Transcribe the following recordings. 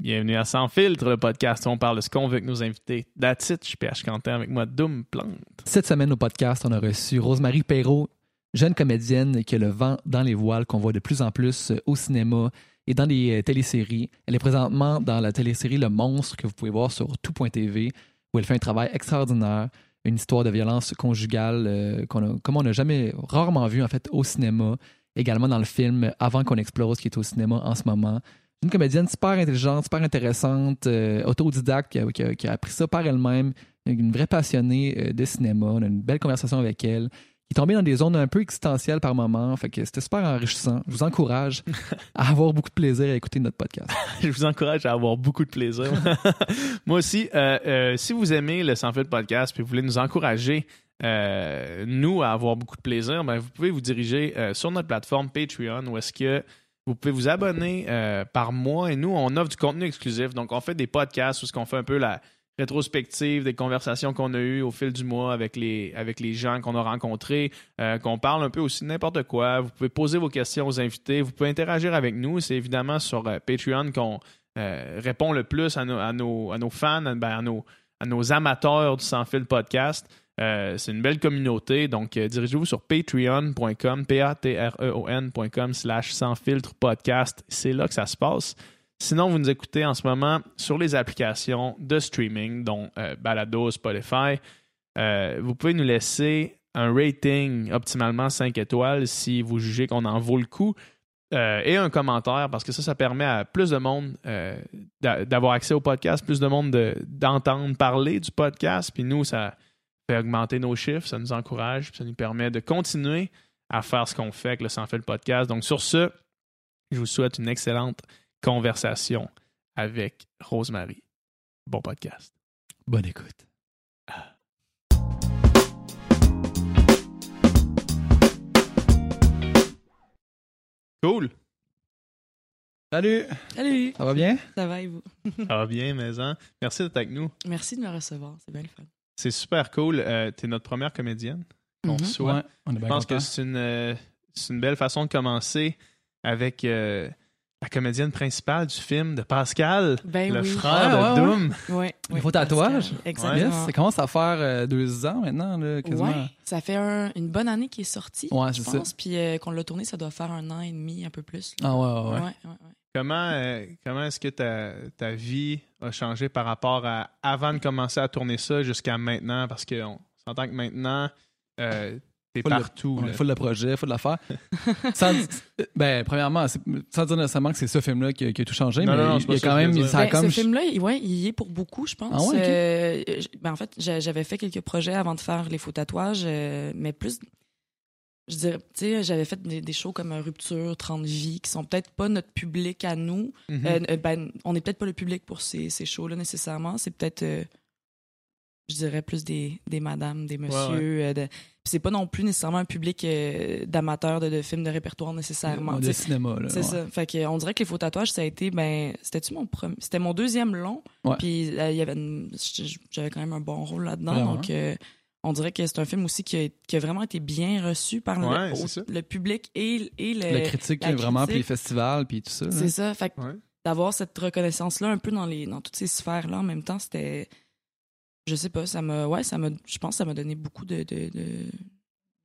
Bienvenue à Sans Filtre, le podcast où on parle de ce qu'on veut avec nos invités. That's je suis PH Quentin avec moi, Doom Plante. Cette semaine au podcast, on a reçu Rosemary Perrault, jeune comédienne qui a le vent dans les voiles qu'on voit de plus en plus au cinéma et dans les euh, téléséries. Elle est présentement dans la télésérie Le Monstre que vous pouvez voir sur tout.tv où elle fait un travail extraordinaire, une histoire de violence conjugale euh, qu'on a, comme on n'a jamais, rarement vu en fait au cinéma, également dans le film Avant qu'on explose qui est au cinéma en ce moment. Une comédienne super intelligente, super intéressante, euh, autodidacte qui a, qui a- qui a appris ça par elle-même, une vraie passionnée euh, de cinéma. On a une belle conversation avec elle. qui est dans des zones un peu existentielles par moment. Fait que c'était super enrichissant. Je vous encourage à avoir beaucoup de plaisir à écouter notre podcast. Je vous encourage à avoir beaucoup de plaisir. Moi aussi, euh, euh, si vous aimez le Sans Filtre podcast puis vous voulez nous encourager, euh, nous, à avoir beaucoup de plaisir, ben, vous pouvez vous diriger sur notre plateforme Patreon où est-ce que vous pouvez vous abonner euh, par mois et nous, on offre du contenu exclusif. Donc, on fait des podcasts où ce qu'on fait un peu la rétrospective des conversations qu'on a eues au fil du mois avec les, avec les gens qu'on a rencontrés, euh, qu'on parle un peu aussi de n'importe quoi. Vous pouvez poser vos questions aux invités, vous pouvez interagir avec nous. C'est évidemment sur euh, Patreon qu'on répond le plus à nos, à nos, à nos fans, à, ben, à nos, à nos amateurs du Sans Fil podcast. Euh, c'est une belle communauté, donc euh, dirigez-vous sur patreon.com, p-a-t-r-e-o-n.com slash sans filtre podcast. C'est là que ça se passe. Sinon, vous nous écoutez en ce moment sur les applications de streaming, dont euh, Balado, Spotify. Euh, vous pouvez nous laisser un rating optimalement 5 étoiles si vous jugez qu'on en vaut le coup. Et un commentaire parce que ça, ça permet à plus de monde d'a- d'avoir accès au podcast, plus de monde de- d'entendre parler du podcast. Puis nous, ça fait augmenter nos chiffres, ça nous encourage, puis ça nous permet de continuer à faire ce qu'on fait avec le Sans Fil podcast. Donc sur ce, je vous souhaite une excellente conversation avec Rosemary. Bon podcast. Bonne écoute. Cool. Salut! Salut, Ça va bien? ça va et vous? Ça va bien, maison. Merci d'être avec nous. Merci de me recevoir, c'est bien le fun. C'est super cool. Euh, tu es notre première comédienne. Ouais, on est Je pense que c'est une, euh, c'est une belle façon de commencer avec euh, la comédienne principale du film de Pascal, Ben le oui. frère Ouais, de ouais, Doom. Ouais? Pascal, Yes, Exactement. ça commence à faire euh, deux ans maintenant, là, quasiment. Ouais, ça fait un- une bonne année qui est sorti, Ouais, je c'est ça. pense. Puis euh, qu'on l'a tourné, ça doit faire un an et demi, un peu plus. là. Ah ouais, ouais, Comment, euh, comment est-ce que ta, ta vie a changé par rapport à avant de commencer à tourner ça jusqu'à maintenant? Parce qu'on s'entend que maintenant, euh, t'es partout. Là. full de projet, full de l'affaire. sans, ben, premièrement, sans dire nécessairement que c'est ce film-là qui, a- qui a tout changé, Non, mais non, il il y a quand même, ça a Ben, comme. ce film-là, il- ouais, il y est pour beaucoup, je pense. Ah ouais. Euh, ben, en fait, j'a- j'avais fait quelques projets avant de faire les faux tatouages, euh, mais plus, je dirais, tu sais, j'avais fait des, des shows comme euh, Rupture, 30 vies, qui sont peut-être pas notre public à nous. Mhm. Euh, euh, ben, on n'est peut-être pas le public pour ces, ces shows-là nécessairement. C'est peut-être, euh, je dirais, plus des, des madames, des messieurs. euh, de- Puis c'est pas non plus nécessairement un public d'amateurs de, de films de répertoire nécessairement. de cinéma, là. C'est ouais. ça. Fait que, on dirait que les faux tatouages, ça a été, ben, c'était-tu mon premier, c'était mon deuxième long. Ouais. Puis il y avait, une- j'avais quand même un bon rôle là-dedans. Donc, on dirait que c'est un film aussi qui a, qui a vraiment été bien reçu par Ouais, le, au- le public et, et le, La critique, la vraiment, puis les festivals, puis tout ça. là. c'est ça. Fait que Ouais. d'avoir cette reconnaissance-là un peu dans les dans toutes ces sphères-là en même temps, c'était. Je sais pas, ça m'a. Ouais, ça m'a. Je pense que ça m'a donné beaucoup de. de, de-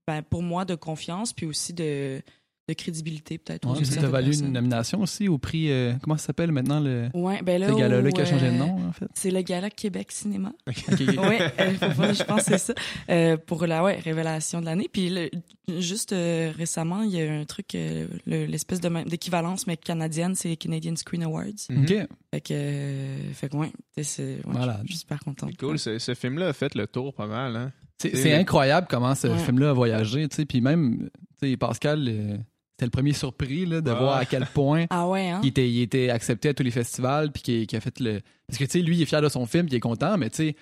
ben, pour moi, de confiance, puis aussi de, de crédibilité, peut-être. Ouais, ça t'a valu personnes. une nomination aussi au prix. euh, comment ça s'appelle maintenant le, Ouais, ben là. ce gala-là qui a changé de euh, nom, en fait? C'est le Gala Québec Cinéma. Oui, je pense que c'est ça. Euh, pour la ouais, révélation de l'année. Puis le- juste euh, récemment, il y a un truc, euh, le- l'espèce d'équivalence, mais canadienne, c'est les Canadian Screen Awards. Mhm. OK. Fait que, euh, fait que ouais, ouais, Malade. je suis super contente. C'est cool. Ce, ce film-là a fait le tour pas mal. Hein? C'est incroyable comment ce Ouais. film-là a voyagé, tu sais. Puis même, tu sais, Pascal, euh, c'était le premier surpris là, de Ouais. voir à quel point Ah ouais, hein? il était, il était accepté à tous les festivals, puis qu'il qu'il a fait le. Parce que, tu sais, lui, il est fier de son film, il est content, mais tu sais,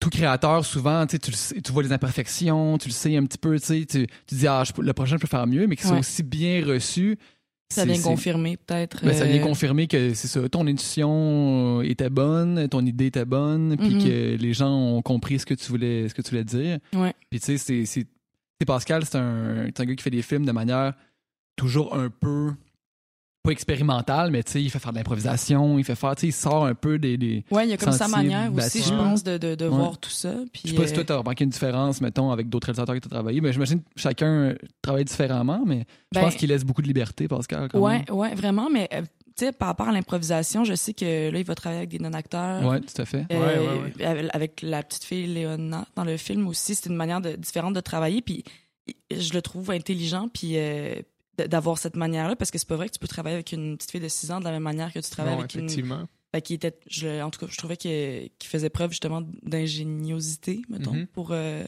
tout créateur, souvent, tu sais, tu le sais- tu vois les imperfections, tu le sais un petit peu, tu tu, tu dis, ah, je le prochain, je peux faire mieux, mais soit Ouais. aussi bien reçu. Ça vient confirmer, peut-être. Ben, ça vient euh, confirmer que c'est ça, ton intuition était bonne, ton idée était bonne, puis Mhm. que les gens ont compris ce que tu voulais, ce que tu voulais dire. Ouais. Puis tu sais, c'est- Pascal, c'est un, un gars qui fait des films de manière toujours un peu pas expérimental, mais tu sais, il fait faire de l'improvisation, il fait faire, tu sais, il sort un peu des. des... Ouais, il y a comme sa manière aussi, je pense, de, de, de Ouais. voir tout ça. Puis, Je sais pas si euh, toi, t'as remarqué une différence, mettons, avec d'autres réalisateurs que tu as travaillé, mais j'imagine que chacun travaille différemment, mais je Ben, pense qu'il laisse beaucoup de liberté, Pascal. quand Ouais, même. ouais, vraiment, mais euh, tu sais, par rapport à l'improvisation, je sais que là, il va travailler avec des non-acteurs. Ouais, tout à fait. Euh, Ouais, ouais, avec- Avec la petite fille Léona dans le film aussi, c'est une manière de- différente de travailler. Puis je le trouve intelligent, puis euh, d'avoir cette manière-là, parce que c'est pas vrai que tu peux travailler avec une petite fille de 6 ans de la même manière que tu travailles Non, avec une. effectivement. Fait qu'il était, je, en tout cas, je trouvais qu'il qu'il faisait preuve justement d'ingéniosité, mettons, Mhm. pour, euh,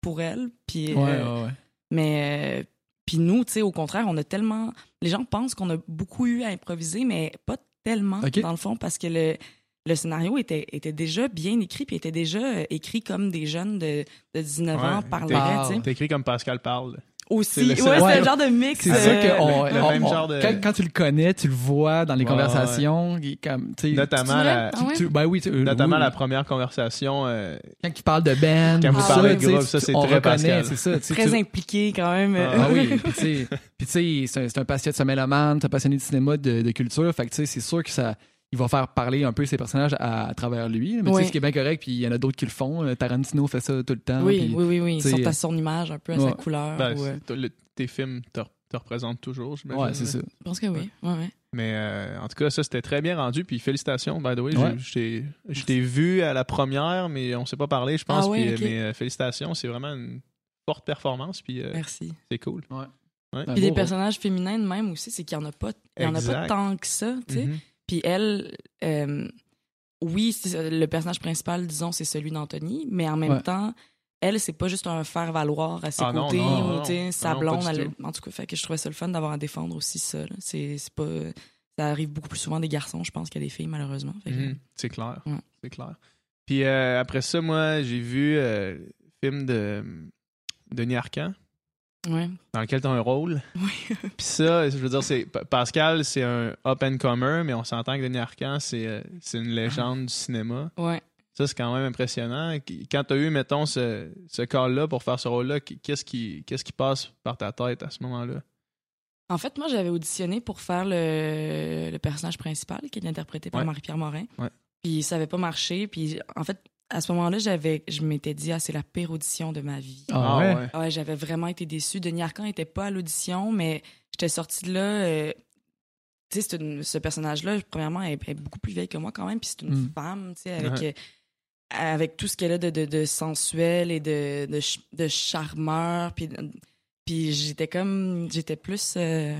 pour elle. Puis, Ouais, euh, ouais, ouais. mais euh, puis nous, tu sais, au contraire, on a tellement. Les gens pensent qu'on a beaucoup eu à improviser, mais pas tellement dans le fond, parce que le, le scénario était, était déjà bien écrit, puis était déjà euh, écrit comme des jeunes de, de 19 ans parleraient. T'es écrit comme Pascal parle. Aussi, C'est le ouais, Ouais. le genre de mix. C'est euh, sûr que on- le on- même on- genre de- quand, quand tu le connais, tu le vois dans les Ouais, conversations. comme, tu Notamment, la, Ah ouais? tu- ben oui, tu- euh, notamment oui, la première conversation. euh, Quand il parle de Ben, Quand vous parlez de tu groupe, ça, tu- c'est on très reconnaît, Pascal. c'est ça. tu Très tu- impliqué quand même. Ah, Ah oui, puis tu sais, tu c'est un, passionné, mélomane, c'est un passionné de cinéma, de, de culture. Fait que tu sais, c'est sûr que ça, il va faire parler un peu ses personnages à, à travers lui. Mais tu Oui. sais, ce qui est bien correct, puis il y en a d'autres qui le font. Euh, Tarantino fait ça tout le temps. Oui, puis- oui, oui, oui. Ils sont à son image, un peu à sa couleur. ben, ou, euh, le- tes films te, te représentent toujours, j'imagine. Ouais, c'est ça. je pense que oui. Ouais, ouais. Mais euh, en tout cas, ça, c'était très bien rendu. Puis félicitations, by the way. Je t'ai- vu à la première, mais on s'est pas parlé, je pense. Ah ouais, puis, ok. Mais euh, félicitations, c'est vraiment une forte performance. Puis euh, Merci. c'est cool. Puis des personnages féminins de même aussi, c'est qu'il y en a pas, il y en a pas tant que ça, tu sais. Mhm. Puis elle, euh, oui, c'est- le personnage principal, disons, c'est celui d'Anthony, mais en même Ouais. temps, elle, c'est pas juste un faire-valoir à ses Ah côtés, non, non, ou, tu sais, sa blonde. elle- en tout cas, fait que je trouvais ça le fun d'avoir à défendre aussi ça. C'est pas... Ça arrive beaucoup plus souvent des garçons, je pense, qu'il y a des filles, malheureusement. Mhm. C'est clair. Ouais. C'est clair. Puis euh, après ça, moi, j'ai vu euh, le film de Denis Arcand. Ouais. dans lequel tu as un rôle. Oui. Puis ça, je veux dire, c'est Pa- Pascal, c'est un up-and-comer, mais on s'entend que Denis Arcand, c'est euh, c'est une légende du cinéma. Ouais. Ça, c'est quand même impressionnant. Qu- Quand tu as eu, mettons, ce, ce call-là pour faire ce rôle-là, qu- qu'est-ce qui, qu'est-ce qui passe par ta tête à ce moment-là? En fait, moi, j'avais auditionné pour faire le, le personnage principal, qui est interprété par Ouais. Marie-Pierre Morin. Ouais. Puis ça avait pas marché. Puis en fait, à ce moment-là, j'avais, je m'étais dit, ah, c'est la pire audition de ma vie. Ah ouais? Ouais, j'avais vraiment été déçue. Denis Arcand était pas à l'audition, mais j'étais sortie de là. euh, tu sais, c'est une- ce personnage-là, premièrement, elle est beaucoup plus vieille que moi quand même, puis c'est une Mm. femme, tu sais, avec, Ouais. euh, avec tout ce qu'elle a de, de, de sensuel et de, de, ch- de charmeur. Puis, puis j'étais comme. J'étais plus. euh,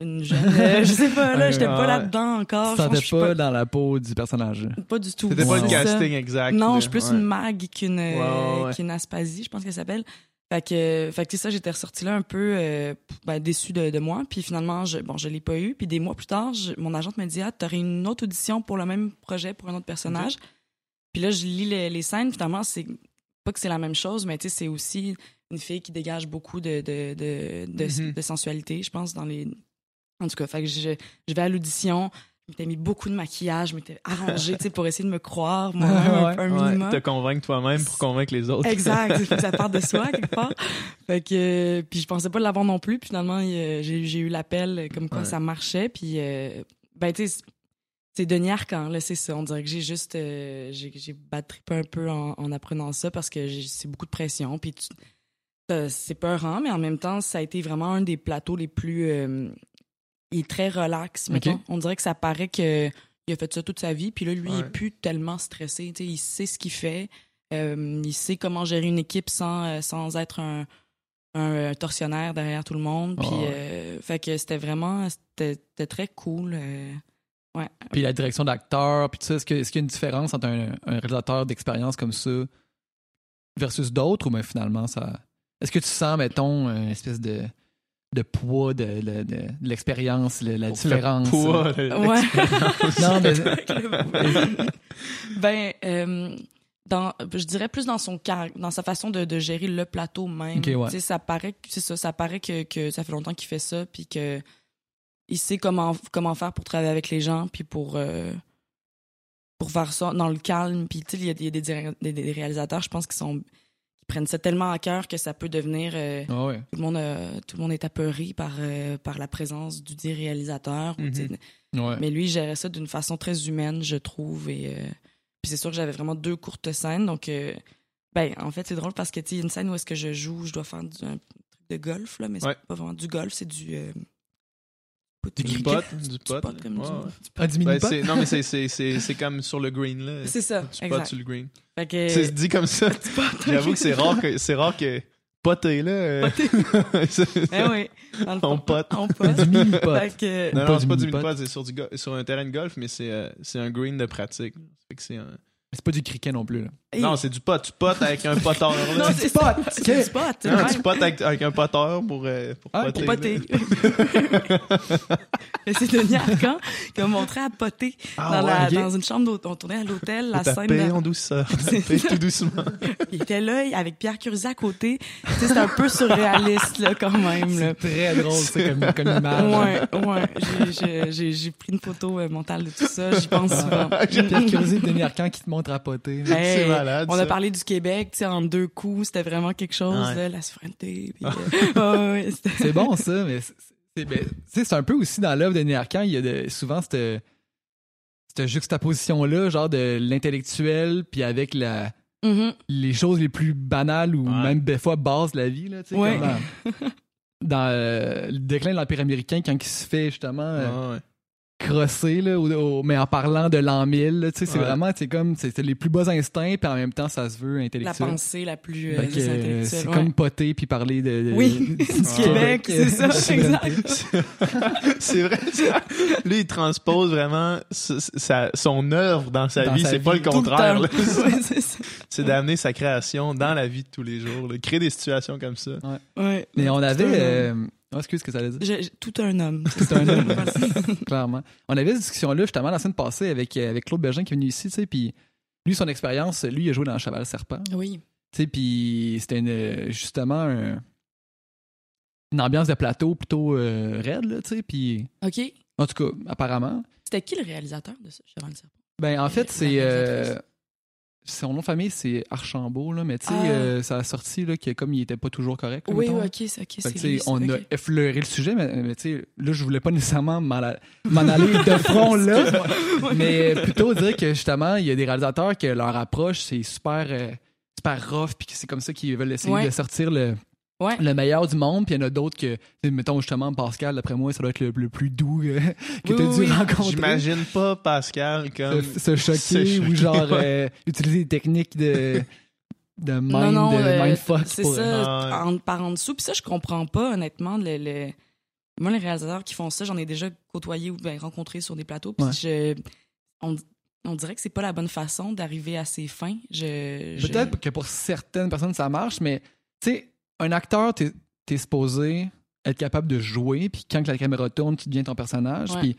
une jeune. euh, je sais pas, là, j'étais pas là-dedans encore. Tu sentais suis pas dans la peau du personnage. pas du tout. C'était pas le casting exact. Non, je suis plus Ouais. une mag qu'une euh, Ouais, ouais, ouais. qu'une Aspasie, je pense qu'elle s'appelle. Fait que, fait que c'est ça, j'étais ressortie là un peu euh, ben, déçue de, de moi. Puis finalement, je, bon, je l'ai pas eu. Puis des mois plus tard, je- mon agente me dit Ah, t'aurais une autre audition pour le même projet, pour un autre personnage. Puis là, je lis les, les scènes. Finalement, c'est pas que c'est la même chose, mais tu sais, c'est aussi une fille qui dégage beaucoup de, de, de, de, Mhm. de sensualité, je pense, dans les. En tout cas, fait que je, je vais à l'audition. Je m'étais mis beaucoup de maquillage, je m'étais arrangée, tu sais, pour essayer de me croire, moi, Ouais, un, un Ouais, minimum. te convaincre toi-même pour convaincre les autres. Exact, ça parte de soi quelque part. Fait que euh, puis je pensais pas l'avoir non plus, puis finalement euh, j'ai j'ai eu l'appel euh, comme quoi Ouais. ça marchait puis euh, ben tu sais c'est Denis Arcand là, c'est ça, on dirait que j'ai juste euh, j'ai battrippé un peu en, en apprenant ça parce que j'ai- c'est beaucoup de pression puis c'est peurant mais en même temps ça a été vraiment un des plateaux les plus euh, il est très relax mettons. Ok. On dirait que ça paraît que il a fait ça toute sa vie puis là lui il est plus tellement stressé, il sait ce qu'il fait. Euh, il sait comment gérer une équipe sans, euh, sans être un, un, tortionnaire derrière tout le monde. Puis, ouais. euh, fait que c'était vraiment c'était très cool. euh, ouais. Puis la direction d'acteur, puis tout ça, est-ce qu'il y a une différence entre un, un réalisateur d'expérience comme ça versus d'autres ou mais finalement ça. Est-ce que tu sens, mettons, une espèce de, de poids de, de- de- de l'expérience, le- la différence? Poids, le- Ouais. Non, mais ben, euh, dans, je dirais plus dans son car- dans sa façon de, de gérer le plateau même. Ouais. Ça paraît que c'est ça, ça paraît que, que ça fait longtemps qu'il fait ça, puis que il sait comment comment faire pour travailler avec les gens, puis pour euh, pour faire ça dans le calme. Puis tu sais, il y a, il y a des, des, des réalisateurs, je pense, qui sont prennent ça tellement à cœur que ça peut devenir euh, Ah ouais. tout le monde tout le monde est apeuré par euh, par la présence du dit réalisateur Mhm. Ouais. mais lui il gérait ça d'une façon très humaine je trouve et euh, puis c'est sûr que j'avais vraiment deux courtes scènes donc ben en fait c'est drôle parce que tu une scène où est-ce que je joue je dois faire du, un truc de golf là mais c'est Ouais. pas vraiment du golf c'est du euh, pas Du pot, du du pot. pot, comme Ouais, du-. Ah, du Ben, mini-pot? c'est- non, mais c'est- c'est c'est- c'est comme sur le green, là. c'est ça Tu pot sur le green. fait que C'est dit comme ça. du pot, J'avoue que c'est rare que c'est rare que poter là. euh, c'est- Eh oui dans le On pote. on pote Du mini-pot. fait que non, Pas non, du c'est pas du mini-pot. mini-pot, c'est sur, du go- sur un terrain de golf, mais c'est euh, c'est un green de pratique. Fait que c'est un- C'est pas du cricket non plus. Là. Non, c'est du pot. Tu potes avec un poteur. là. non c'est ça c'est du pot Non, ouais. tu potes avec, avec un poteur pour, euh, pour Ah, poter. pour poter. Mais c'est Denis Arcan qui a montré à poter Ah dans, la- ok. dans une chambre. On tournait à l'hôtel, la scène. de- en douceur. Tout doucement. Il était là avec Pierre Curzi à côté. C'est un peu surréaliste là, quand même. Là. Très drôle, ça, comme, comme image. Ouais, ouais. J'ai- pris une photo euh, mentale de tout ça. J'y pense souvent. Pierre Curiosité de Denis Arcand qui te montre à poter. là. Hey, C'est malade, On ça. a parlé du Québec, tu sais, en deux coups. C'était vraiment quelque chose, Ouais. là, la souveraineté. puis, euh, ouais, C'est bon, ça, mais c'est- ben, c'est un peu aussi dans l'œuvre de Denis Arcand, il y a de- souvent cette, cette juxtaposition-là, genre de l'intellectuel, puis avec la, Mhm. les choses les plus banales ou Ouais. même des fois basses de la vie. Là, Ouais. comme dans dans, euh, le déclin de l'Empire américain, quand il se fait justement euh, Ah, ouais. Crosser, là, au- au- mais en parlant de l'an 1000, là, tu sais, c'est Ouais. vraiment c'est comme c'est les plus bas instincts, puis en même temps, ça se veut La intellectuel. pensée la plus euh, euh, intellectuelle. c'est ouais. comme poter puis parler de, de- Oui, du du Québec, c'est ça, la souveraineté. c'est vrai. ça. Lui, il transpose vraiment sa- son œuvre dans sa Dans vie. C'est pas le contraire. Ouais, c'est d'amener sa création dans la vie de tous les jours. là. Créer des situations comme ça. Ouais. Mais on avait. Oh, excuse ce que ça allait dire. Tout un homme. C'est un homme, clairement. On avait cette discussion-là justement la semaine passée avec, euh, avec Claude Bergin qui est venu ici, tu sais, puis lui, son expérience, lui, il a joué dans Cheval Serpent, Oui. tu sais, puis c'était une- justement un- une ambiance de plateau plutôt euh, raide, là, tu sais, puis OK. en tout cas, apparemment. C'était qui le réalisateur de ça, Cheval Serpent? Ben, en fait, c'est. euh. Son nom de famille, c'est Archambault, là, mais tu sais, Ah. euh, ça a sorti là, que comme il était pas toujours correct. là, Oui, mettons. OK, c'est OK, Fait lui, on a effleuré le sujet, mais, mais tu sais, là, je voulais pas nécessairement m'en aller de front là, mais plutôt dire que justement, il y a des réalisateurs que leur approche, c'est super, euh, super rough, puis que c'est comme ça qu'ils veulent essayer Ouais. de sortir le, Ouais. le meilleur du monde, puis il y en a d'autres que, mettons justement Pascal, d'après moi, ça doit être le, le plus doux euh, que Oui, tu as dû oui. rencontrer. J'imagine pas Pascal comme. Se, se choquer se choquer, ou genre ouais. euh, utiliser des techniques de, de mind, non, non, de euh, mindfuck c'est pour- ça, Ah en, par en dessous. Puis ça, je comprends pas, honnêtement, le, le- Moi, les réalisateurs qui font ça, j'en ai déjà côtoyé ou ben, rencontré sur des plateaux. Puis Ouais. je... on, on dirait que c'est pas la bonne façon d'arriver à ses fins. Je, je- Peut-être que pour certaines personnes, ça marche, mais tu sais, un acteur, t'es es supposé être capable de jouer, puis quand la caméra tourne, tu deviens ton personnage, puis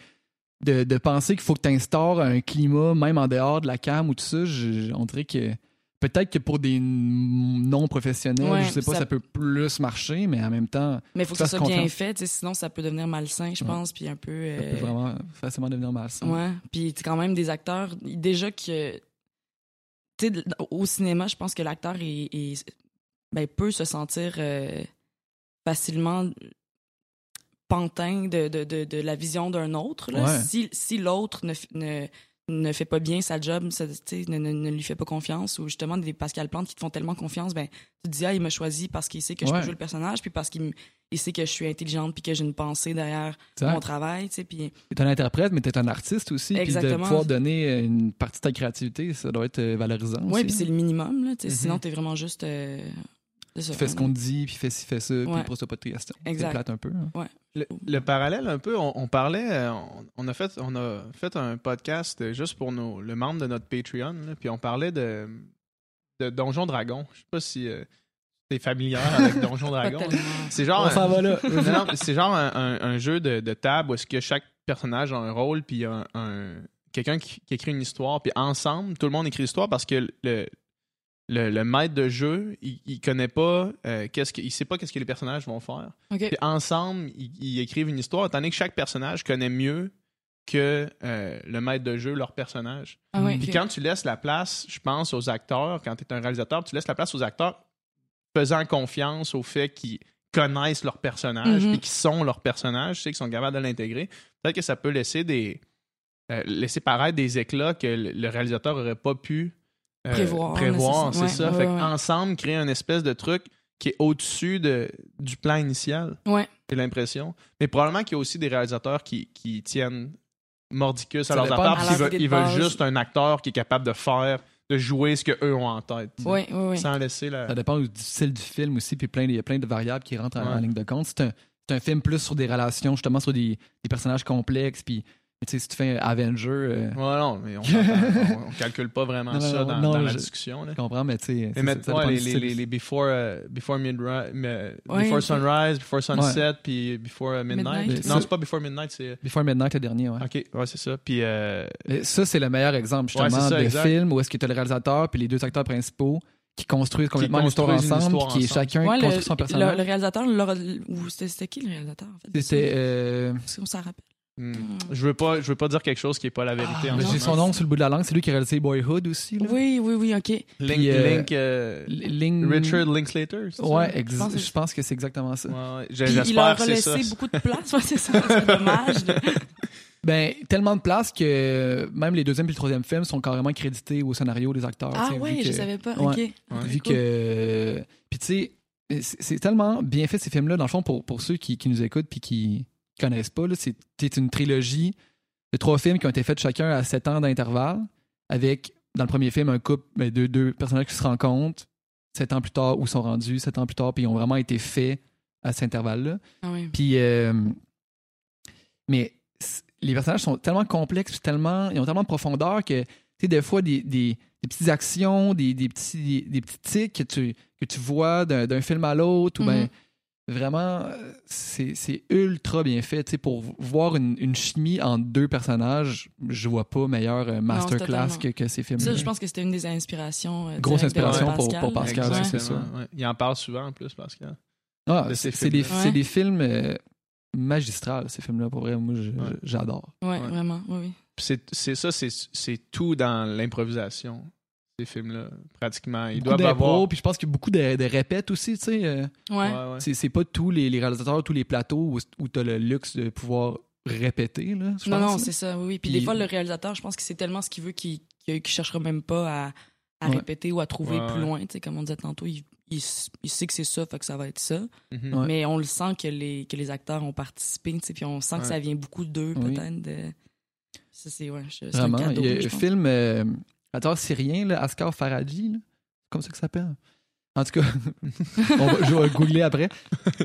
de, de penser qu'il faut que tu instaures un climat, même en dehors de la cam ou tout ça, je- on dirait que peut-être que pour des non-professionnels, Ouais, je sais pas, ça... ça- peut plus marcher, mais en même temps, Mais il faut que ça soit bien fait, sinon ça peut devenir malsain, je pense, puis un peu. ça euh, peut vraiment facilement devenir malsain. Ouais. Puis quand même des acteurs. Déjà que. Tu sais, au cinéma, je pense que l'acteur est, est- ben, peut se sentir euh, facilement pantin de, de, de, de la vision d'un autre. là. Ouais. Si, si l'autre ne, ne, ne fait pas bien sa job, ça, tu ne, ne, ne lui fait pas confiance, ou justement des Pascal Plante qui te font tellement confiance, ben, tu te dis, ah, il m'a choisi parce qu'il sait que je peux jouer le personnage, puis parce qu'il il sait que je suis intelligente, puis que j'ai une pensée derrière Exact. mon travail, tu sais, puis T'es un interprète, mais t'es un artiste aussi, puis de Exactement. pouvoir donner une partie de ta créativité, ça doit être euh, valorisant Oui, puis c'est le minimum, là. tu Mhm. Sinon, t'es vraiment juste. euh, ça, Tu fais ce qu'on te dit, puis fais ci, fais ça, puis Ouais. pose pas de questions. C'est plate un peu. hein. Le, le parallèle un peu, on, on parlait, euh, on, on a fait, on a fait un podcast euh, juste pour nos, le membre de notre Patreon, là, puis on parlait de, de Donjon Dragon. Je sais pas si tu es familière avec Donjon Dragon. C'est genre, On s'en va là. C'est genre un, un- un jeu de, de table où est-ce que chaque personnage a un rôle, puis il y a un, un- quelqu'un qui, qui écrit une histoire, puis ensemble, tout le monde écrit l'histoire parce que le, le, le maître de jeu, il, il connaît pas, euh, qu'est-ce que, il sait pas qu'est-ce que les personnages vont faire. Puis ensemble, ils, ils écrivent une histoire, étant donné que chaque personnage connaît mieux que euh, le maître de jeu leur personnage. Ah ouais, Puis quand tu laisses la place, je pense, aux acteurs, quand tu es un réalisateur, tu laisses la place aux acteurs faisant confiance au fait qu'ils connaissent leur personnage Mhm. et qu'ils sont leur personnage, tu sais, qu'ils sont capables de l'intégrer, peut-être que ça peut laisser des euh, laisser paraître des éclats que le le réalisateur aurait pas pu euh, Prévoir, c'est ouais, ça. ouais, fait ouais. ensemble créer une espèce de truc qui est au-dessus de, du plan initial, Ouais. j'ai l'impression. Mais probablement qu'il y a aussi des réalisateurs qui, qui tiennent mordicus Ça à leurs affaires, ils veulent, ils juste un acteur qui est capable de faire, de jouer ce qu'eux ont en tête. Ouais, ouais, ouais. Sans laisser la. Ça dépend du style du film aussi, puis plein, il y a plein de variables qui rentrent en, Ouais. en ligne de compte. C'est un, c'est un film plus sur des relations, justement, sur des, des personnages complexes, puis tu sais, si tu fais un Avenger, euh, Ouais, non, mais on, on, on calcule pas vraiment Non, non, ça dans, non, dans la discussion. Là. je comprends, mais tu sais. Mettre ouais, les, du les, style. les, les before, euh, before, before sunrise, before sunset, puis before euh, midnight. Midnight. Non, c'est pas before midnight, c'est. Before Midnight, le dernier, ouais. Ok, ouais, c'est ça. Puis. euh, ça, c'est le meilleur exemple, justement, ça, de exact. film où est-ce que tu as le réalisateur puis les deux acteurs principaux qui construisent complètement l'histoire construisent une ensemble, histoire puis qui est chacun Ouais, le, construit son le, personnage. le réalisateur, Laura- ou c'était qui le réalisateur, en fait? C'était. euh, Est-ce qu'on s'en rappelle? Hmm, Je veux pas, je veux pas dire quelque chose qui est pas la vérité. Ah, J'ai son nom sur le bout de la langue, c'est lui qui a réalisé Boyhood aussi. Là. Oui, oui, oui, OK. Link, Puis, euh, Link, euh, Link- Richard Linklater. Ouais, ex- Je pense que- je pense que c'est exactement ça. Ouais, ouais. Il a laissé beaucoup de place. Ouais, c'est ça. C'est dommage. Ben, tellement de place que même les deuxième et le troisième film sont carrément crédités au scénario des acteurs. Ah ouais, que- je savais pas. Ouais. OK. Ah, Vu cool. que. Puis tu sais, c'est c'est tellement bien fait ces films-là, dans le fond, pour, pour ceux qui, qui nous écoutent puis qui connaissent pas. là, C'est une trilogie de trois films qui ont été faits chacun à sept ans d'intervalle, avec, dans le premier film, un couple, ben, deux, deux personnages qui se rencontrent, sept ans plus tard, où ils sont rendus, sept ans plus tard, puis ils ont vraiment été faits à cet intervalle-là. Ah oui. Puis, euh, mais les personnages sont tellement complexes, puis tellement, ils ont tellement de profondeur que, tu sais, des fois, des, des, des petites actions, des, des petits, des, petits tics que tu, que tu vois d'un d'un film à l'autre, ou ben, vraiment, euh, c'est c'est ultra bien fait. Tu sais, pour voir une, une chimie entre deux personnages, je vois pas meilleur euh, masterclass que, que ces films. Ça, je pense que c'était une des inspirations. euh, Grosse de inspiration pour- pour Pascal, c'est ça. Ouais. Il en parle souvent en plus, Pascal. Ah, de ces c'est des, Ouais. des films euh, magistrales, ces films-là, pour vrai. Moi, j'adore. Ouais, Ouais. vraiment. Oui, oui. C'est c'est ça, c'est c'est tout dans l'improvisation, ces films-là, pratiquement. Ils beaucoup doivent avoir. puis je pense qu'il y a beaucoup de, de répètes aussi, tu sais. euh, Ouais. Ouais, ouais. c'est, pas tous les, les réalisateurs, tous les plateaux où, où t'as le luxe de pouvoir répéter, là, je Non, pense, non, c'est ça, oui, oui. Puis, Puis- des fois, le réalisateur, je pense que c'est tellement ce qu'il veut qu'il cherchera même pas à, à Ouais. répéter ou à trouver Ouais, plus ouais. loin. Tu sais, comme on disait tantôt, il, il, s- il sait que c'est ça, fait que ça va être ça. Mhm. Ouais. Mais on le sent que les, que les acteurs ont participé, tu sais, puis on sent que ça vient beaucoup d'eux, Oui. peut-être. De... Ça, c'est, ouais, un cadeau, il y a je un pense. film, euh, acteur syrien, là, Asghar Farhadi, là, c'est comme ça que ça s'appelle. En tout cas, on va, je vais googler après.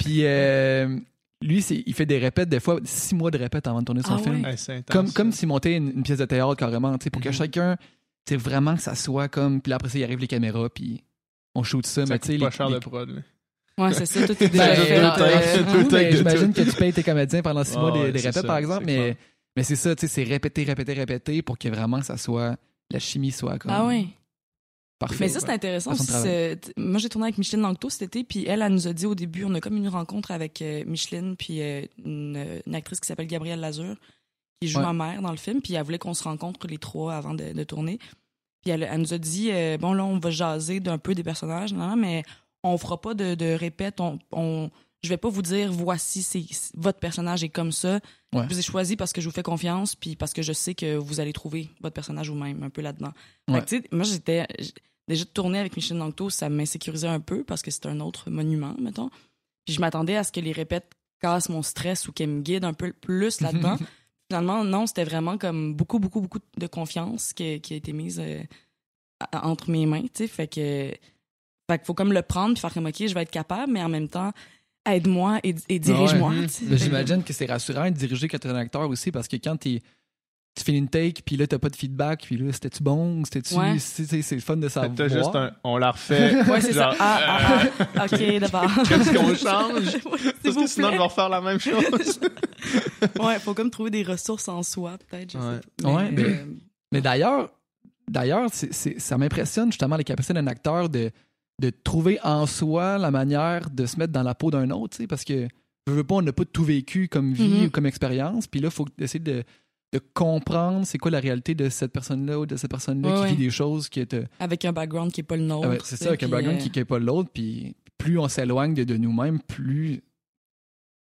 Puis euh, lui, il fait des répètes, des fois, six mois de répètes avant de tourner son Ah film. ouais? Ouais, Comme, comme s'il montait une, une pièce de théâtre carrément, tu sais, pour que Mhm. chacun, c'est vraiment que ça soit comme. Puis là, après ça, il arrive les caméras, puis on shoot ça. ça mais tu sais, coûte pas les- cher les- de prod. là. Ouais, c'est ça, tout est Ben, déjà fait. euh, euh, J'imagine que tu payes tes comédiens pendant six Ah mois des, ouais, des répètes, ça, par exemple, mais, mais c'est ça, tu sais, c'est répéter, répéter, répéter pour que vraiment ça soit. La chimie soit comme. Ah oui. Parfait. Mais ça, c'est intéressant. Moi, j'ai tourné avec Micheline Langto cet été, puis elle, elle nous a dit au début, on a comme une rencontre avec euh, Micheline, puis euh, une, une actrice qui s'appelle Gabrielle Lazur, qui joue Ouais. ma mère dans le film, puis elle voulait qu'on se rencontre les trois avant de, de tourner. Puis elle, elle nous a dit, euh, bon, là, on va jaser d'un peu des personnages, mais on fera pas de, de répète, on, on, je vais pas vous dire, voici, c'est votre personnage est comme ça. Ouais. Je vous ai choisi parce que je vous fais confiance, puis parce que je sais que vous allez trouver votre personnage vous-même, un peu là-dedans. Ouais. moi, j'étais. Déjà de tourner avec Michel Langto, ça m'insécurisait un peu parce que c'est un autre monument, mettons. Puis je m'attendais à ce que les répètes cassent mon stress ou qu'elles me guident un peu plus là-dedans. Finalement, non, c'était vraiment comme beaucoup, beaucoup, beaucoup de confiance qui, qui a été mise euh, entre mes mains, tu sais. Fait que. Fait qu'il faut comme le prendre puis faire comme, OK, je vais être capable, mais en même temps, aide-moi et, et dirige-moi. Ouais. Mais J'imagine que c'est rassurant de diriger quand t'es un acteur aussi, parce que quand t'es. Tu finis une take, puis là, t'as pas de feedback, puis là, c'était-tu bon, c'était-tu. Ouais. c'est- le fun de savoir. T'as juste un. On la refait. Ouais, c'est ça. Ah, ah, ah. OK, d'abord. Qu'est-ce qu'on change? Parce vous que sinon, je vais refaire la même chose. Ouais, faut comme trouver des ressources en soi, peut-être. je sais Ouais. mais- euh, Mais d'ailleurs, d'ailleurs, ça m'impressionne justement les capacités d'un acteur de, de trouver en soi la manière de se mettre dans la peau d'un autre, parce que je veux pas, on n'a pas tout vécu comme vie Mhm. ou comme expérience, puis là, il faut essayer de, de comprendre c'est quoi la réalité de cette personne-là ou de cette personne-là Ouais, qui ouais. vit des choses qui est. euh, avec un background qui est pas le nôtre. ah ouais, c'est ça, avec un background euh, qui n'est pas l'autre, puis plus on s'éloigne de, de nous-mêmes, plus.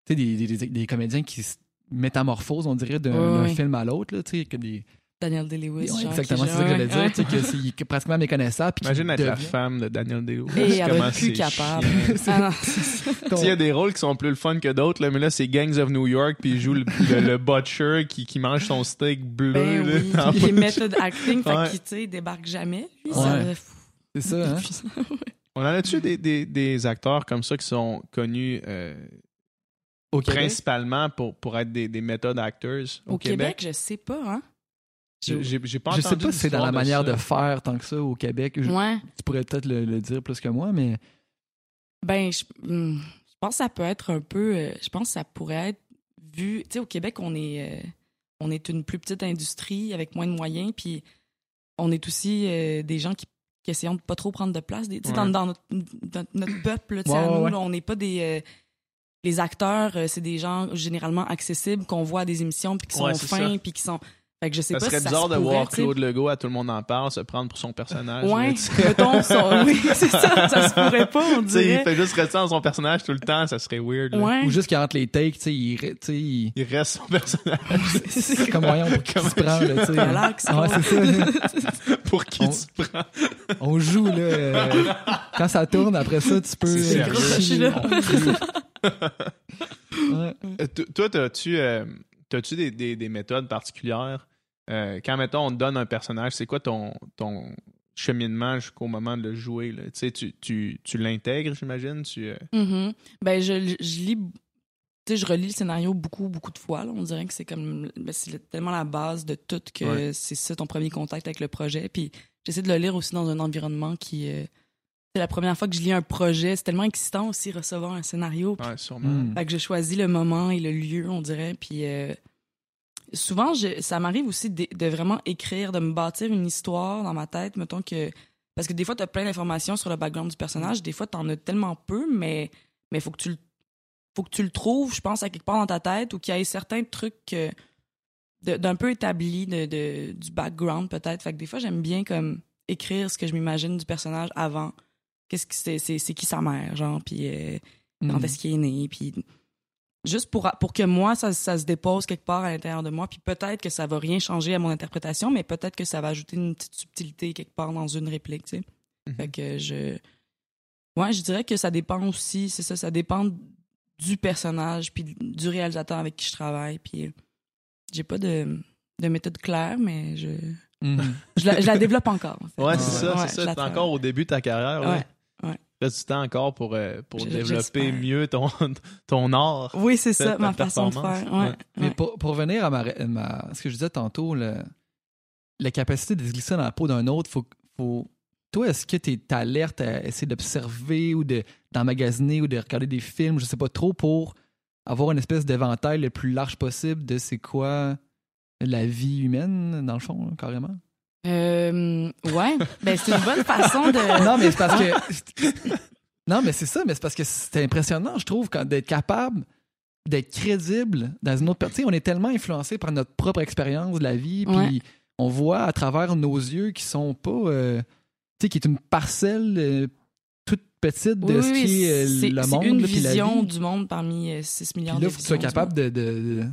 Tu sais, des, des, des- des comédiens qui se métamorphosent, on dirait, d'un Ouais, film à l'autre, là, tu sais, comme des. Daniel Day-Lewis. Genre, exactement, c'est ça que j'allais dire, ouais. tu sais, est pratiquement méconnaissable. Imagine être la femme de Daniel Day-Lewis. Et elle être plus capable. Ah ton- Il y a des rôles qui sont plus le fun que d'autres, là, mais là, c'est Gangs of New York, puis il joue le, le, le butcher qui, qui mange son steak bleu. Ben là, oui. Il est method acting, fait Ouais. qu'il, tu sais, il débarque jamais. Lui, Ouais. ça- C'est ça, hein? On en a-tu des, des, des acteurs comme ça qui sont connus euh, Au Québec? principalement pour, pour être des, des méthodes actors au, Au Québec, je sais pas, hein. J'ai pas Je sais pas si c'est dans la manière ça. de faire tant que ça au Québec. Je- Ouais. Tu pourrais peut-être le, le dire plus que moi, mais. Ben, je, hmm, je pense que ça peut être un peu. euh, je pense que ça pourrait être vu. Tu sais, au Québec, on est, euh, on est une plus petite industrie avec moins de moyens, puis on est aussi euh, des gens qui, qui essayons de pas trop prendre de place. des- Tu sais, dans, Ouais. dans notre, dans notre peuple, là, tu sais, Ouais, à ouais, nous, ouais. là, on n'est pas des. euh, les acteurs, c'est des gens généralement accessibles qu'on voit à des émissions, puis qui sont fins, puis qui sont. Fait que je sais Ça pas serait si ça bizarre se de pourrait, voir. Claude Legault, à tout le monde en parle, se prendre pour son personnage. Ouais, mettons, son- oui, c'est ça, ça se pourrait pas, on Tu sais, il dirait. fait juste rester dans son personnage tout le temps, ça serait weird. Ouais. Ou juste qu'entre les takes, tu sais, il, tu sais, il- Il reste son personnage. c'est comme voyons pour qui se là, tu sais. Relax, Ouais, c'est ça. pour qui On- tu te prends? On joue, là. euh, quand ça tourne, après ça, tu peux. C'est euh. Ouais. Euh, Toi, t'as-tu euh, t'as-tu des, des, des méthodes particulières? Euh, quand, mettons, on te donne un personnage, c'est quoi ton, ton cheminement jusqu'au moment de le jouer? Là? Tu sais, tu, tu, tu l'intègres, j'imagine? Tu, euh, Mhm. Ben, je, je lis. Tu sais, je relis le scénario beaucoup, beaucoup de fois. là. On dirait que c'est comme. ben, c'est le- tellement la base de tout que Ouais. c'est ça ton premier contact avec le projet. Puis j'essaie de le lire aussi dans un environnement qui. euh, c'est la première fois que je lis un projet. C'est tellement excitant aussi recevoir un scénario. ouais, sûrement. Hmm. Fait que je choisis le moment et le lieu, on dirait. Puis euh, souvent, je- ça m'arrive aussi de, de vraiment écrire, de me bâtir une histoire dans ma tête, mettons que. Parce que des fois, tu as plein d'informations sur le background du personnage. Des fois, tu en as tellement peu, mais il faut que tu le faut que tu le trouves, je pense, à quelque part dans ta tête ou qu'il y ait certains trucs euh, d'un peu établis de, de- du background, peut-être. Fait que des fois, j'aime bien comme écrire ce que je m'imagine du personnage avant. Qu'est-ce que c'est, c'est, c'est qui sa mère, genre, puis euh, quand Mm. est-ce qu'il est né, puis juste pour, pour que moi, ça, ça se dépose quelque part à l'intérieur de moi, puis peut-être que ça va rien changer à mon interprétation, mais peut-être que ça va ajouter une petite subtilité quelque part dans une réplique, tu sais. Mhm. Fait que je... Ouais, je dirais que ça dépend aussi, c'est ça, ça dépend du personnage, puis du réalisateur avec qui je travaille, puis euh, j'ai pas de, de méthode claire, mais je, Mm. je, la, je la développe encore. en fait. Ouais, c'est Ouais, ça, ouais, c'est ça. T'es encore au début de ta carrière. ouais. Reste du temps encore pour, euh, pour Je- développer mieux ton, ton art. Oui, c'est ça, ma façon de faire. Ouais, Ouais. Mais pour, pour revenir à ma, ma- ce que je disais tantôt, le- la capacité de se glisser dans la peau d'un autre, faut, faut. Toi, est-ce que tu es alerte à essayer d'observer ou de- d'emmagasiner ou de regarder des films, je sais pas trop, pour avoir une espèce d'éventail le plus large possible de c'est quoi la vie humaine, dans le fond, carrément? Euh, ouais, ben c'est une bonne façon de. Non, mais c'est parce que. non, mais c'est ça, mais c'est parce que c'est impressionnant, je trouve, quand- d'être capable d'être crédible dans une autre partie. On est tellement influencé par notre propre expérience de la vie, puis Ouais. on voit à travers nos yeux qui sont pas. euh, tu sais, qui est une parcelle euh, toute petite de Oui, ce qui est euh, c'est le c'est monde, une là, puis la vision vie. du monde parmi euh, 6 milliards Puis là, de faut que tu sois capable de, de.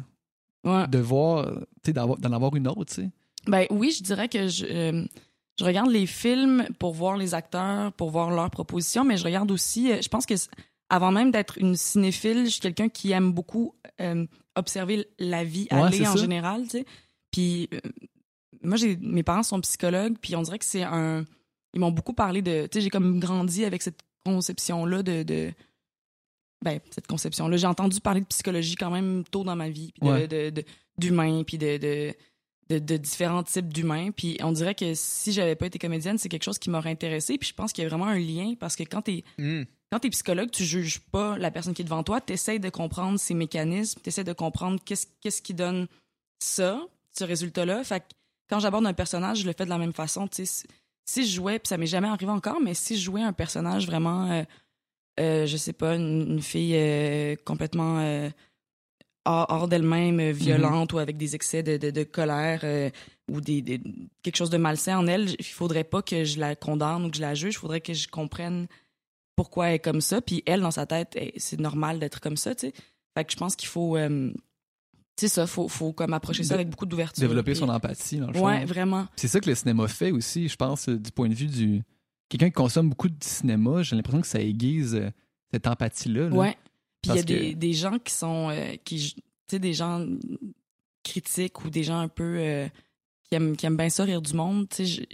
Ouais. de, de voir, tu sais, d'en avoir une autre, tu sais. Ben oui, je dirais que je, euh, je regarde les films pour voir les acteurs, pour voir leurs propositions, mais je regarde aussi, euh, je pense que avant même d'être une cinéphile, je suis quelqu'un qui aime beaucoup euh, observer la vie Ouais, aller en ça. général, tu sais. Puis euh, moi, j'ai mes parents sont psychologues, puis on dirait que c'est un... Ils m'ont beaucoup parlé de... Tu sais, j'ai comme grandi avec cette conception-là de... de ben, cette conception-là. J'ai entendu parler de psychologie quand même tôt dans ma vie, puis de- Ouais. de- de- d'humains, puis de, de, de, de différents types d'humains. Puis on dirait que si j'avais pas été comédienne, c'est quelque chose qui m'aurait intéressé. Puis je pense qu'il y a vraiment un lien parce que quand t'es Hmm. quand t'es psychologue, tu juges pas la personne qui est devant toi, t'essayes de comprendre ses mécanismes, t'essayes de comprendre qu'est-ce qu'est-ce qui donne ça, ce résultat-là. Fait que quand j'aborde un personnage, je le fais de la même façon. Si, si je jouais, puis ça m'est jamais arrivé encore, mais si je jouais un personnage vraiment, euh, euh, je sais pas, une, une fille euh, complètement hors, hors d'elle-même, euh, violente ou avec des excès de, de, de colère euh, ou des, des- quelque chose de malsain en elle, il faudrait pas que je la condamne ou que je la juge, il faudrait que je comprenne pourquoi elle est comme ça. Puis elle, dans sa tête, c'est normal d'être comme ça, tu sais. Fait que je pense qu'il faut. euh, c'est ça, faut, faut comme approcher ça avec beaucoup d'ouverture. Développer puis- son empathie, dans le fond. Ouais, vraiment. C'est ça que le cinéma fait aussi, je pense, euh, du point de vue du. Quelqu'un qui consomme beaucoup de cinéma, j'ai l'impression que ça aiguise euh, cette empathie-là. là. Ouais. Puis il y a que- des, des gens qui sont. euh, qui, tu sais, des gens critiques ou des gens un peu. euh, qui, aiment, qui aiment bien ça, rire du monde. Tu sais,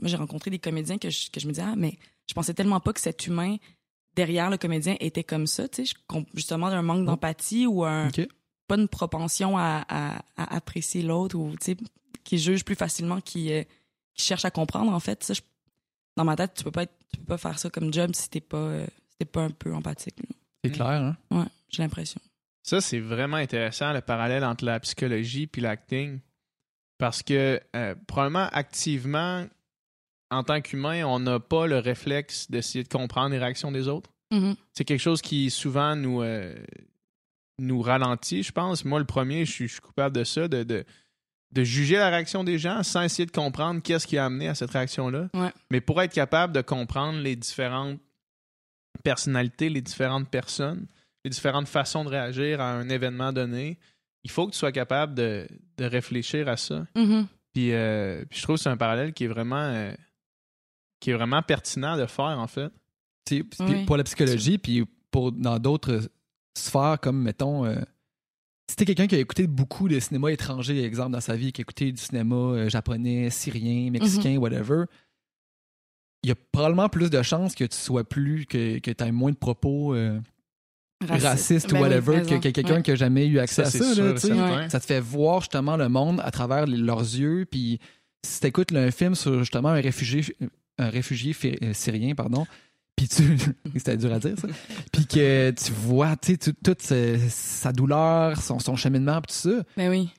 moi, j'ai rencontré des comédiens que je, que je me disais, ah, mais je pensais tellement pas que cet humain derrière le comédien était comme ça, tu sais, justement d'un manque d'empathie ou un, pas une propension à, à- à apprécier l'autre ou, tu sais, qui juge plus facilement, qui, euh, qui cherche à comprendre, en fait. Ça, je- dans ma tête, tu peux pas être- tu peux pas faire ça comme job si t'es pas, euh, si t'es pas un peu empathique. C'est clair, hein? Ouais, j'ai l'impression. Ça, c'est vraiment intéressant, le parallèle entre la psychologie puis l'acting. Parce que, euh, probablement, activement, en tant qu'humain, on n'a pas le réflexe d'essayer de comprendre les réactions des autres. Mhm. C'est quelque chose qui souvent nous, euh, nous ralentit, je pense. Moi, le premier, je suis, je suis coupable de ça, de, de, de juger la réaction des gens sans essayer de comprendre qu'est-ce qui a amené à cette réaction-là. Ouais. Mais pour être capable de comprendre les différentes personnalités, les différentes personnes, les différentes façons de réagir à un événement donné, il faut que tu sois capable de, de réfléchir à ça. Mhm. Puis, euh, puis je trouve que c'est un parallèle qui est vraiment euh, qui est vraiment pertinent de faire en fait. Puis Oui. Pour la psychologie, puis pour dans d'autres sphères, comme, mettons, euh, si t'es quelqu'un qui a écouté beaucoup de cinéma étranger, exemple, dans sa vie, qui a écouté du cinéma euh, japonais, syrien, mexicain, whatever, il y a probablement plus de chances que tu sois plus, que, que tu aies moins de propos euh, racistes Ben ou oui, whatever que, quelqu'un Ouais. qui a jamais eu accès Ça, à ça. sûr là, tu. Ça te fait voir justement le monde à travers les- leurs yeux. Puis si t'écoutes là, un film sur justement un réfugié, un réfugié euh, syrien, pardon, puis tu, c'était dur à dire ça, puis que tu vois, tu sais, tu- toute sa, douleur, son, son cheminement, puis tout ça, Ben oui.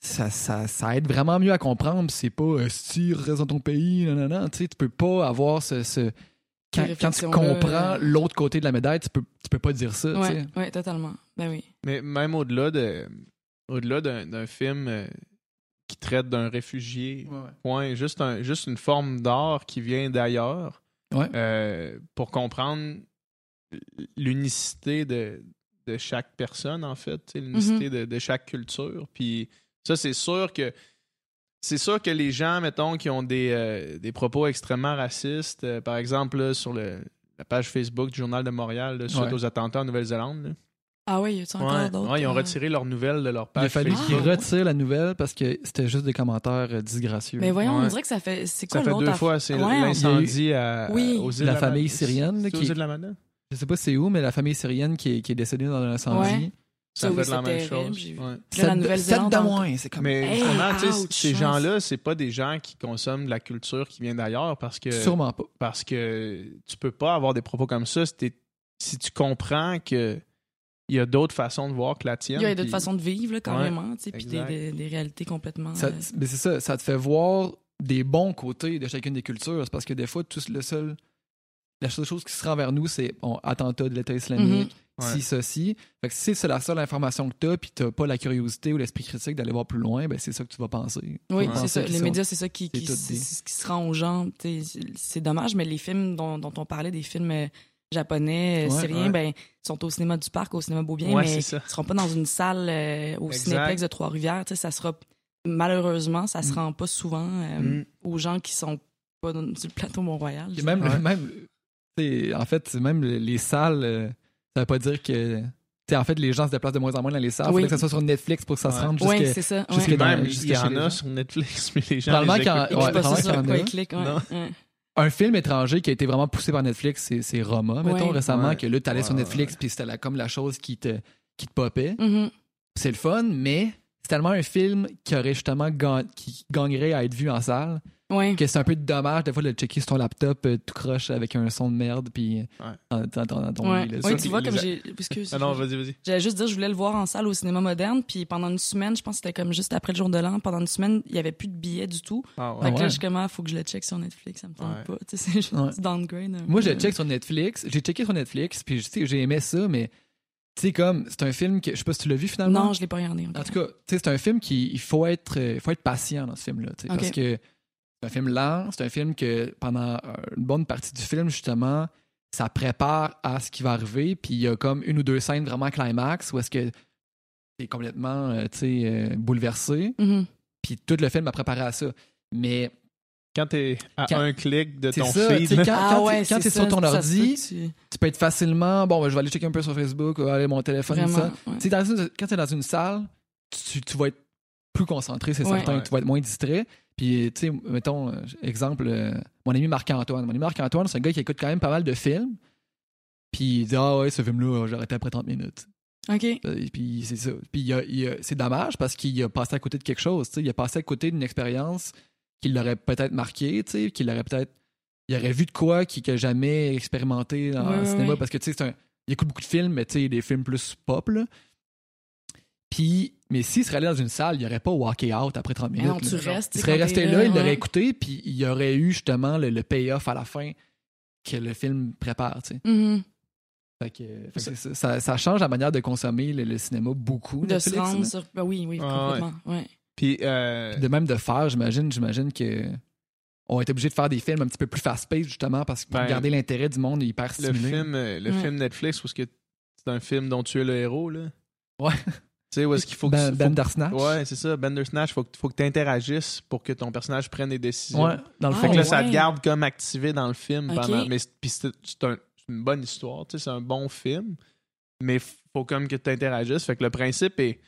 Ça, ça, ça aide vraiment mieux à comprendre. C'est pas euh, si tu restes dans ton pays, non, non, non, tu sais, tu peux pas avoir ce, ce- quand, tu comprends euh, l'autre côté de la médaille, tu peux, tu peux pas dire ça, tu Ouais, sais. ouais, totalement. Ben oui. Mais même au-delà de au-delà d'un, d'un film euh, qui traite d'un réfugié, point, juste, un, juste une forme d'art qui vient d'ailleurs Ouais. euh, pour comprendre l'unicité de, de chaque personne, en fait, l'unicité de, de chaque culture. Puis ça, c'est sûr que c'est sûr que les gens, mettons, qui ont des, euh, des propos extrêmement racistes, euh, par exemple, là, sur le, la page Facebook du Journal de Montréal, là, suite Ouais. aux attentats en Nouvelle-Zélande. Ah oui, y a-tu encore Ouais, d'autres? ouais, ils ont euh, retiré leurs nouvelles de leur Il a page fallu Facebook. qu'ils Ah, retirent la nouvelle parce que c'était juste des commentaires euh, disgracieux. Mais voyons, Ouais. on dirait que ça fait. C'est quoi Ça fait deux fois, c'est l'incendie à, Oui. aux îles La de famille syrienne, aux qui- îles de la Madeleine? Je sais pas c'est où, mais la famille syrienne qui est, qui est décédée dans un incendie. Ça Ça, oui, fait la c'est même terrible, chose. ouais. Là, la de encore. moins, c'est comme. Mais Hey, justement, tu sais, ouch, ces gens-là, c'est pas des gens qui consomment de la culture qui vient d'ailleurs parce que Sûrement pas. parce que tu peux pas avoir des propos comme ça si, tu comprends que il y a d'autres façons de voir que la tienne. Il y a d'autres puis- façon de vivre, là, carrément, tu sais, puis des, des, des réalités complètement. Ça, euh, mais c'est ça, ça te fait voir des bons côtés de chacune des cultures. C'est parce que des fois, tout le seul. La seule chose qui se rend vers nous, c'est bon, attentat de l'État islamique, Mhm. si, ceci. Fait que si c'est la seule information que tu as, puis tu pas la curiosité ou l'esprit critique d'aller voir plus loin, ben c'est ça que tu vas penser. Oui, c'est ça. Les médias, c'est ça qui, c'est qui, ce se rend aux gens. C'est dommage, mais les films dont, dont on parlait, des films euh, japonais, euh, Ouais, syriens, ouais. ben, sont au cinéma du parc, au cinéma Beaubien, Ouais, mais ils seront pas dans une salle euh, au Exact. Cinéplex de Trois-Rivières. Tu sais, Ça sera malheureusement, ça se Mm. rend pas souvent euh, Mm. aux gens qui sont pas dans- sur le plateau Mont-Royal. Puis même, Ouais. même tu sais, en fait, même les salles, euh, ça veut pas dire que. tu sais, en fait, les gens se déplacent de moins en moins dans les salles. Il Oui. faudrait que ça soit sur Netflix pour que ça se Ouais. rende Oui, jusqu'à. c'est ça. ouais. Dans- même, jusque il y en a sur Netflix, mais les gens Probablement qu'il y en- a. Un film étranger qui a été vraiment poussé par Netflix, c'est, Roma, mettons, récemment, Ouais. que là, t'allais sur Netflix, puis c'était la- comme la chose qui te, qui te popait. Mhm. C'est le fun, mais c'est tellement un film qui aurait justement qui gagnerait à être vu en salle, Ouais. que c'est un peu dommage, des fois, de le checker sur ton laptop euh, tout croche avec un son de merde, puis Ouais. dans, ton Ouais. lit, là. Ça, tu vois, comme j'ai. Ah non, vas-y, vas-y. J'allais juste dire, je voulais le voir en salle au cinéma moderne, puis pendant une semaine, je pense que c'était comme juste après le jour de l'an, pendant une semaine, il y avait plus de billets du tout. Ah, ouais. Fait que ouais. là, je suis comme, ah, faut que je le check sur Netflix, ça me tente Ouais. pas. Tu sais, c'est juste downgrade. Moi, je le check sur Netflix. J'ai checké sur Netflix, puis tu sais, j'ai aimé ça, mais tu sais, comme, c'est un film que, je sais pas si tu l'as vu finalement. Non, je l'ai pas regardé. En tout cas, tu sais, c'est un film qui il faut être euh, il faut être patient dans ce film-là, tu sais, Ok. parce que c'est un film lent, c'est un film que pendant euh, une bonne partie du film justement, ça prépare à ce qui va arriver. Puis il y a comme une ou deux scènes vraiment climax où est-ce que t'es complètement euh, tu sais, euh, bouleversé. Mhm. Puis tout le film m'a préparé à ça. Mais Quand t'es à Quand- un clic de c'est ton ça, tu feed, quand, Ah quand ouais, t'es- t'es sur ton peut ordi, tu- tu peux être facilement, bon, ben, je vais aller checker un peu sur Facebook, ou aller mon téléphone, Vraiment. ça. ouais. Dans une- quand tu es dans une salle, tu, tu vas être plus concentré, c'est Ouais. certain. Ouais. Tu vas être moins distrait. Puis, tu sais, mettons, euh, exemple, euh, mon ami Marc-Antoine. Mon ami Marc-Antoine, c'est un gars qui écoute quand même pas mal de films. Puis il dit, ah ouais, ce film-là, arrêté après 30 minutes. OK. Euh, Et puis c'est ça. Puis il a- il a- c'est dommage parce qu'il a passé à côté de quelque chose. tu sais. Il a passé à côté d'une expérience qui l'aurait peut-être marqué, tu sais, qu'il aurait peut-être. Il aurait vu de quoi qu'il n'a jamais expérimenté dans Ouais, le cinéma parce que tu sais, c'est un- il écoute beaucoup de films, mais tu sais, des films plus pop. Là. Puis, mais s'il serait allé dans une salle, il n'aurait pas walké out après 30 Mais minutes. non, tu là. restes. il serait resté là, il l'aurait écouté, puis il y aurait eu justement le, le payoff à la fin que le film prépare. tu sais. Mhm. Fait que, fait que c'est ça, change la manière de consommer le, le cinéma beaucoup. De se Netflix, rendre là. sur. Ben oui, oui, Ah, complètement. Ouais. Puis, euh, Puis de même de faire, j'imagine, j'imagine que on est obligé de faire des films un petit peu plus fast-paced justement parce que pour Ben, garder l'intérêt du monde hyper le stimulé. film, euh, le Ouais. film Netflix, où est-ce que c'est un film dont tu es le héros, là? Ouais. Tu sais, où est-ce qu'il faut que ben, faut ben. Ouais, c'est ça, Bandersnatch, faut que, faut que tu interagisses pour que ton personnage prenne des décisions. Ouais, dans le Ah, Fait que là, ouais. ça te garde comme activé dans le film Ok. pendant. Mais c'est- puis c'est c'est un- c'est une bonne histoire, tu sais, c'est un bon film. Mais faut comme que tu interagisses. Fait que le principe est.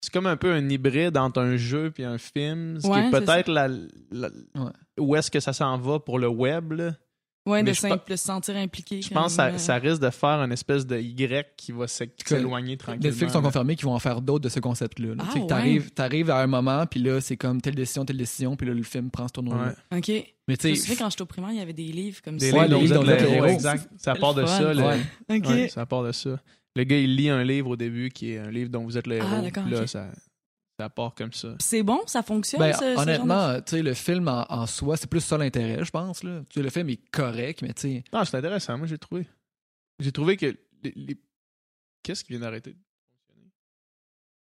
C'est comme un peu un hybride entre un jeu puis un film. Ce Ouais, qui est peut-être la, la- Ouais. où est-ce que ça s'en va pour le web. Là. Ouais, Mais de se sentir impliqué. Je pense que ça, même, ça risque de faire une espèce de Y qui va s'é- s'éloigner tranquillement. Netflix ont là. confirmé qu'ils vont en faire d'autres de ce concept-là. là. Ah, ouais. t'arrives, t'arrives à un moment, puis là, c'est comme telle décision, telle décision, puis là, le film prend ce tournoi-là. Ouais. OK. Mais tu sais, quand j'étais au primaire, il y avait des livres comme Des ça. Ouais, livres les dont livres héros, héros. exact. Ça C'est part de ça. le- Ouais. OK. Ouais, ça part de ça. Le gars, il lit un livre au début qui est un livre dont vous êtes le héros. Ah, d'accord, Puis là, ça, ça part comme ça. C'est bon, ça fonctionne, ben, ce- ce genre de- honnêtement, tu sais, le film en, en soi, c'est plus ça l'intérêt, je pense. Là. Tu sais, le film est correct, mais tu sais, Non, c'est intéressant. Moi, j'ai trouvé. J'ai trouvé que les. les- Qu'est-ce qui vient d'arrêter de fonctionner?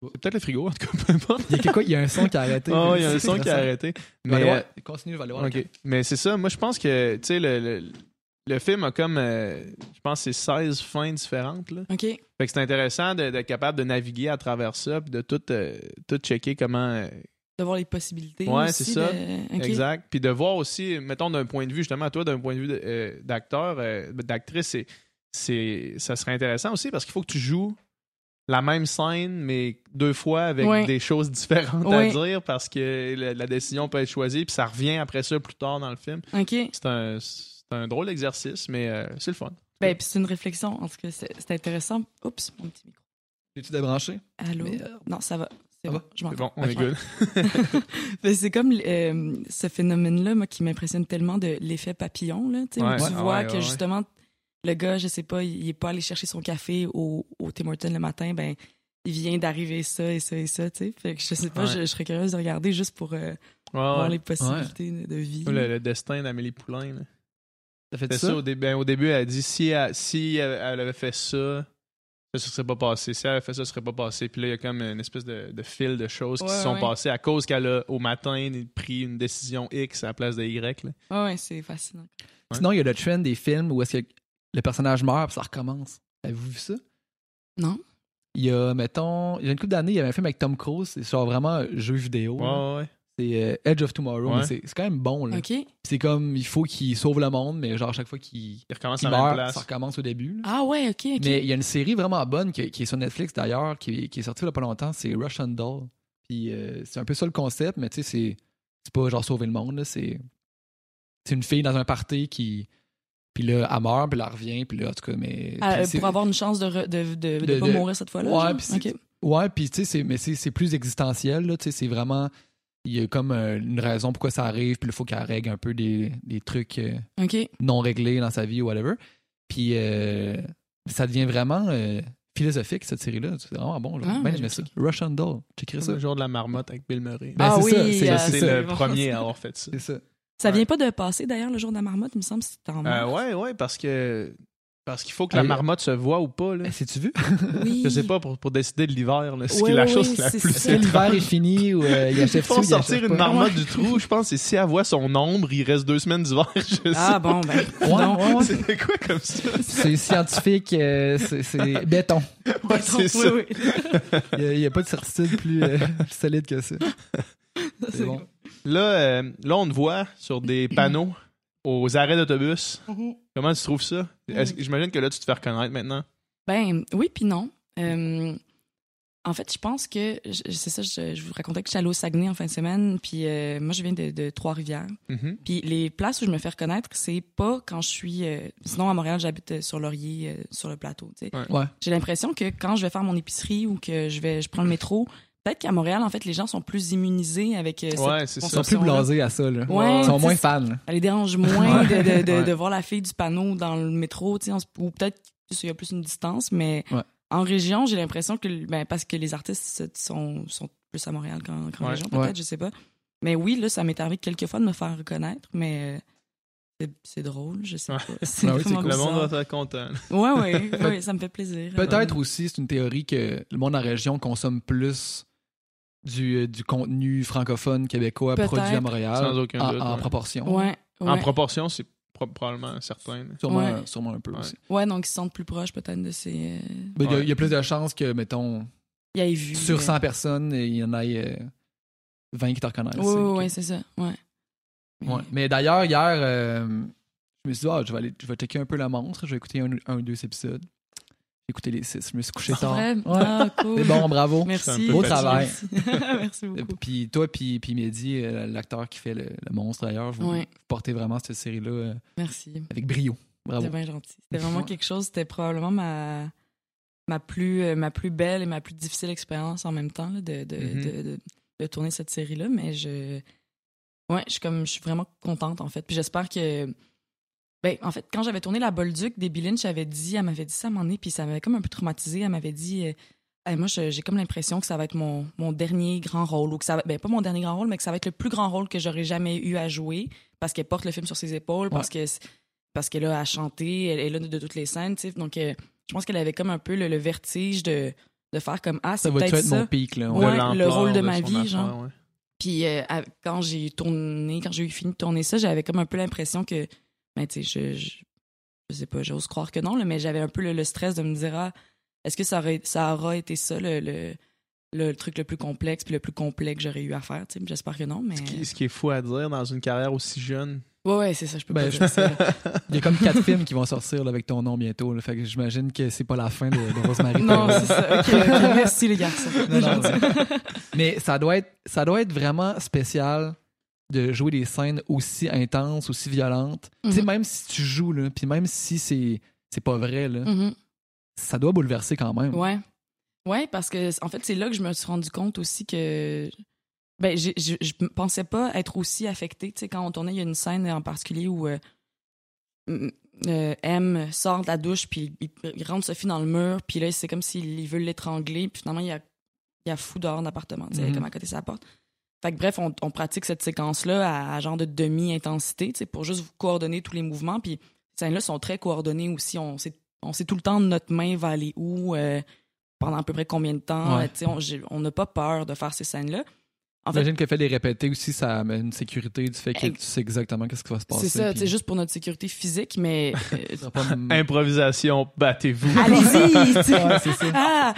C'est peut-être le frigo, en tout cas, peu importe. il y a quelque- il y a un son qui a arrêté. Oh, il y a un son qui a arrêté. Mais. Continue, je vais aller voir. OK. Mais c'est ça. Moi, je pense que, tu sais, le, le, le film a comme. euh, je pense c'est 16 fins différentes, là. OK. Fait que c'est intéressant d'être capable de naviguer à travers ça, puis de tout, euh, tout checker comment. euh, De voir les possibilités. Ouais, c'est ça. de-. Exact. Puis de voir aussi, mettons d'un point de vue, justement, toi, d'un point de vue euh, d'acteur, d'actrice, c'est, c'est, ça serait intéressant aussi parce qu'il faut que tu joues la même scène, mais deux fois avec Ouais. des choses différentes Ouais. à dire parce que la, la décision peut être choisie, puis ça revient après ça plus tard dans le film. OK. C'est un, c'est un drôle d'exercice, mais euh, c'est le fun. Ben, puis c'est une réflexion. En tout cas, c'est intéressant. Oups, mon petit micro. Es-tu débranché? Allô? Mais, euh, Non, ça va. C'est ça bon. va? Je m'entends. bon, on est good. Ben, c'est comme euh, ce phénomène-là, moi, qui m'impressionne tellement de l'effet papillon, là, tu sais, où Ouais. tu Ouais, vois ouais, que ouais, justement, le gars, je sais pas, il est pas allé chercher son café au, au Tim Hortons le matin, ben, il vient d'arriver ça et ça et ça, tu sais. Fait que je sais pas, Ouais. je, je serais curieuse de regarder juste pour euh, Ouais, voir les possibilités de- de vie. Le, le destin d'Amélie Poulain. Là. T'as fait C'est ça? ça, au, début, ben, au début, elle a dit si elle, si elle, elle avait fait ça, ça ne serait pas passé. Si elle avait fait ça, ça serait pas passé. Puis là, il y a comme une espèce de, de fil de choses qui se sont ouais. passées à cause qu'elle a, au matin, pris une décision X à la place de Y. là. Ah ouais, c'est fascinant. Sinon, il y a le trend des films où est-ce que le personnage meurt puis ça recommence. Avez-vous vu ça? Non? Il y a, mettons, il y a une couple d'années, il y avait un film avec Tom Cruise, c'est genre vraiment un jeu vidéo. là. Ouais. C'est euh, Edge of Tomorrow, Ouais. mais c'est c'est quand même bon. Là. OK. C'est comme, il faut qu'il sauve le monde, mais genre, à chaque fois qu'il Il recommence qu'il à la même meurt, place. ça recommence au début. là. Ah ouais, OK, OK. Mais il y a une série vraiment bonne qui, qui est sur Netflix d'ailleurs, qui, qui est sortie il y a pas longtemps, c'est Russian Doll. Puis euh, c'est un peu ça le concept, mais tu sais, c'est c'est pas genre sauver le monde, là, c'est c'est une fille dans un party qui. Puis là, elle meurt, puis elle revient, puis là, en tout cas, mais. Ah, puis euh, pour avoir une chance de, re- de, de, de De- pas de- mourir cette fois-là. Ouais, genre? puis. Ouais, puis tu sais, c'est- mais c'est c'est plus existentiel, là, tu sais, c'est vraiment. Il y a comme euh, une raison pourquoi ça arrive, puis il faut qu'elle règle un peu des, des trucs euh, non réglés dans sa vie ou whatever. Puis euh, ça devient vraiment euh, philosophique, cette série-là. C'est vraiment bon. J'ai Ah, bien ben, aimé ça. Russian Doll. J'écris ça. C'est le jour de la marmotte avec Bill Murray. Ben, Ah c'est ça, oui, c'est- euh, c'est c'est ça. le premier à avoir fait ça. C'est ça. Ça Ouais. vient pas de passer, d'ailleurs, le jour de la marmotte, il me semble, c'était en Euh, mars. ouais, ouais, parce que Parce qu'il faut que la marmotte se voit ou pas. Là. Eh, C'est-tu vu? Oui. Je sais pas, pour, pour décider de l'hiver, là, ce qui est la chose la c'est plus que l'hiver est fini ou euh, il achève il sortir une pas? marmotte du trou, je pense, et si elle voit son ombre, il reste deux semaines d'hiver. Je sais. Ah bon, ben. Ouais, non. ouais, ouais. C'est quoi comme ça? C'est scientifique, euh, c'est- c'est béton. Ouais, c'est ça. Oui, oui. Il n'y a, pas de certitude plus, euh, plus solide que ça. C'est bon. Là, euh, là, on te voit sur des panneaux aux arrêts d'autobus. Comment tu trouves ça? J'imagine que là, tu te fais reconnaître maintenant. Ben oui, puis non. Euh, en fait, je pense que je- c'est ça. Je, je vous racontais que je suis allée au Saguenay en fin de semaine, puis euh, moi je viens de, de Trois-Rivières. Mhm. Puis les places où je me fais reconnaître, c'est pas quand je suis. euh, sinon à Montréal, j'habite sur Laurier, euh, sur le plateau. tu sais. Ouais. J'ai l'impression que quand je vais faire mon épicerie ou que je vais, je prends le métro, peut-être qu'à Montréal, en fait, les gens sont plus immunisés avec euh, Ouais, c'est Ils sont plus blasés à ça. Là. Ouais, Ils sont moins fans. Ça les dérange moins de, de, de, Ouais. de voir la fille du panneau dans le métro, ou peut-être qu'il y a plus une distance, mais Ouais. en région, j'ai l'impression que, ben, parce que les artistes sont, sont plus à Montréal qu'en région, peut-être, Ouais. je sais pas. Mais oui, là, ça m'est arrivé quelques fois de me faire reconnaître, mais euh, c'est- drôle, je sais pas. C'est Ah oui, cool. Le monde va être content. Ouais, ouais, ouais, ça me fait plaisir. Peut-être aussi, c'est une théorie que le monde en région consomme plus du, euh, du contenu francophone québécois Peut-être. produit à Montréal Sans aucun en, doute, en ouais. proportion. Ouais, ouais. En proportion, c'est pro- probablement certain. Sûrement, Ouais. sûrement un peu Ouais. aussi. Ouais, donc ils se sentent plus proches peut-être de ces. euh, Ben, Il y a- Ouais. il y, a plus de chances que, mettons, Il y a vu. sur mais- 100 personnes, il y en ait euh, 20 qui te reconnaissent. Ok. ouais, c'est ça. Ouais. Mais- Ouais. Mais d'ailleurs, hier, euh, je me suis dit, ah, je, vais aller, je vais checker un peu la montre, je vais écouter un, un ou deux épisodes. Écouté les six, je me suis couché tard. vrai? Ouais. Ah, cool. C'est bon, bravo. Merci. Beau travail. Merci Euh, beaucoup. Puis toi, puis, puis Mehdi, euh, l'acteur qui fait le, le monstre d'ailleurs, vous, Ouais. vous portez vraiment cette série-là euh, Merci. avec brio. Bravo. C'était bien gentil. C'était vraiment quelque chose. C'était probablement ma, ma, plus, ma plus belle et ma plus difficile expérience en même temps là, de, de, Mhm. de, de- de tourner cette série-là. Mais je. Ouais, je suis, comme, je suis vraiment contente, en fait. Puis j'espère que. Ben, en fait, quand j'avais tourné La Bolduc, Debbie Lynch avait dit, elle m'avait dit ça à un moment donné, puis ça m'avait comme un peu traumatisée. Elle m'avait dit. euh, Hey, moi, j'ai comme l'impression que ça va être mon, mon dernier grand rôle, ou que ça va, ben, pas mon dernier grand rôle, mais que ça va être le plus grand rôle que j'aurais jamais eu à jouer, parce qu'elle porte le film sur ses épaules, parce que parce qu'elle a à chanter, elle est là de, de toutes les scènes, tu sais. Donc, euh, je pense qu'elle avait comme un peu le, le vertige de, de faire comme Ah, Ça c'est va peut-être être ça. mon pic, là. Ouais, le rôle de de ma vie, affaire, genre. ouais. Puis euh, quand j'ai tourné, quand j'ai eu fini de tourner ça, j'avais comme un peu l'impression que, ben, tu sais, je, je, je sais pas, j'ose croire que non, là, mais j'avais un peu le, le stress de me dire, ah, est-ce que ça, aurait, ça aura été ça, le, le, le truc le plus complexe, puis le plus complet que j'aurais eu à faire, tu sais? J'espère que non, mais. Ce qui, ce qui est fou à dire dans une carrière aussi jeune. Ouais, ouais, c'est ça, je peux Ben, pas je- dire ça. Il y a comme quatre films qui vont sortir là, avec ton nom bientôt. là. fait que j'imagine que c'est pas la fin de, de Rosemary. Non, c'est ça. Merci les garçons. Non, non, Mais ça doit être ça doit être vraiment spécial de jouer des scènes aussi intenses, aussi violentes. Tu sais, Mhm. même si tu joues, là, puis même si c'est c'est pas vrai, là, Mhm. ça doit bouleverser quand même. Ouais. Ouais, parce que en fait, c'est là que je me suis rendu compte aussi que ben je je pensais pas être aussi affectée, tu sais quand on tournait, il y a une scène en particulier où euh, m- euh, M sort de la douche puis il, il rentre Sophie dans le mur, puis là c'est comme s'il il veut l'étrangler, puis finalement il y a il y a fou dehors de l'appartement, tu sais, Mhm. comme à côté de sa porte. Fait que bref, on, on pratique cette séquence-là à, à genre de demi-intensité, tu sais, pour juste vous coordonner tous les mouvements. Puis ces scènes-là sont très coordonnées aussi. On sait, on sait tout le temps notre main va aller où, euh, pendant à peu près combien de temps. Ouais. Tu sais, on j'ai- on n'a pas peur de faire ces scènes-là. En fait, J'imagine que le fait de les répéter aussi, ça amène une sécurité du fait que tu sais exactement qu'est-ce qui va se passer. c'est ça, puis c'est juste pour notre sécurité physique, mais euh, pas Improvisation, battez-vous. allez-y! tu sais. Ouais, c'est ça. Ah!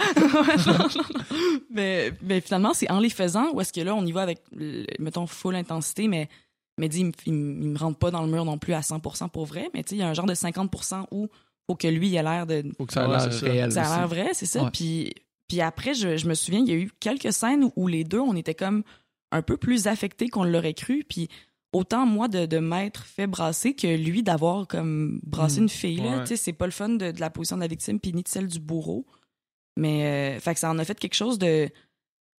Mais, mais finalement, c'est en les faisant où est-ce que là, on y va avec, mettons, full intensité, mais, mais dit, il, me- il, me- il me rentre pas dans le mur non plus à 100% pour vrai, mais tu sais, il y a un genre de 50% où faut que lui, il ait l'air de. Faut que ça ait Ouais, l'air réel. Ça a l'air vrai, c'est ça. Ouais. Puis, puis après, je, je me souviens, il y a eu quelques scènes où, où les deux, on était comme un peu plus affectés qu'on l'aurait cru, puis autant moi de, de m'être fait brasser que lui d'avoir comme brassé Mm. une fille Ouais. tu sais c'est pas le fun de, de la position de la victime puis ni de celle du bourreau mais euh, fait que ça en a fait quelque chose de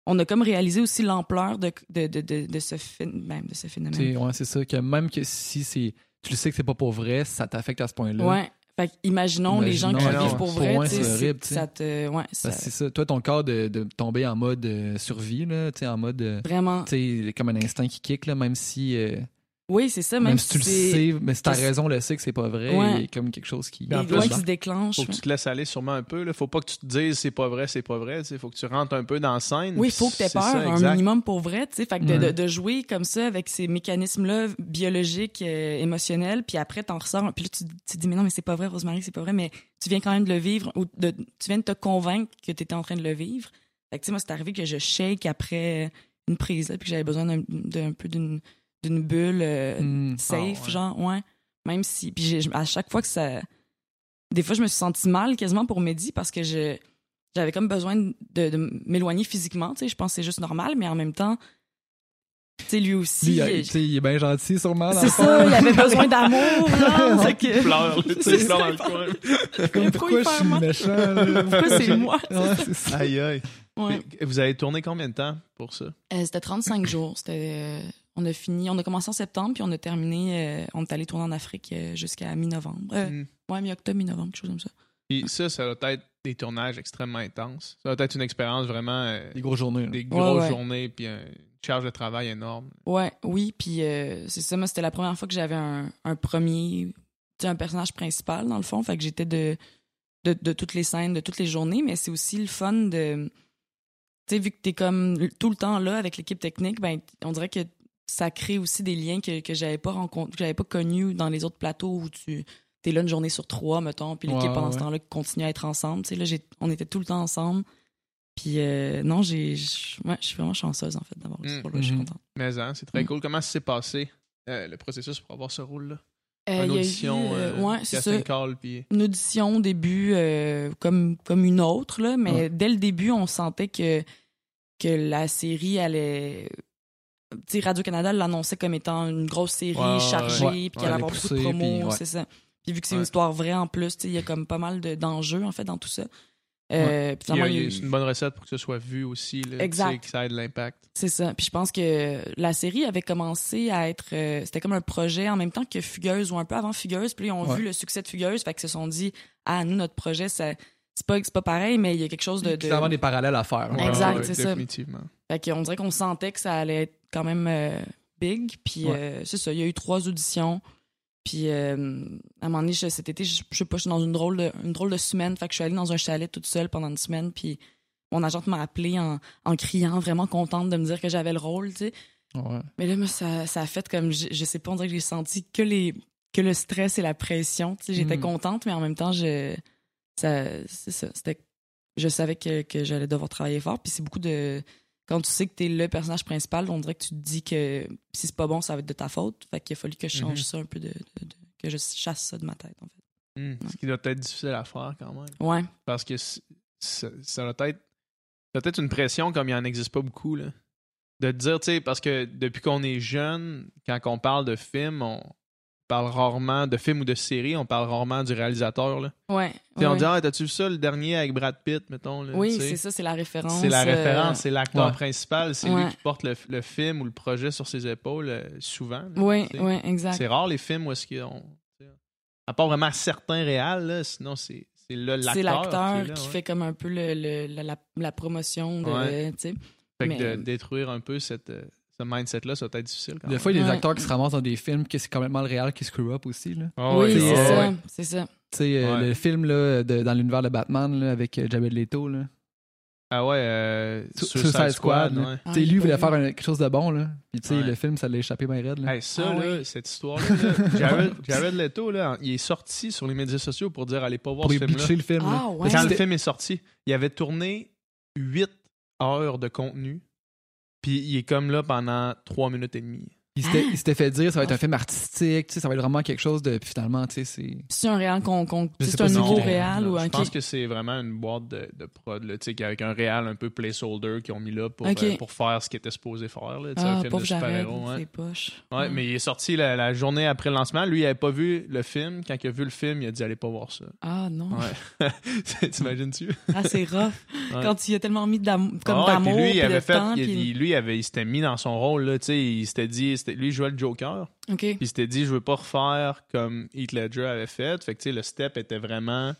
on a comme réalisé aussi l'ampleur de, de, de, de, de ce phé- ben, de ce phénomène ouais, c'est ça. Que même que si c'est. Tu le sais que c'est pas pour vrai, ça t'affecte à ce point-là. ouais fait imaginons les gens qui ouais, vivent pour vrai c'est horrible, ça te ouais ça, c'est ça. Toi, ton corps de, de tomber en mode euh, survie, là, tu en mode. euh, vraiment tu comme un instinct qui kick, là, même si. euh, Oui, c'est ça. Même, Même si tu le sais, mais si ta raison le sait que c'est pas vrai, Ouais. il y a comme quelque chose qui. Il y a en plus, qui se déclenchent. Faut que tu te laisses aller sûrement un peu. Là. Faut pas que tu te dises c'est pas vrai, c'est pas vrai. Il faut que tu rentres un peu dans la scène. Oui, il faut que tu aies peur ça, un exact. minimum pour vrai, tu sais. Fait que de, Ouais. de, de jouer comme ça avec ces mécanismes-là biologiques, euh, émotionnels, puis après t'en ressors, puis là tu, tu te dis mais non mais c'est pas vrai, Rosemary, c'est pas vrai, mais tu viens quand même de le vivre ou de, tu viens de te convaincre que tu étais en train de le vivre. Fait que tu sais moi c'est arrivé que je shake après une prise là, puis que j'avais besoin d'un d'un peu d'une d'une bulle euh, safe, Ah, ouais. genre ouais. Même si puis j'ai- à chaque fois que ça des fois je me suis sentie mal quasiment pour Mehdi parce que je j'avais comme besoin de, de m'éloigner physiquement, tu sais, je pense que c'est juste normal, mais en même temps, tu sais, lui aussi, Lui, il, il- tu sais, il est bien gentil, sûrement. c'est ça, il avait besoin d'amour, là, fait que- Il pleure, tu sais, il pleure dans le coin. Pourquoi pourquoi il je fait suis mal? méchant? là? Pourquoi c'est moi? Ouais, c'est ça. Aïe, aïe. Ouais. Vous avez tourné combien de temps pour ça? Euh, c'était 35 jours, c'était, euh, on a fini, on a commencé en septembre, puis on a terminé, euh, on est allé tourner en Afrique euh, jusqu'à mi-novembre, Euh, Hmm. ouais, mi-octobre, mi-novembre, quelque chose comme ça. Puis ça, ça doit être des tournages extrêmement intenses. Ça doit être une expérience vraiment. euh, Des grosses journées. là. des grosses Ouais, ouais. journées, puis euh, une charge de travail énorme. Ouais, oui, puis euh, c'est ça, moi, c'était la première fois que j'avais un, un premier, tu sais, un personnage principal, dans le fond, fait que j'étais de, de, de toutes les scènes, de toutes les journées, mais c'est aussi le fun de, tu sais, vu que t'es comme tout le temps là avec l'équipe technique, ben, on dirait que ça crée aussi des liens que, que j'avais pas rencontrés, que j'avais pas connus dans les autres plateaux où tu t'es là une journée sur trois, mettons, puis l'équipe Ouais, pendant ce temps-là continue à être ensemble, tu sais, là, j'ai- on était tout le temps ensemble, puis euh, non, j'ai, ouais, je suis vraiment chanceuse, en fait, d'avoir eu ce Mm. rôle-là, je suis Mhm. contente. Mais hein, c'est très Mm. cool. Comment ça s'est passé, euh, le processus pour avoir ce rôle-là? Euh, Une il y a eu, audition, euh, ouais, ça. call, puis... Une audition au début comme, comme une autre, là, mais dès le début, on sentait que, que la série allait. Radio-Canada l'annonçait comme étant une grosse série Ouais, chargée, ouais. puis qu'elle allait avoir beaucoup de promos, c'est ça. Puis vu que c'est une histoire vraie en plus, il y a comme pas mal de- d'enjeux, en fait, dans tout ça. Euh, Il y a- il y a c'est une bonne recette pour que ce soit vu aussi. Là, Exact. que ça ait de l'impact. C'est ça. Puis je pense que la série avait commencé à être. euh, C'était comme un projet en même temps que Fugueuse ou un peu avant Fugueuse. Puis ils ont vu le succès de Fugueuse. Fait qu'ils se sont dit, ah, nous, notre projet, ça, c'est pas, c'est pas pareil, mais il y a quelque chose de. de... Clairement des parallèles à faire. Ouais. Exact, Ouais, c'est ça. Définitivement. Fait qu'on dirait qu'on sentait que ça allait être quand même euh, big. Puis Ouais. euh, c'est ça. Il y a eu trois auditions. Puis euh, à un moment donné, je- cet été, je, je sais pas, je suis dans une drôle, de, une drôle de semaine. Fait que je suis allée dans un chalet toute seule pendant une semaine. Puis mon agente m'a appelé en, en criant, vraiment contente de me dire que j'avais le rôle, tu sais. Ouais. Mais là, moi, ça, ça a fait comme, je, je sais pas, on dirait que j'ai senti que les que le stress et la pression. Tu sais, j'étais Mm. contente, mais en même temps, je, ça, c'est ça, c'était, je savais que, que j'allais devoir travailler fort. Puis c'est beaucoup de, quand tu sais que t'es le personnage principal, on dirait que tu te dis que si c'est pas bon, ça va être de ta faute. Fait qu'il a fallu que je change Mhm. ça un peu, de, de- de- que je chasse ça de ma tête, en fait. Hmm. Ce qui doit être difficile à faire quand même. Ouais. Parce que ça, ça doit être peut-être une pression comme il n'en existe pas beaucoup. Là. De te dire, tu sais, parce que depuis qu'on est jeune, quand on parle de film, on parle rarement de film ou de série, on parle rarement du réalisateur. Là. Ouais. On dit, ah, t'as-tu vu ça le dernier avec Brad Pitt, mettons? Là, oui, c'est ça, c'est la référence. C'est la euh, référence, c'est l'acteur ouais. principal, c'est Ouais. lui qui porte le, le film ou le projet sur ses épaules euh, souvent. Oui, oui, exact. C'est rare les films où est-ce qu'ils ont. À part vraiment certains réals, là, sinon c'est c'est là l'acteur. Qui ouais. fait comme un peu le, le- la, promotion de, Ouais. tu sais. Fait que mais- de détruire un peu cette, euh, ce mindset-là, ça va être difficile quand Des même. fois, il y a des Ouais. acteurs qui se ramassent dans des films que c'est complètement le réel qui screw up aussi. Là. Ah oui, c'est ça, c'est ça. Euh, le film là, de- dans l'univers de Batman là, avec euh, Jared Leto. Là. Ah ouais, euh, Su- Suicide, Suicide Squad. Squad, ouais. Ah, lui, il voulait faire un- quelque chose de bon. Là. Puis, tu sais, Ouais. le film, ça l'a échappé bien raide. Là. Hey, ça, Ah là, oui. cette histoire-là, là, Jared, Jared Leto, là, il est sorti sur les médias sociaux pour dire allez pas voir pour ce film-là. le film. Ah ouais. Quand le film est sorti, il avait tourné 8 heures de contenu, puis il est comme là pendant 3 minutes et demie. Il s'était- il s'était fait dire ça va être Ah. un film artistique, tu sais, ça va être vraiment quelque chose de. Puis finalement, tu sais, c'est. C'est un réal qu'on. Je C'est un si nouveau réal ou Je un. pense que c'est vraiment une boîte de, de prod, là, tu sais, avec un réal un peu placeholder qu'ils ont mis là pour, euh, pour faire ce qu'il était supposé faire. Là, tu sais, un Ah, film de super-héros. Ouais. mais il est sorti la, la journée après le lancement. Lui, il avait pas vu le film. Quand il a vu le film, il a dit allez pas voir ça. Ah non. Ouais. T'imagines-tu? Ah, c'est rough. Ouais. Quand il a tellement mis d'am- comme Ah d'amour, puis lui, il avait de fait, lui, il avait, il s'était mis dans son rôle, là, tu sais, il s'était dit, lui, il jouait le Joker, OK. puis il s'était dit, je veux pas refaire comme Heath Ledger avait fait, fait que, tu sais, le step était vraiment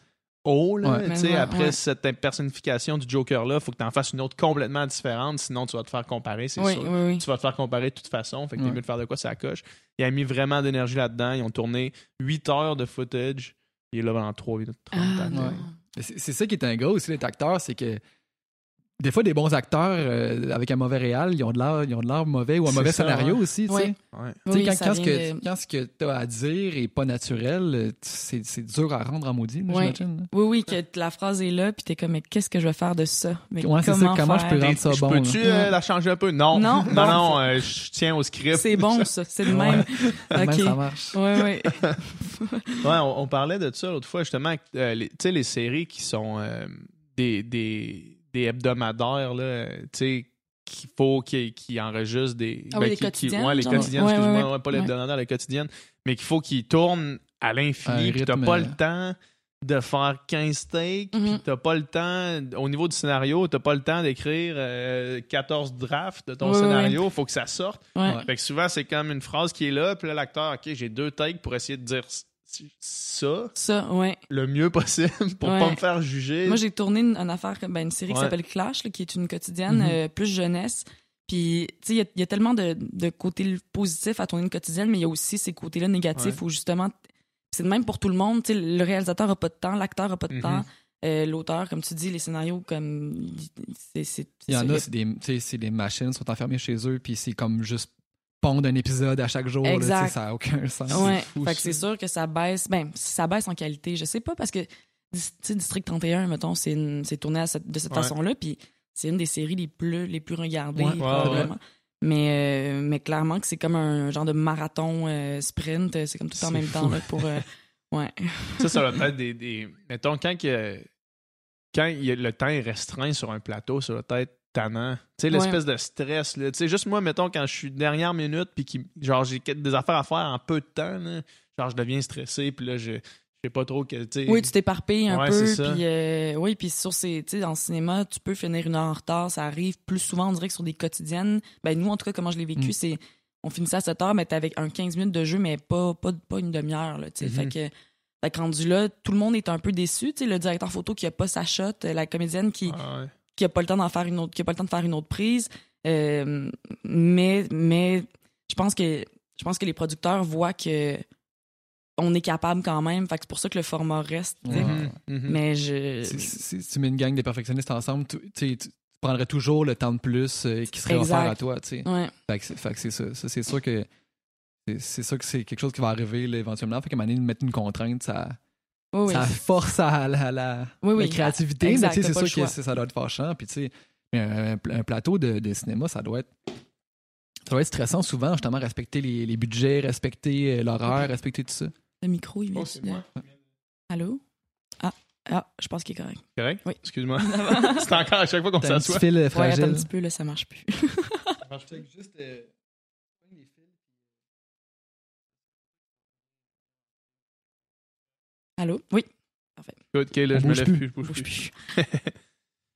haut. Là, Ouais. tu sais, Mais ouais, après ouais. cette personnification du Joker-là, il faut que tu en fasses une autre complètement différente, sinon tu vas te faire comparer, c'est Oui, sûr. oui, oui. Tu vas te faire comparer de toute façon, fait que t'es Ouais. mieux de faire de quoi ça coche. Il a mis vraiment d'énergie là-dedans. Ils ont tourné 8 heures de footage. Il est là pendant 3 minutes 30. Ah, C'est c'est ça qui est un gars aussi, les acteurs, c'est que des fois, des bons acteurs euh, avec un mauvais réal, ils ont de l'air, ils ont de l'air mauvais ou un mauvais ça, scénario ouais. aussi. tu sais. Ouais. Ouais. Tu sais, Oui, quand, quand ce que, de- quand ce que tu as à dire est pas naturel, euh, c'est c'est dur à rendre en maudit, j'imagine. Oui, oui, que la phrase est là, puis t'es comme, mais qu'est-ce que je vais faire de ça? Mais Ouais, c'est ça, comment, comment je peux rendre ça Je bon? Peux-tu euh, la changer un peu? Non. Non, non, euh, je tiens au script. C'est bon, ça. C'est le même. Même OK. ça marche. Oui, oui. Ouais, on, on parlait de ça l'autre fois, justement. euh, les- tu sais, les séries qui sont euh, des, des, des hebdomadaires, là, euh, tu sais, qu'il faut qu'ils qu'ils enregistrent des. Ah oui, les qui- qui- quotidiennes, ouais, les genre? quotidiennes, Ouais, excuse-moi, ouais, pas hebdomadaires, les quotidiennes. Mais qu'il faut qu'ils tournent à l'infini, puis t'as pas euh, le temps de faire 15 takes, puis Mhm. t'as pas le temps, au niveau du scénario, t'as pas le temps d'écrire euh, 14 drafts de ton scénario, faut que ça sorte. Ouais. Fait que souvent, c'est comme une phrase qui est là, puis là, l'acteur, OK, j'ai deux takes pour essayer de dire ça Ça, ouais. le mieux possible pour Ouais. pas me faire juger. Moi, j'ai tourné une, une affaire, ben, une série qui s'appelle Clash, là, qui est une quotidienne Mhm. euh, plus jeunesse. Puis, tu sais, il y a- il y, a tellement de, de côtés positifs à tourner une quotidienne, mais il y a aussi ces côtés-là négatifs où justement, c'est de même pour tout le monde. Tu sais, le réalisateur a pas de temps, l'acteur a pas de Mhm. temps, euh, l'auteur, comme tu dis, les scénarios, comme c'est, Il y en a, c'est des, tu sais, c'est des machines, sont enfermées chez eux, puis c'est comme juste pondre un épisode à chaque jour. là, ça n'a aucun sens. Ouais, fou, fait que c'est sûr que ça baisse. Ben, ça baisse en qualité. Je sais pas parce que, District 31, mettons, c'est une- c'est tourné à cette- de cette Ouais. façon-là, puis c'est une des séries les plus, les plus regardées, Ouais. probablement. Mais, euh, mais clairement que c'est comme un genre de marathon euh, sprint, euh, c'est comme tout en même fou. temps là, pour. euh, ouais. Ça, ça va être des, des. Mettons, quand, que- quand il y a- le temps est restreint sur un plateau, ça va être tannant. Tu sais, l'espèce de stress. Tu sais, juste moi, mettons, quand je suis dernière minute, puis qui, genre, j'ai des affaires à faire en peu de temps, là, genre, je deviens stressé, puis là, je, je sais pas trop que. Oui, tu t'éparpilles un Ouais, peu, puis euh, oui, puis sur ces, tu sais, dans le cinéma, tu peux finir une heure en retard, ça arrive plus souvent, on dirait que sur des quotidiennes. Ben nous, en tout cas, comment je l'ai vécu, Mm. c'est, on finissait à 7 heures, mais t'es avec un 15 minutes de jeu, mais pas, pas, pas une demi-heure, là, tu sais. Mhm. Fait que, fait que rendu là, tout le monde est un peu déçu, tu sais, le directeur photo qui a pas sa shot, la comédienne qui, Ah ouais. Qui a pas le temps d'en faire une autre, qui a pas le temps de faire une autre prise. Euh, mais, mais je pense que, je pense que les producteurs voient que on est capable quand même. Fait que c'est pour ça que le format reste. Mhm, mhm. Mais je. Si, si- si tu mets une gang de perfectionnistes ensemble, tu, tu sais, tu prendrais toujours le temps de plus euh, qui serait Exact. offert à toi. tu sais. Ouais. Fait que c'est- c'est ça. Ça, c'est sûr que c'est- c'est sûr que c'est quelque chose qui va arriver là, éventuellement. Fait qu'à un moment donné, de mettre une contrainte, ça, Oui, oui. ça force à la, la, Oui, oui. la créativité. Exact, mais tu sais, t'as c'est sûr que ça doit être fâchant. Puis tu sais, un, un plateau de, de cinéma, ça doit être. Ça doit être stressant souvent, justement, respecter les, les budgets, respecter euh, l'horaire, respecter tout ça. Le micro, il vient Oh, moi. Allô? Ah, ah, je pense qu'il est correct. Correct? Oui. Excuse-moi. c'est encore à chaque fois qu'on s'assoit. euh, Ouais, un petit peu, là, ça marche plus. Allô? Oui. Ok, là, On je me lève plus. plus. je bouge Bouge plus.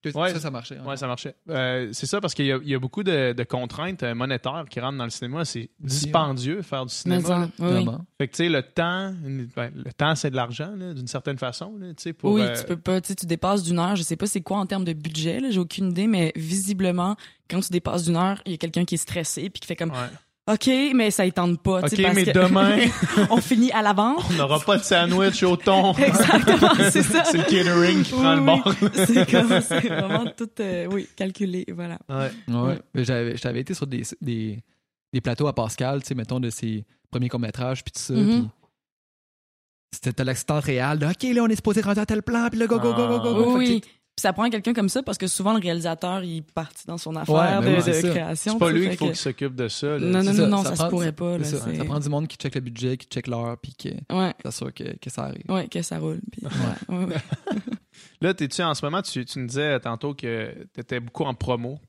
plus. Ouais. Ça, ça marchait. Ouais, ça marchait. Euh, c'est ça parce qu'il y, a- il y a beaucoup de, de contraintes euh, monétaires qui rentrent dans le cinéma. C'est dispendieux faire du cinéma. ça, oui. Fait que, tu sais, le temps, ben, le temps, c'est de l'argent, là, d'une certaine façon, là, pour... oui, euh, tu peux pas, tu sais, tu dépasses d'une heure, je sais pas c'est quoi en termes de budget, j'ai aucune idée, mais visiblement, quand tu dépasses d'une heure, il y a quelqu'un qui est stressé puis qui fait comme, ouais. OK, mais ça étende pas, tu OK, parce mais que demain, on finit à l'avance. on n'aura pas de sandwich au thon. Exactement, c'est ça. c'est le catering qui prend le bord. c'est comme, c'est vraiment tout, euh, oui, calculé, voilà. Ouais. Ouais. J'avais, j'avais été sur des, des, des plateaux à Pascal, tu sais, mettons, de ses premiers courts-métrages, puis tout ça. Mhm. puis C'était l'accident réel de OK, là, on est supposé rentrer à tel plan, puis là, go, go, go, go, go. go. Oui, Fait Puis ça prend quelqu'un comme ça parce que souvent le réalisateur il est parti dans son affaire de, oui, création. C'est pas lui qu'il faut qu'il s'occupe de ça. là. Non, non, non, ça, non, ça ça, prend- se pourrait pas. Là, ça. prend du monde qui check le budget, qui check l'heure, puis qui Ouais, s'assure que, que ça arrive. ouais, que ça roule. Puis, ouais, ouais, ouais. Là, t'es-tu en ce moment, tu, tu me disais tantôt que tu étais beaucoup en promo.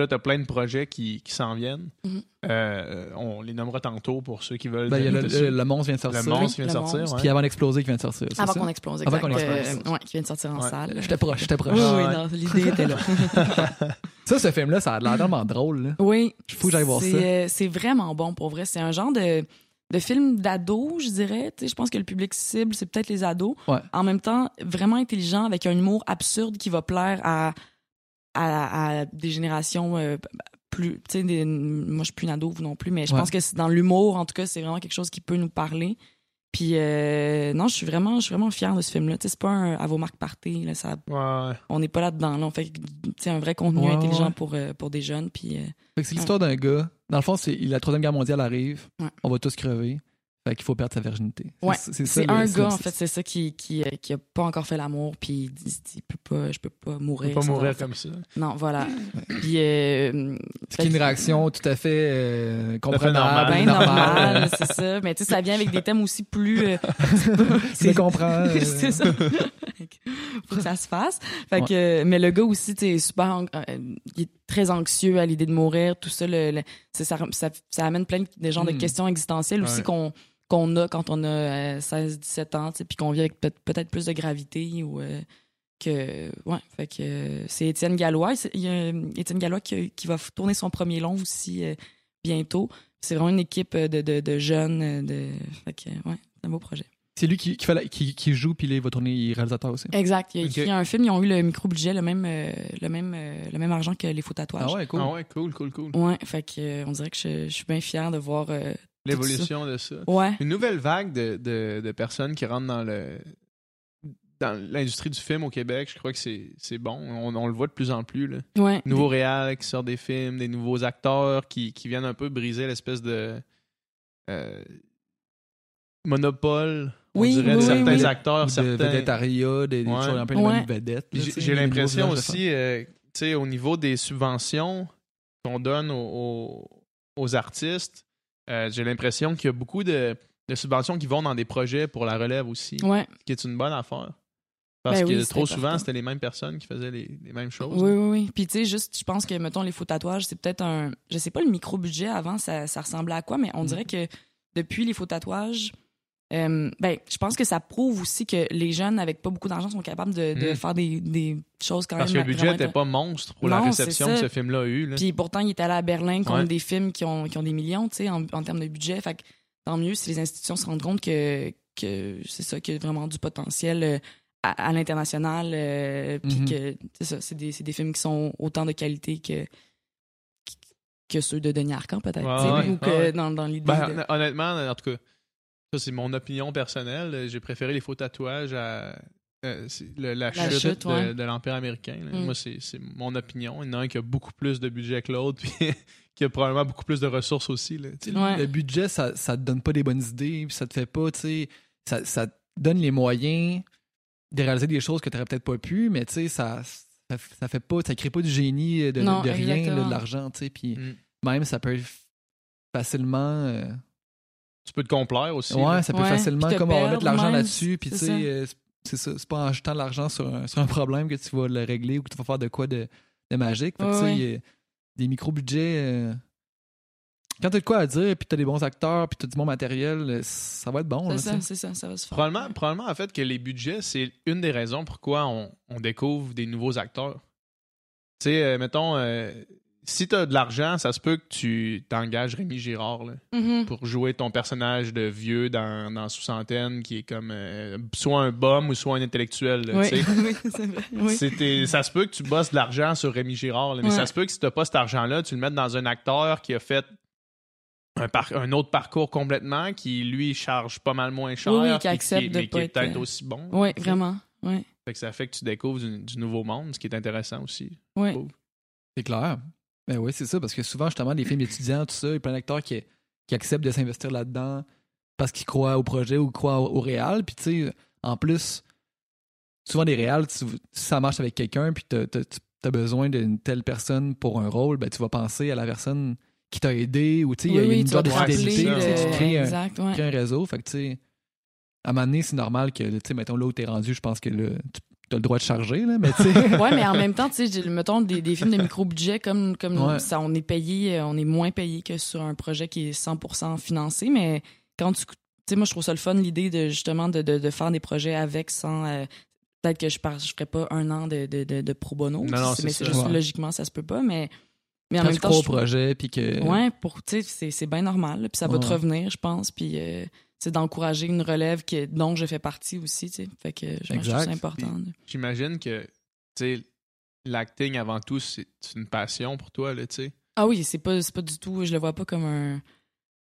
Là, tu as plein de projets qui, qui s'en viennent. Mhm. Euh, on les nommera tantôt pour ceux qui veulent. Ben, il y a le, le, le monstre vient de sortir. Le monstre vient de sortir. Puis avant d'exploser, qui vient de sortir. Avant qu'on explose, Avant qu'on euh, explose. ouais, qui vient de sortir en Ouais. salle. J'étais proche, j'étais proche. Oui, non, l'idée était là. Ça, ce film-là, ça a l'air tellement drôle. Là. Oui. Faut que j'aille voir C'est, ça. euh, c'est vraiment bon pour vrai. C'est un genre de. de film d'ado, je dirais. Je pense que le public cible, c'est peut-être les ados. Ouais. En même temps, vraiment intelligent, avec un humour absurde qui va plaire à, à, à des générations euh, plus. Tu sais, moi, je suis plus une ado, vous non plus, mais je Ouais. pense que c'est dans l'humour, en tout cas, c'est vraiment quelque chose qui peut nous parler. Puis, euh, non, je suis vraiment, je suis vraiment fière de ce film-là. Tu sais, c'est pas un à vos marques party, là, ça, Ouais. on n'est pas là-dedans. Là. On fait un vrai contenu Ouais, intelligent ouais. pour, euh, pour des jeunes. Puis, euh, Fait que c'est l'histoire d'un gars. Dans le fond, c'est la troisième guerre mondiale arrive. Ouais. On va tous crever. Fait qu'il faut perdre sa virginité. Ouais, C'est- c'est un gars, en fait, c'est ça qui, qui, euh, qui a pas encore fait l'amour, puis il dit, il dit, peut pas, je peux pas mourir. pas sans mourir enfant. comme ça. Non, voilà. Puis, euh, Ce qui est une réaction tout à fait euh, comprenable. normal. ben normale. normal, c'est ça. Mais tu sais, ça vient avec des thèmes aussi plus. euh, comprends. euh, c'est ça. Faut que ça se fasse. Fait que, mais le gars aussi, tu sais, super, an- euh, il est très anxieux à l'idée de mourir, tout ça. Le, ça, ça, ça amène plein de, de genres Mm. de questions existentielles aussi qu'on qu'on a quand on a 16-17 ans, puis qu'on vit avec peut- peut-être plus de gravité ou euh, que ouais, fait que euh, c'est Étienne Gallois, il y a euh, Étienne Gallois qui, qui va tourner son premier long aussi euh, bientôt. C'est vraiment une équipe euh, de, de, de jeunes, euh, de fait que ouais, c'est un beau projet. C'est lui qui, qui, fait la- qui, qui joue, puis il va tourner il est réalisateur aussi? Exact. Il a Ok. écrit un film. Ils ont eu le micro-budget, le même, euh, le, même, euh, le même argent que les faux tatouages. Ah ouais, cool. Ah ouais, cool, cool, cool. Ouais, fait que, euh, on dirait que je, je suis bien fier de voir. euh, L'évolution de ça. Ouais. Une nouvelle vague de, de, de personnes qui rentrent dans le dans l'industrie du film au Québec, je crois que c'est c'est bon. On, on le voit de plus en plus. Là. Ouais. Nouveaux réals qui sortent des films, des nouveaux acteurs qui, qui viennent un peu briser l'espèce de euh, monopole, on Oui, dirait, de oui, certains oui. acteurs. De certains... des, des Ouais. choses un peu les Ouais. mêmes vedettes. J'ai l'impression aussi, euh, tu sais, au niveau des subventions qu'on donne aux, aux- aux artistes, euh, j'ai l'impression qu'il y a beaucoup de, de subventions qui vont dans des projets pour la relève aussi, Ouais. ce qui est une bonne affaire. Parce Ben que oui, trop souvent, c'était les mêmes personnes qui faisaient les, les mêmes choses. Oui, oui, oui. Puis, tu sais, juste, je pense que, mettons, les faux tatouages, c'est peut-être un. Je sais pas, le micro-budget avant, ça, ça ressemblait à quoi, mais on dirait que depuis les faux tatouages, euh, ben, je pense que ça prouve aussi que les jeunes avec pas beaucoup d'argent sont capables de, de Mm. faire des, des choses quand Parce que même. le budget n'était pas monstre pour la réception que ce film-là a eu. là. Puis pourtant, il est allé à Berlin contre Ouais. des films qui ont, qui ont des millions, tu sais, en, en termes de budget. Fait que tant mieux si les institutions se rendent compte que, que c'est ça, qu'il y a vraiment du potentiel euh, à, à l'international. euh, Puis Mhm. que, c'est ça, c'est des, c'est des films qui sont autant de qualité que, que ceux de Denis Arcand, peut-être. Ouais, ouais, ou que dans, dans l'idée. Ben, de- hon- honnêtement, en tout cas, ça c'est mon opinion personnelle. J'ai préféré les faux tatouages à euh, le- la, La chute, chute, de, ouais. de l'Empire américain. Mm. Moi, c'est mon opinion. Il y en a un qui a beaucoup plus de budget que l'autre, puis qui a probablement beaucoup plus de ressources aussi. Là. Ouais. Le budget, ça, ça te donne pas des bonnes idées, puis ça te fait pas, tu sais, ça, ça te donne les moyens de réaliser des choses que tu peut-être pas pu, mais tu sais, ça, ça, ça fait pas, ça crée pas du génie de, Non, de rien, là, de l'argent, tu sais, puis Mm. même ça peut facilement, euh, Tu peux te complaire aussi. ouais, là. ça peut Ouais, facilement, comme on va mettre l'argent là-dessus, puis tu c'est sais, euh, c'est ça, c'est pas en jetant de l'argent sur un, sur un problème que tu vas le régler ou que tu vas faire de quoi de, de magique. Fait que, Ouais, tu sais, ouais. il y a des micro-budgets. euh, quand t'as de quoi à dire, puis t'as des bons acteurs, puis t'as du bon matériel, euh, ça va être bon. c'est là, ça, c'est ça, ça va se faire. Probablement, probablement, en fait, que les budgets, c'est une des raisons pourquoi on, on découvre des nouveaux acteurs. Tu sais, euh, mettons, euh, si tu as de l'argent, ça se peut que tu t'engages Rémi Girard là, Mhm. pour jouer ton personnage de vieux dans, dans Sous-Centaine qui est comme euh, soit un bum ou soit un intellectuel. là, Oui, ça se peut que tu bosses de l'argent sur Rémi Girard, là, mais Ouais. ça se peut que si tu pas cet argent-là, tu le mettes dans un acteur qui a fait un, par- un autre parcours complètement, qui lui charge pas mal moins cher, Oui, oui, qui accepte est- de mais qui pas est être, peut-être euh, aussi bon. Oui, vraiment. Oui. Fait que ça fait que tu découvres du, du nouveau monde, ce qui est intéressant aussi. Oui. C'est clair. Ben oui, c'est ça, parce que souvent, justement, des films étudiants, tout ça, il y a plein d'acteurs qui, qui acceptent de s'investir là-dedans parce qu'ils croient au projet ou croient au, au réal. Puis, tu sais, en plus, souvent, des réals, tu- si ça marche avec quelqu'un, puis t'as as, besoin d'une telle personne pour un rôle, ben, tu vas penser à la personne qui t'a aidé ou, tu sais, il y a- Oui, il y a oui, une tu sorte de fidélité. tu Tu crées un, ouais. un réseau. Fait que, tu sais, à un moment donné, c'est normal que, tu sais, mettons, là où t'es rendu, je pense que là, tu as le droit de charger, là, mais tu sais. ouais, mais en même temps, tu sais, mettons des, des films de micro-budget, comme, comme Ouais. ça, on est payé, euh, on est moins payé que sur un projet qui est 100% financé, mais quand tu. Tu sais, moi, je trouve ça le fun, l'idée de justement de, de, de faire des projets avec sans. euh, Peut-être que je ne je ferais pas un an de, de, de, de pro bono, Non, non, mais ça. juste Ouais. logiquement, ça se peut pas, mais Mais en Quand même tu temps, crois au projet, puis que. Ouais, pour, tu sais, c'est, c'est bien normal. Puis ça va te revenir, je pense. Puis euh, c'est d'encourager une relève que, dont je fais partie aussi, tu sais. Fait que ça important. J'imagine que, tu sais, l'acting avant tout, c'est une passion pour toi, là, tu sais. Ah oui, c'est pas, c'est pas du tout, je le vois pas comme un.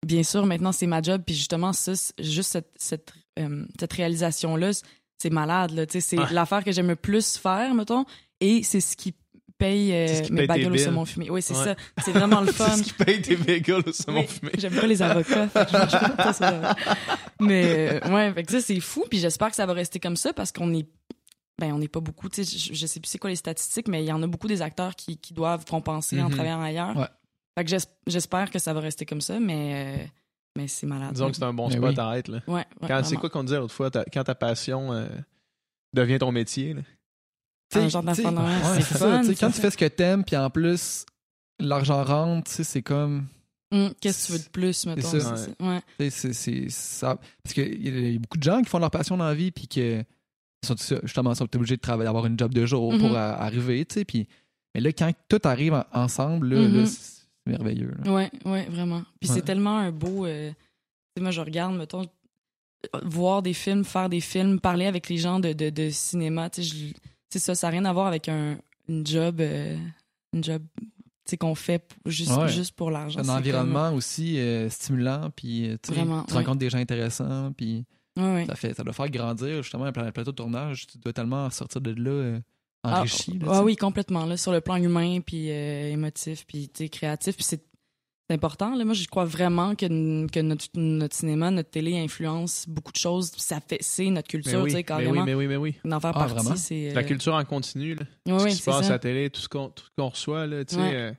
Bien sûr, maintenant c'est ma job, puis justement, ça, c'est- juste cette, cette, euh, cette réalisation-là, c'est malade, là. Tu sais, c'est Ah. l'affaire que j'aime le plus faire, mettons, et c'est ce qui paye, euh, mes bagels au saumon fumé. Oui, c'est Ouais. ça. C'est vraiment le fun. C'est ce qui paye tes bagels au saumon Oui, fumé. J'aime pas les avocats. fait que je mange pas ça, ça. Mais euh, ouais, fait que ça c'est fou. Puis j'espère que ça va rester comme ça parce qu'on est, ben on n'est pas beaucoup. Tu sais, je, je sais plus c'est quoi les statistiques, mais il y en a beaucoup des acteurs qui, qui doivent compenser en Mhm. travaillant ailleurs. Ouais. Fait que j'es- j'espère que ça va rester comme ça, mais euh, mais c'est malade. Disons que c'est un bon Mais spot oui. à être, là. Ouais, ouais, Quand, c'est quoi qu'on disait l'autre fois, ta- quand ta passion euh, devient ton métier, là? Un genre tu sais, d'affaire de même, ouais, c'est ça. Quand tu fais ce que t'aimes, puis en plus, l'argent rentre, tu sais, c'est comme. Hum, Qu'est-ce que tu veux de plus, mettons? c'est ça. Ouais. C'est. Parce qu'il y a beaucoup de gens qui font leur passion dans la vie, puis que. Sont, justement, sont obligés de travailler, d'avoir une job de jour pour Mhm. a- arriver, tu sais. Puis, mais là, quand tout arrive en- ensemble, là, Mhm. là, c'est merveilleux. là. Ouais, ouais, vraiment. Puis Ouais. c'est tellement un beau. euh, tu sais, moi, je regarde, mettons, euh, voir des films, faire des films, parler avec les gens de, de, de cinéma. Tu sais, c'est ça, ça n'a rien à voir avec un une job, euh, une job, qu'on fait juste, Ouais. juste pour l'argent. Un environnement aussi euh, stimulant, puis euh, tu sais, Vraiment, tu ouais. rencontres des gens intéressants, puis Ouais, ça, fait, ça doit faire grandir justement un pla- plateau de tournage. Tu dois tellement sortir de là euh, Ah, enrichi. ah oui, complètement, là, sur le plan humain, puis euh, émotif, puis créatif. Puis c'est c'est important. Là. Moi, je crois vraiment que, que notre, notre cinéma, notre télé influence beaucoup de choses. Ça fait, c'est notre Mais culture, oui, tu sais, mais oui, carrément. mais oui, mais oui. D'en faire Ah, partie, vraiment? c'est. La euh, culture en continu, là. ouais, ce qui se passe ça. à la télé, tout ce qu'on tout ce qu'on reçoit, là, tu sais. Ouais. euh,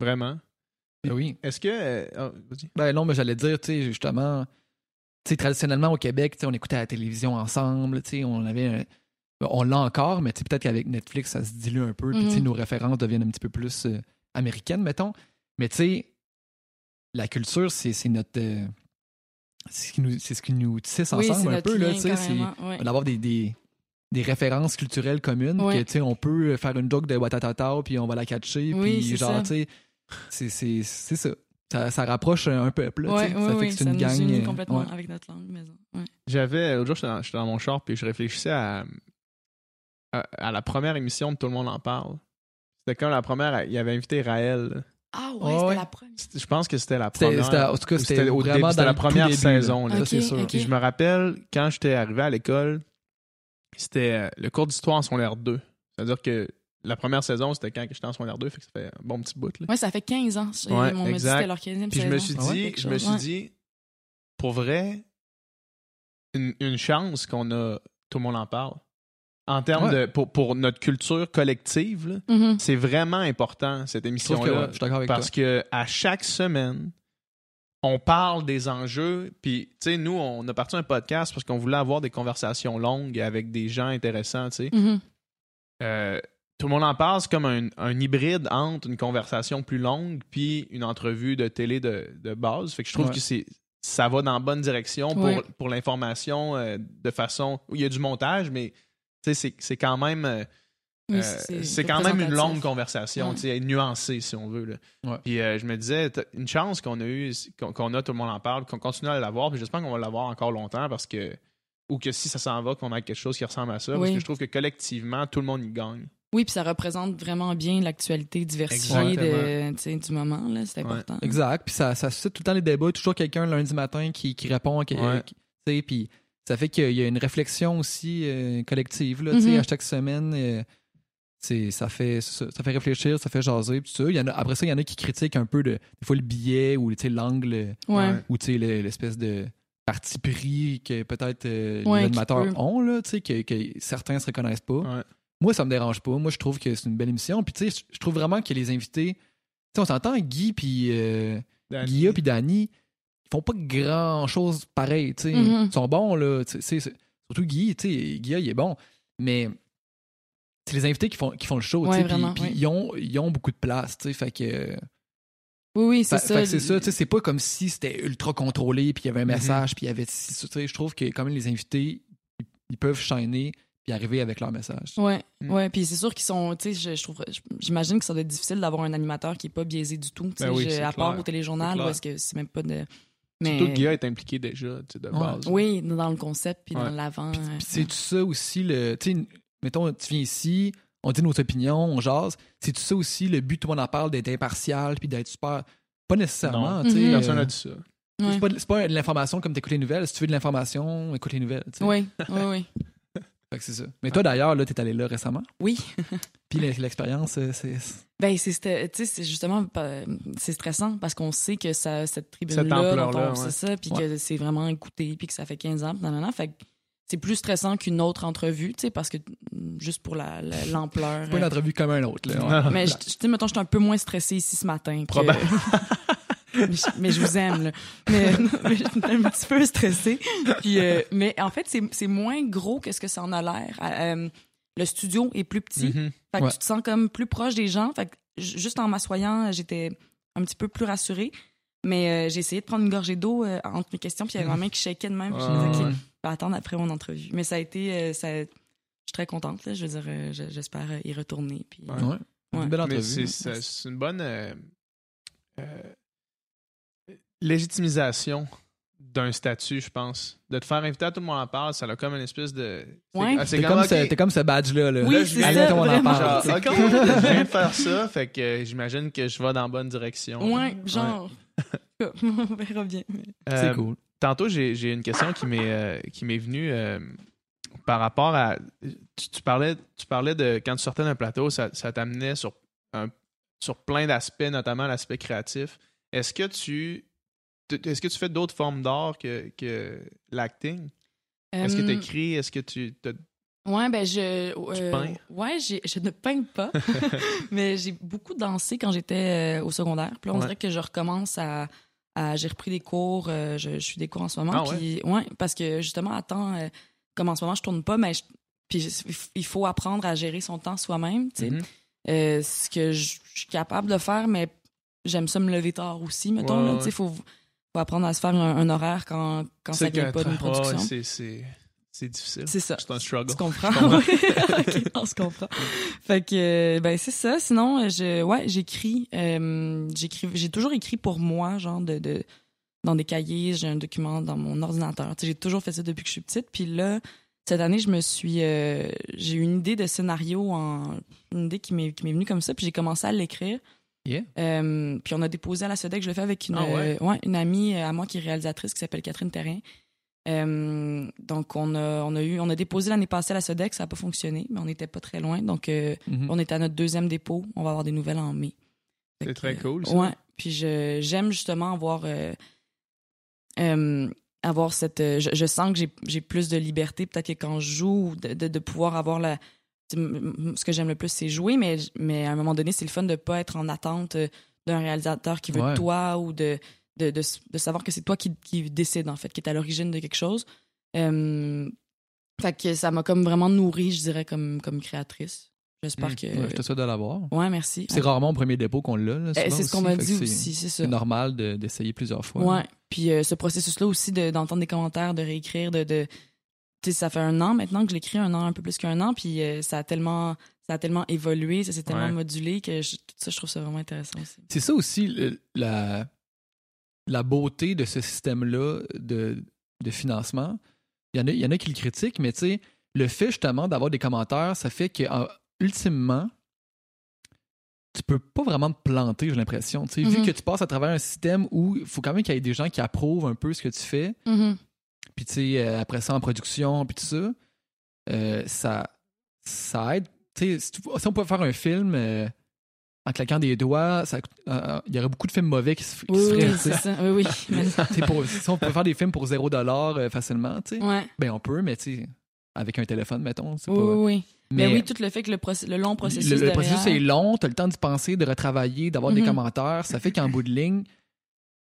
vraiment. Ben oui. Est-ce que. euh, oh. Ben non, mais j'allais dire, tu sais, justement, tu sais, traditionnellement au Québec, tu sais, on écoutait la télévision ensemble, tu sais, on avait un- On l'a encore, mais tu sais, peut-être qu'avec Netflix, ça se dilue un peu, puis tu sais, Mhm. nos références deviennent un petit peu plus euh, américaines, mettons. Mais tu sais, la culture, c'est c'est notre. euh, c'est ce qui nous, c'est ce qui nous tisse Oui, c'est ensemble un notre peu, là, lien, tu sais. c'est- d'avoir des, des, des références culturelles communes Ouais. que tu sais on peut faire une joke de Watatata puis on va la catcher Oui, puis c'est genre ça. tu sais c'est c'est c'est ça. ça ça rapproche un peuple là, Ouais, ouais, ça fait que c'est une gang unit euh, complètement ouais. avec notre langue. J'avais. L'autre jour, j'étais dans, dans mon char, puis je réfléchissais à, à, à la première émission de Tout le monde en parle. C'était comme la première, il avait invité Raël. Ah ouais, c'était la première. Je pense que c'était la première. c'était- en tout cas, c'était au vraiment début, c'était dans la première saison. là. c'est sûr. Puis je me rappelle, quand j'étais arrivé à l'école, c'était euh, le cours d'histoire en secondaire 2. C'est-à-dire que la première saison, c'était quand j'étais en secondaire 2, fait que ça fait un bon petit bout. Là. Ouais, ça fait 15 ans. Ouais, on m'a dit que exact. c'était leur 15e Puis je me suis Ah ouais, dit, je me suis ouais. dit, pour vrai, une, une chance qu'on a, tout le monde en parle. En termes Ouais. de, pour, pour notre culture collective, Mhm. c'est vraiment important, cette Je trouve que émission-là. ouais, je suis d'accord avec Parce toi. que à chaque semaine, on parle des enjeux. Puis, tu sais, nous, on a parti un podcast parce qu'on voulait avoir des conversations longues avec des gens intéressants, tu sais. Mhm. Euh, tout le monde en parle, c'est comme un, un hybride entre une conversation plus longue puis une entrevue de télé de, de base. Fait que je trouve Ouais. que c'est ça va dans la bonne direction pour, Ouais. pour l'information euh, de façon où il y a du montage, mais c'est- c'est quand même euh, Oui, euh, c'est quand même une longue conversation, Ouais. tu sais, nuancée si on veut. Là. Ouais. Puis euh, je me disais, une chance qu'on a eu, qu'on qu'on a, tout le monde en parle, qu'on continue à l'avoir, puis j'espère qu'on va l'avoir encore longtemps parce que ou que si ça s'en va, qu'on ait quelque chose qui ressemble à ça, parce que je trouve que collectivement, tout le monde y gagne. Oui, puis ça représente vraiment bien l'actualité diversifiée de, Exactement. tu sais, du moment. là, C'est Ouais. important. Exact. Puis ça, ça suscite tout le temps les débats. Toujours quelqu'un lundi matin qui, qui répond. Qui, Ouais. qui- tu sais, puis ça fait qu'il y a une réflexion aussi euh, collective. Là, tu sais, Mhm. À chaque semaine, euh, c'est- ça, fait, ça, fait réfléchir, ça fait jaser. puis tout ça. Il y en a, après ça, il y en a qui critiquent un peu de, des fois le billet ou tu sais, l'angle Ouais. ou tu sais, le- l'espèce de parti pris que peut-être euh, Ouais, les animateurs peut. ont, là, tu sais, que, que certains se reconnaissent pas. Ouais. Moi, ça me dérange pas. Moi, je trouve que c'est une belle émission. Puis, tu sais, je trouve vraiment que les invités. Tu sais, on s'entend, Guy puis euh. Guilla puis Danny, ils font pas grand chose pareil. Tu sais, Mhm. Ils sont bons, là. tu sais, c'est- surtout Guy, tu sais, Guilla, il est bon. Mais c'est les invités qui font, qui font le show. tu Ouais, sais, puis- ouais. ils, ont, ils ont beaucoup de place. Tu sais, fait que. Oui, oui, c'est ça. fait que c'est ça, tu sais, c'est pas comme si c'était ultra contrôlé, puis il y avait un Mhm. message, puis il y avait. Je trouve que quand même les invités, ils, ils peuvent shiner, puis arriver avec leur message. Ouais, Mm. ouais. Puis c'est sûr qu'ils sont, tu sais, je, je trouve, j'imagine que ça doit être difficile d'avoir un animateur qui est pas biaisé du tout. tu sais, Ben oui, je- c'est à part au téléjournal, où est-ce que c'est même pas de. Mais Surtout que Guilla est impliqué déjà, tu sais, de Ouais. base. oui, dans le concept puis Ouais. dans l'avant. Puis, euh, puis c'est tout ça aussi, le, tu sais, mettons, tu viens ici, on dit nos opinions, on jase. C'est tout ça aussi le but, tout le monde en parle, d'être impartial puis d'être super. Pas nécessairement, Non. tu sais. Mhm. Personne n'a dit ça. ouais. C'est pas, c'est pas de l'information comme t'écoutes les nouvelles. Si tu veux de l'information, écoute les nouvelles. Oui, oui, oui. Fait que c'est ça. Mais toi, d'ailleurs, là, t'es allé là récemment? Oui. Puis l'ex- l'expérience, euh, c'est. Ben, c'est, c'était- tu sais, c'est justement, c'est stressant parce qu'on sait que ça, cette Cette tribune-là, on- ouais. c'est ça, puis Ouais. que c'est vraiment écouté, puis que ça fait 15 ans, puis nanana. Fait que c'est plus stressant qu'une autre entrevue, tu sais, parce que mm, juste pour la, la- l'ampleur. C'est pas une entrevue comme un autre. Là. Ouais. mais je tu sais, mettons, j'étais un peu moins stressée ici ce matin. que- Probable. mais, je, mais je vous aime, là. Mais, mais j'étais un petit peu stressée. Puis, euh, mais en fait, c'est, c'est moins gros que ce que ça en a l'air. Euh, le studio est plus petit. Mhm. Fait que Ouais. tu te sens comme plus proche des gens. Fait que juste en m'assoyant, j'étais un petit peu plus rassurée. Mais euh, j'ai essayé de prendre une gorgée d'eau euh, entre mes questions, puis il y avait ma main qui shakeait de même. Puis je me disais, Ah, OK, ouais. je vais attendre après mon entrevue. Mais ça a été. euh, ça, je suis très contente. Là. Je veux dire, euh, je- j'espère euh, y retourner. Puis, Ouais. Ouais. Ouais. Une belle entrevue. c'est, c'est- c'est une bonne euh, euh, légitimisation d'un statut, je pense. De te faire inviter à tout le monde en parle, ça a comme une espèce de. c'est- Ouais. ah, T'es comme, comme, ce, comme ce badge-là. Là. Oui, Là, c'est je- Allez, ça. tout le monde en parle. Genre, je viens de faire ça, fait que euh, j'imagine que je vais dans la bonne direction. Ouais, genre. On verra bien. C'est Euh, cool. Tantôt, j'ai j'ai une question qui m'est euh, qui m'est venue euh, par rapport à. Tu, tu parlais, tu parlais de quand tu sortais d'un plateau, ça, ça t'amenait sur, un- sur plein d'aspects, notamment l'aspect créatif. Est-ce que tu. Est-ce que tu fais d'autres formes d'art que, que l'acting? Est-ce que tu Euh, écris? Est-ce que tu. Ouais, ben je. euh, peins? Ouais, je ne peins pas, mais j'ai beaucoup dansé quand j'étais euh, au secondaire. Puis là, on Ouais. dirait que je recommence à. à- j'ai repris des cours, euh, je, je suis des cours en ce moment. Ah ouais? puis, ouais, parce que justement, à temps, comme en ce moment, je tourne pas, mais je- puis il faut apprendre à gérer son temps soi-même, tu sais. Mhm. Euh, ce que je je suis capable de faire, mais j'aime ça me lever tard aussi, mettons. Ouais, là, ouais. tu sais, faut, faut apprendre à se faire un, un horaire quand, quand ça vient pas d'une production. c'est- c'est c'est difficile. c'est ça. C'est un struggle. Tu comprends? On se comprend. Fait que, ben, c'est ça. Sinon, je, ouais, j'écris. euh, j'écris, j'ai toujours écrit pour moi, genre, de, de, dans des cahiers. J'ai un document dans mon ordinateur. J'ai toujours fait ça depuis que je suis petite. Puis là, cette année, je me suis, euh, j'ai eu une idée de scénario, en, une idée qui m'est, qui m'est venue comme ça. Puis j'ai commencé à l'écrire. Yeah. Euh, puis on a déposé à la SEDEC, je l'ai fait avec une, Ah ouais? euh, ouais, une amie à moi qui est réalisatrice qui s'appelle Catherine Terrien. Euh, donc on a, on a eu, on a déposé l'année passée à la SEDEC, ça n'a pas fonctionné, mais on n'était pas très loin. Donc euh, Mhm. on est à notre deuxième dépôt, on va avoir des nouvelles en mai. C'est très euh, cool, ça. Ouais. Puis j'aime justement avoir, euh, euh, avoir cette. euh, Je, je sens que j'ai, j'ai plus de liberté peut-être que quand je joue, de, de, de pouvoir avoir la. Ce que j'aime le plus, c'est jouer, mais, mais à un moment donné, c'est le fun de pas être en attente euh, d'un réalisateur qui veut Ouais. de toi ou de, de, de, de savoir que c'est toi qui, qui décide, en fait, qui est à l'origine de quelque chose. Euh, fait que ça m'a comme vraiment nourri, je dirais, comme, comme créatrice. J'espère Mm. que. Ouais, je te souhaite de l'avoir. Ouais, merci. C'est rarement au premier dépôt qu'on l'a. souvent c'est ce qu'on m'a dit aussi, c'est ça. C'est normal de- d'essayer plusieurs fois. Ouais. Puis euh, ce processus-là aussi de- d'entendre des commentaires, de réécrire, de. de tu sais, ça fait un an maintenant que je l'écris, un an, un peu plus qu'un an, puis euh, ça a tellement. Ça a tellement évolué, ça s'est tellement Ouais. modulé que je- tout ça, je trouve ça vraiment intéressant aussi. C'est ça aussi le- la, la beauté de ce système-là de, de financement. Il y, en a, il y en a qui le critiquent, mais tu sais, le fait justement d'avoir des commentaires, ça fait que en- ultimement, tu peux pas vraiment te planter, j'ai l'impression. Vu Mhm. que tu passes à travers un système où il faut quand même qu'il y ait des gens qui approuvent un peu ce que tu fais, puis tu sais, euh, après ça en production, puis tout ça, euh, ça, ça aide. Si, tu- si on pouvait faire un film euh, en claquant des doigts, euh, il y aurait beaucoup de films mauvais qui se, qui Oui, se feraient. oui, c'est ça. Oui, oui. Pour- si on peut faire des films pour zéro dollar euh, facilement, tu sais, ouais. ben on peut, mais tu sais, avec un téléphone, mettons, Oui, pas... oui, oui. Mais, Mais oui, tout le fait que le, long processus. le, le derrière- processus est long, tu as le temps d'y penser, de retravailler, d'avoir des Mhm. commentaires. Ça fait qu'en bout de ligne,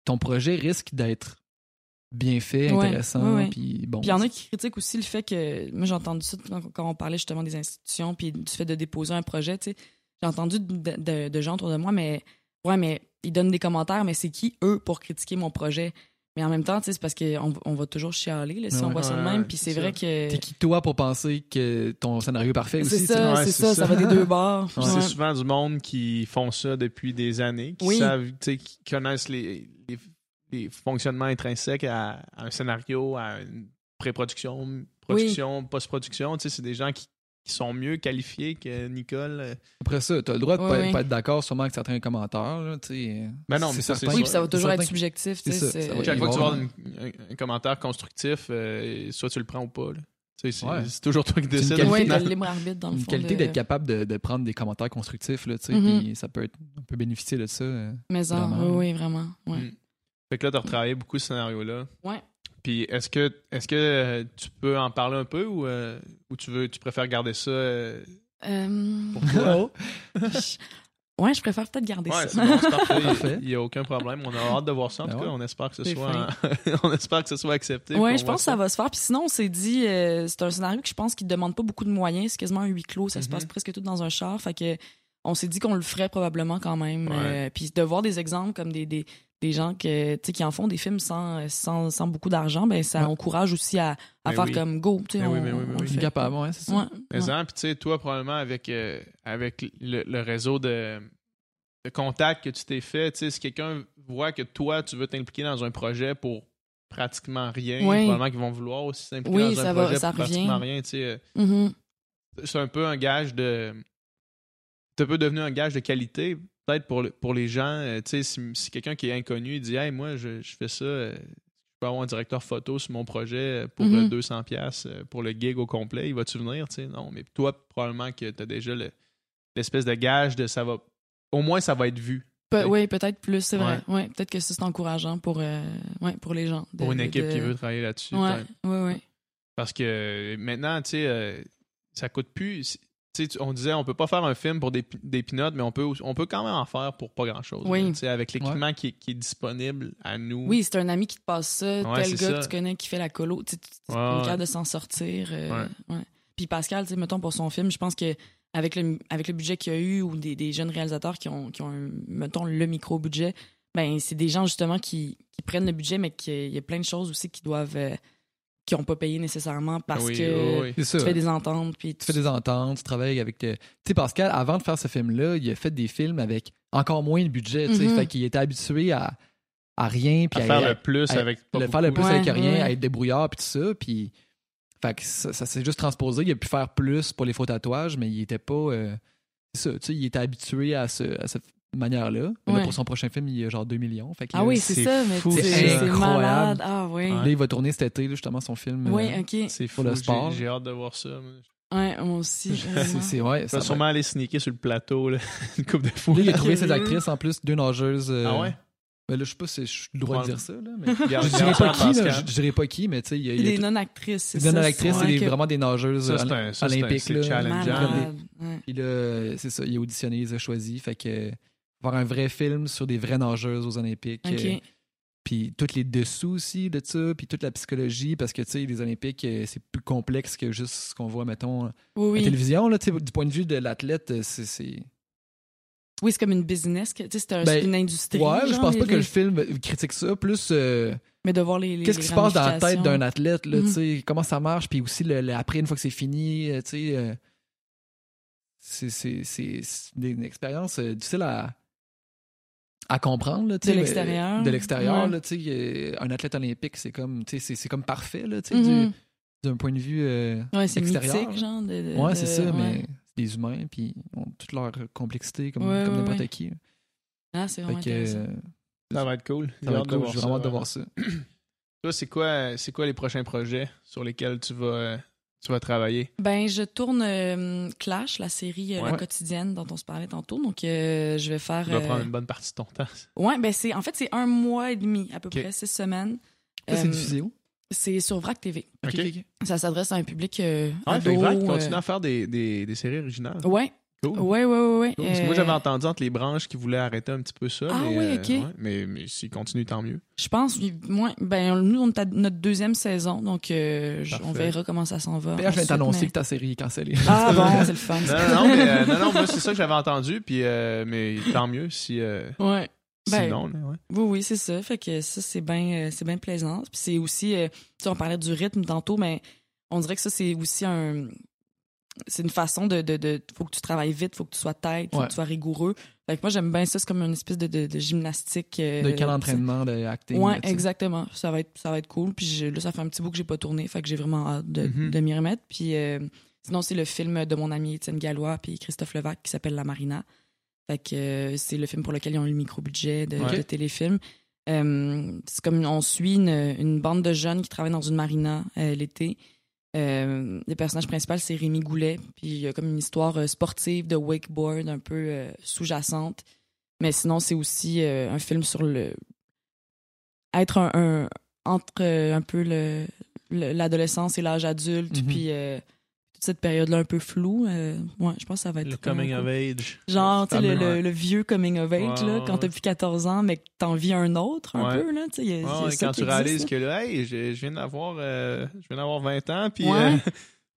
ton projet risque d'être bien fait, Ouais, intéressant, ouais, ouais. puis bon. Puis il y en a qui critiquent aussi le fait que. Moi, j'ai entendu ça quand, on parlait justement des institutions, puis du fait de déposer un projet, tu sais. J'ai entendu de, de- de gens autour de moi, mais. Ouais, mais ils donnent des commentaires, mais c'est qui, eux, pour critiquer mon projet? Mais en même temps, tu sais, c'est parce qu'on on va toujours chialer là, si Ouais, on voit ça de même. ouais, Puis c'est c'est vrai T'es que. qui toi pour penser que ton scénario est parfait C'est aussi? ça, Ouais, c'est c'est ça, ça. ça va des deux bords. Ouais. C'est souvent du monde qui font ça depuis des années, qui Oui. savent, qui connaissent les, les, les fonctionnements intrinsèques à, à un scénario, à une pré-production, production, post-production. Tu sais, c'est des gens qui, qui sont mieux qualifiés que Nicole. euh. Après ça, t'as le droit de Ouais, pas, ouais. pas être d'accord sûrement avec certains commentaires. Là, tu sais. Ben non, mais ça. Oui, puis ça va toujours être subjectif. tu ça, ça va- Chaque fois que tu vas avoir un, un commentaire constructif, euh, soit tu le prends ou pas. là. Tu C'est Ouais. toujours toi qui une décides. qualité Oui, de- libre arbitre dans le Une fond. qualité de- d'être capable de, de prendre des commentaires constructifs, là, tu sais, Mhm. puis ça peut être, on peut bénéficier de ça. euh. Mais Vraiment. oui, oui, vraiment. Ouais. Mm. Fait que là, tu as retravaillé beaucoup ce scénario-là. Ouais. Puis est-ce que est-ce que euh, tu peux en parler un peu ou, euh, ou tu veux tu préfères garder ça euh, Euh, pour toi? Ouais, je préfère peut-être garder Ouais, ça. c'est bon, c'est parfait. Parfait. Il n'y a aucun problème. On a hâte de voir ça. En Ben tout cas, on espère que ce soit on espère que ce soit accepté. Ouais, qu'on je pense que ça va se faire. Puis sinon, on s'est dit, euh, c'est un scénario que je pense qui demande pas beaucoup de moyens. C'est quasiment un huis clos. Ça se Mhm. passe presque tout dans un char. Fait que on s'est dit qu'on le ferait probablement quand même. Ouais. Euh, puis de voir des exemples comme des, des, des gens que, qui en font des films sans, sans, sans beaucoup d'argent, ben ça Ouais. encourage aussi à, à Ben faire oui. comme go. Tu sais, Ben oui, on, ben oui, ben on le oui. Fait. capable, ouais, c'est ça. Ouais, Mais ouais. hein, puis tu sais, toi, probablement, avec, euh, avec le, le réseau de, de contacts que tu t'es fait, tu sais, si quelqu'un voit que toi, tu veux t'impliquer dans un projet pour pratiquement rien, Oui. probablement qu'ils vont vouloir aussi s'impliquer Oui, dans un va- projet ça pour pratiquement revient. rien, tu sais. euh, Mhm. C'est un peu un gage de... C'est un peu devenu un gage de qualité, peut-être pour, le- pour les gens, euh, tu sais, si, si quelqu'un qui est inconnu, il dit « Hey, moi, je, je fais ça... euh, je peux avoir un directeur photo sur mon projet pour Mhm. euh, 200 pièces pour le gig au complet, il va-tu venir, tu sais? Non, mais toi, probablement que tu as déjà le- l'espèce de gage de ça va... Au moins, ça va être vu. Pe- oui, peut-être plus, c'est vrai. Ouais. peut-être que ça, c'est encourageant pour, euh, ouais, pour les gens. de- Pour une équipe de- qui veut travailler là-dessus. Peut-être. ouais, ouais. Parce que maintenant, tu sais, euh, ça coûte plus. Tu sais, tu- on disait, on peut pas faire un film pour des, des pinottes, mais on peut, on peut quand même en faire pour pas grand-chose. Oui. là, avec l'équipement qui, est- qui est disponible à nous. Oui, c'est un ami qui te passe ça, Ouais, tel gars ça. que tu connais qui fait la colo. Tu es capable de s'en sortir. euh, Ouais. ouais. Puis Pascal, tu sais, mettons, pour son film, je pense que avec le, avec le budget qu'il y a eu ou des, des jeunes réalisateurs qui ont, qui ont un- mettons, le micro-budget, ben, c'est des gens justement qui, qui prennent le budget, mais qu'il y a plein de choses aussi qui doivent. euh, qui n'ont pas payé nécessairement parce Oui, que oui, oui. Tu fais des ententes. Puis Tu fais des ententes, tu travailles avec. Tu sais, Pascal, avant de faire ce film-là, il a fait des films avec encore moins de budget. tu sais. Mhm. Fait qu'il était habitué à, à rien. Puis À à, faire à- le plus à- avec pas le faire le plus Ouais, avec rien, ouais. à être débrouillard, puis tout ça. Puis. Fait que ça, ça s'est juste transposé. Il a pu faire plus pour les faux tatouages, mais il était pas. euh, c'est ça, tu sais, il était habitué à, ce, à cette manière-là. Mais là, Ouais. pour son prochain film, il y a genre 2 millions. Fait que Ah oui, c'est c'est ça, mais fou, c'est incroyable. malade. Ah oui. Là, il va tourner cet été, là, justement, son film. Oui, euh, ok. C'est fou. Pour le j'ai- sport. J'ai hâte de voir ça. moi. Ouais, moi aussi. c'est, ouais, ça va- sûrement aller sneaker sur le plateau là, une coupe de fois. Là, il a trouvé ses actrices en plus, deux nageuses. euh, Ah ouais? Ben là, je sais pas si je suis le droit de dire ça, là, mais. Je dirais pas qui, là, je dirais pas qui, mais tu sais, il y a. Des non-actrices, c'est des ça. non-actrices, c'est des- que- vraiment des nageuses Ça, euh, un- ça, c'est un- olympiques. c'est challengeant. Puis là, c'est ça, il a auditionné, il les a choisis. Fait que un vrai film sur des vraies nageuses aux Olympiques. Ok. euh, puis tous les dessous aussi de ça, puis toute la psychologie, parce que tu sais, les Olympiques, euh, c'est plus complexe que juste ce qu'on voit, mettons, à Oui, la oui. télévision. Là, tu sais, du point de vue de l'athlète, euh, c'est. Oui, c'est comme une business, que- tu sais, c'est un- Ben, une industrie. Ouais, je genre, pense les- pas que le film critique ça. Plus, euh, Mais de voir les. les- qu'est-ce qui se passe dans la tête d'un athlète, là, tu sais, comment ça marche, puis aussi le, le- après, une fois que c'est fini, euh, tu sais. euh, c'est- une expérience euh, difficile à, à comprendre. Là, tu De l'extérieur. De l'extérieur, Ouais. là, tu sais, euh, un athlète olympique, c'est comme, c'est- c'est comme parfait, là, du- d'un point de vue. euh, Ouais, c'est extérieur, mythique, là. genre. De, de- ouais, c'est ça, ouais. mais c'est des humains, puis ils ont toute leur complexité comme, Ouais, comme n'importe ouais. qui. Ah, c'est vraiment que, intéressant. euh, Ça va être cool. ça va être cool, j'ai vraiment hâte de vraiment. voir ça. Toi, c'est quoi, c'est quoi les prochains projets sur lesquels tu vas, euh, tu vas travailler? Ben, je tourne euh, Clash, la série euh, La quotidienne dont on se parlait tantôt. Donc, euh, je vais faire. Tu vas euh, prendre une bonne partie de ton temps. Ouais, ben, c'est. En fait, c'est un mois et demi, à peu près, six semaines. Ça, c'est diffusé où? C'est sur VRAC TV. Ok. Ça s'adresse à un public euh, Ah, ado. Vrac euh, continue à faire des, des, des séries originales. Ouais, Cool. ouais, ouais, ouais. ouais. Cool. Parce que moi, Euh, j'avais entendu entre les branches qui voulaient arrêter un petit peu ça. Ah mais, oui, euh, ok. ouais, mais mais s'ils continuent, tant mieux. Je pense, moi, ben, nous, on est à notre deuxième saison, donc euh, on verra comment ça s'en va. D'ailleurs, je ensuite, t'annoncer mais- que ta série est cancellée. Ah bon, c'est le fun. Non, non, non, mais, euh, non, non, moi, c'est ça que j'avais entendu. Puis, euh, mais tant mieux si. euh, Ouais. Ben, Sinon, là, ouais. Oui, oui, c'est ça. Fait que ça, c'est bien c'est bien plaisant. Puis c'est aussi, euh, tu sais, on parlait du rythme tantôt, mais on dirait que ça, c'est aussi un. C'est une façon de, de, de. Faut que tu travailles vite, faut que tu sois tête, faut Ouais. que tu sois rigoureux. Fait que moi, j'aime bien ça. C'est comme une espèce de, de, gymnastique. euh, De quel entraînement, de acting. Ouais, là, exactement. Ça va être, ça va être cool. Puis là, ça fait un petit bout que j'ai pas tourné, fait que j'ai vraiment hâte de, Mhm. de m'y remettre. Puis euh, sinon, c'est le film de mon ami Étienne Gallois puis Christophe Levac qui s'appelle La Marina. Fait que euh, c'est le film pour lequel ils ont eu le micro-budget de, Ok. de téléfilm. C'est comme on suit une, une bande de jeunes qui travaillent dans une marina l'été. Euh, le personnage principal, c'est Rémi Goulet. Puis il y a comme une histoire euh, sportive de wakeboard un peu euh, sous-jacente. Mais sinon, c'est aussi euh, un film sur le. être un. un- entre un peu le- le- l'adolescence et l'âge adulte, Mhm. puis cette période-là un peu floue. euh, ouais, je pense que ça va être. Le coming of age. Genre, tu sais, le, Fameux, le- le vieux coming of age, là, quand t'as plus 14 ans, mais que t'en vis un autre, un Ouais. peu, là, tu sais. quand tu existe, réalises là. que là, hey, je, je viens d'avoir euh, je viens d'avoir 20 ans, puis Ouais. euh,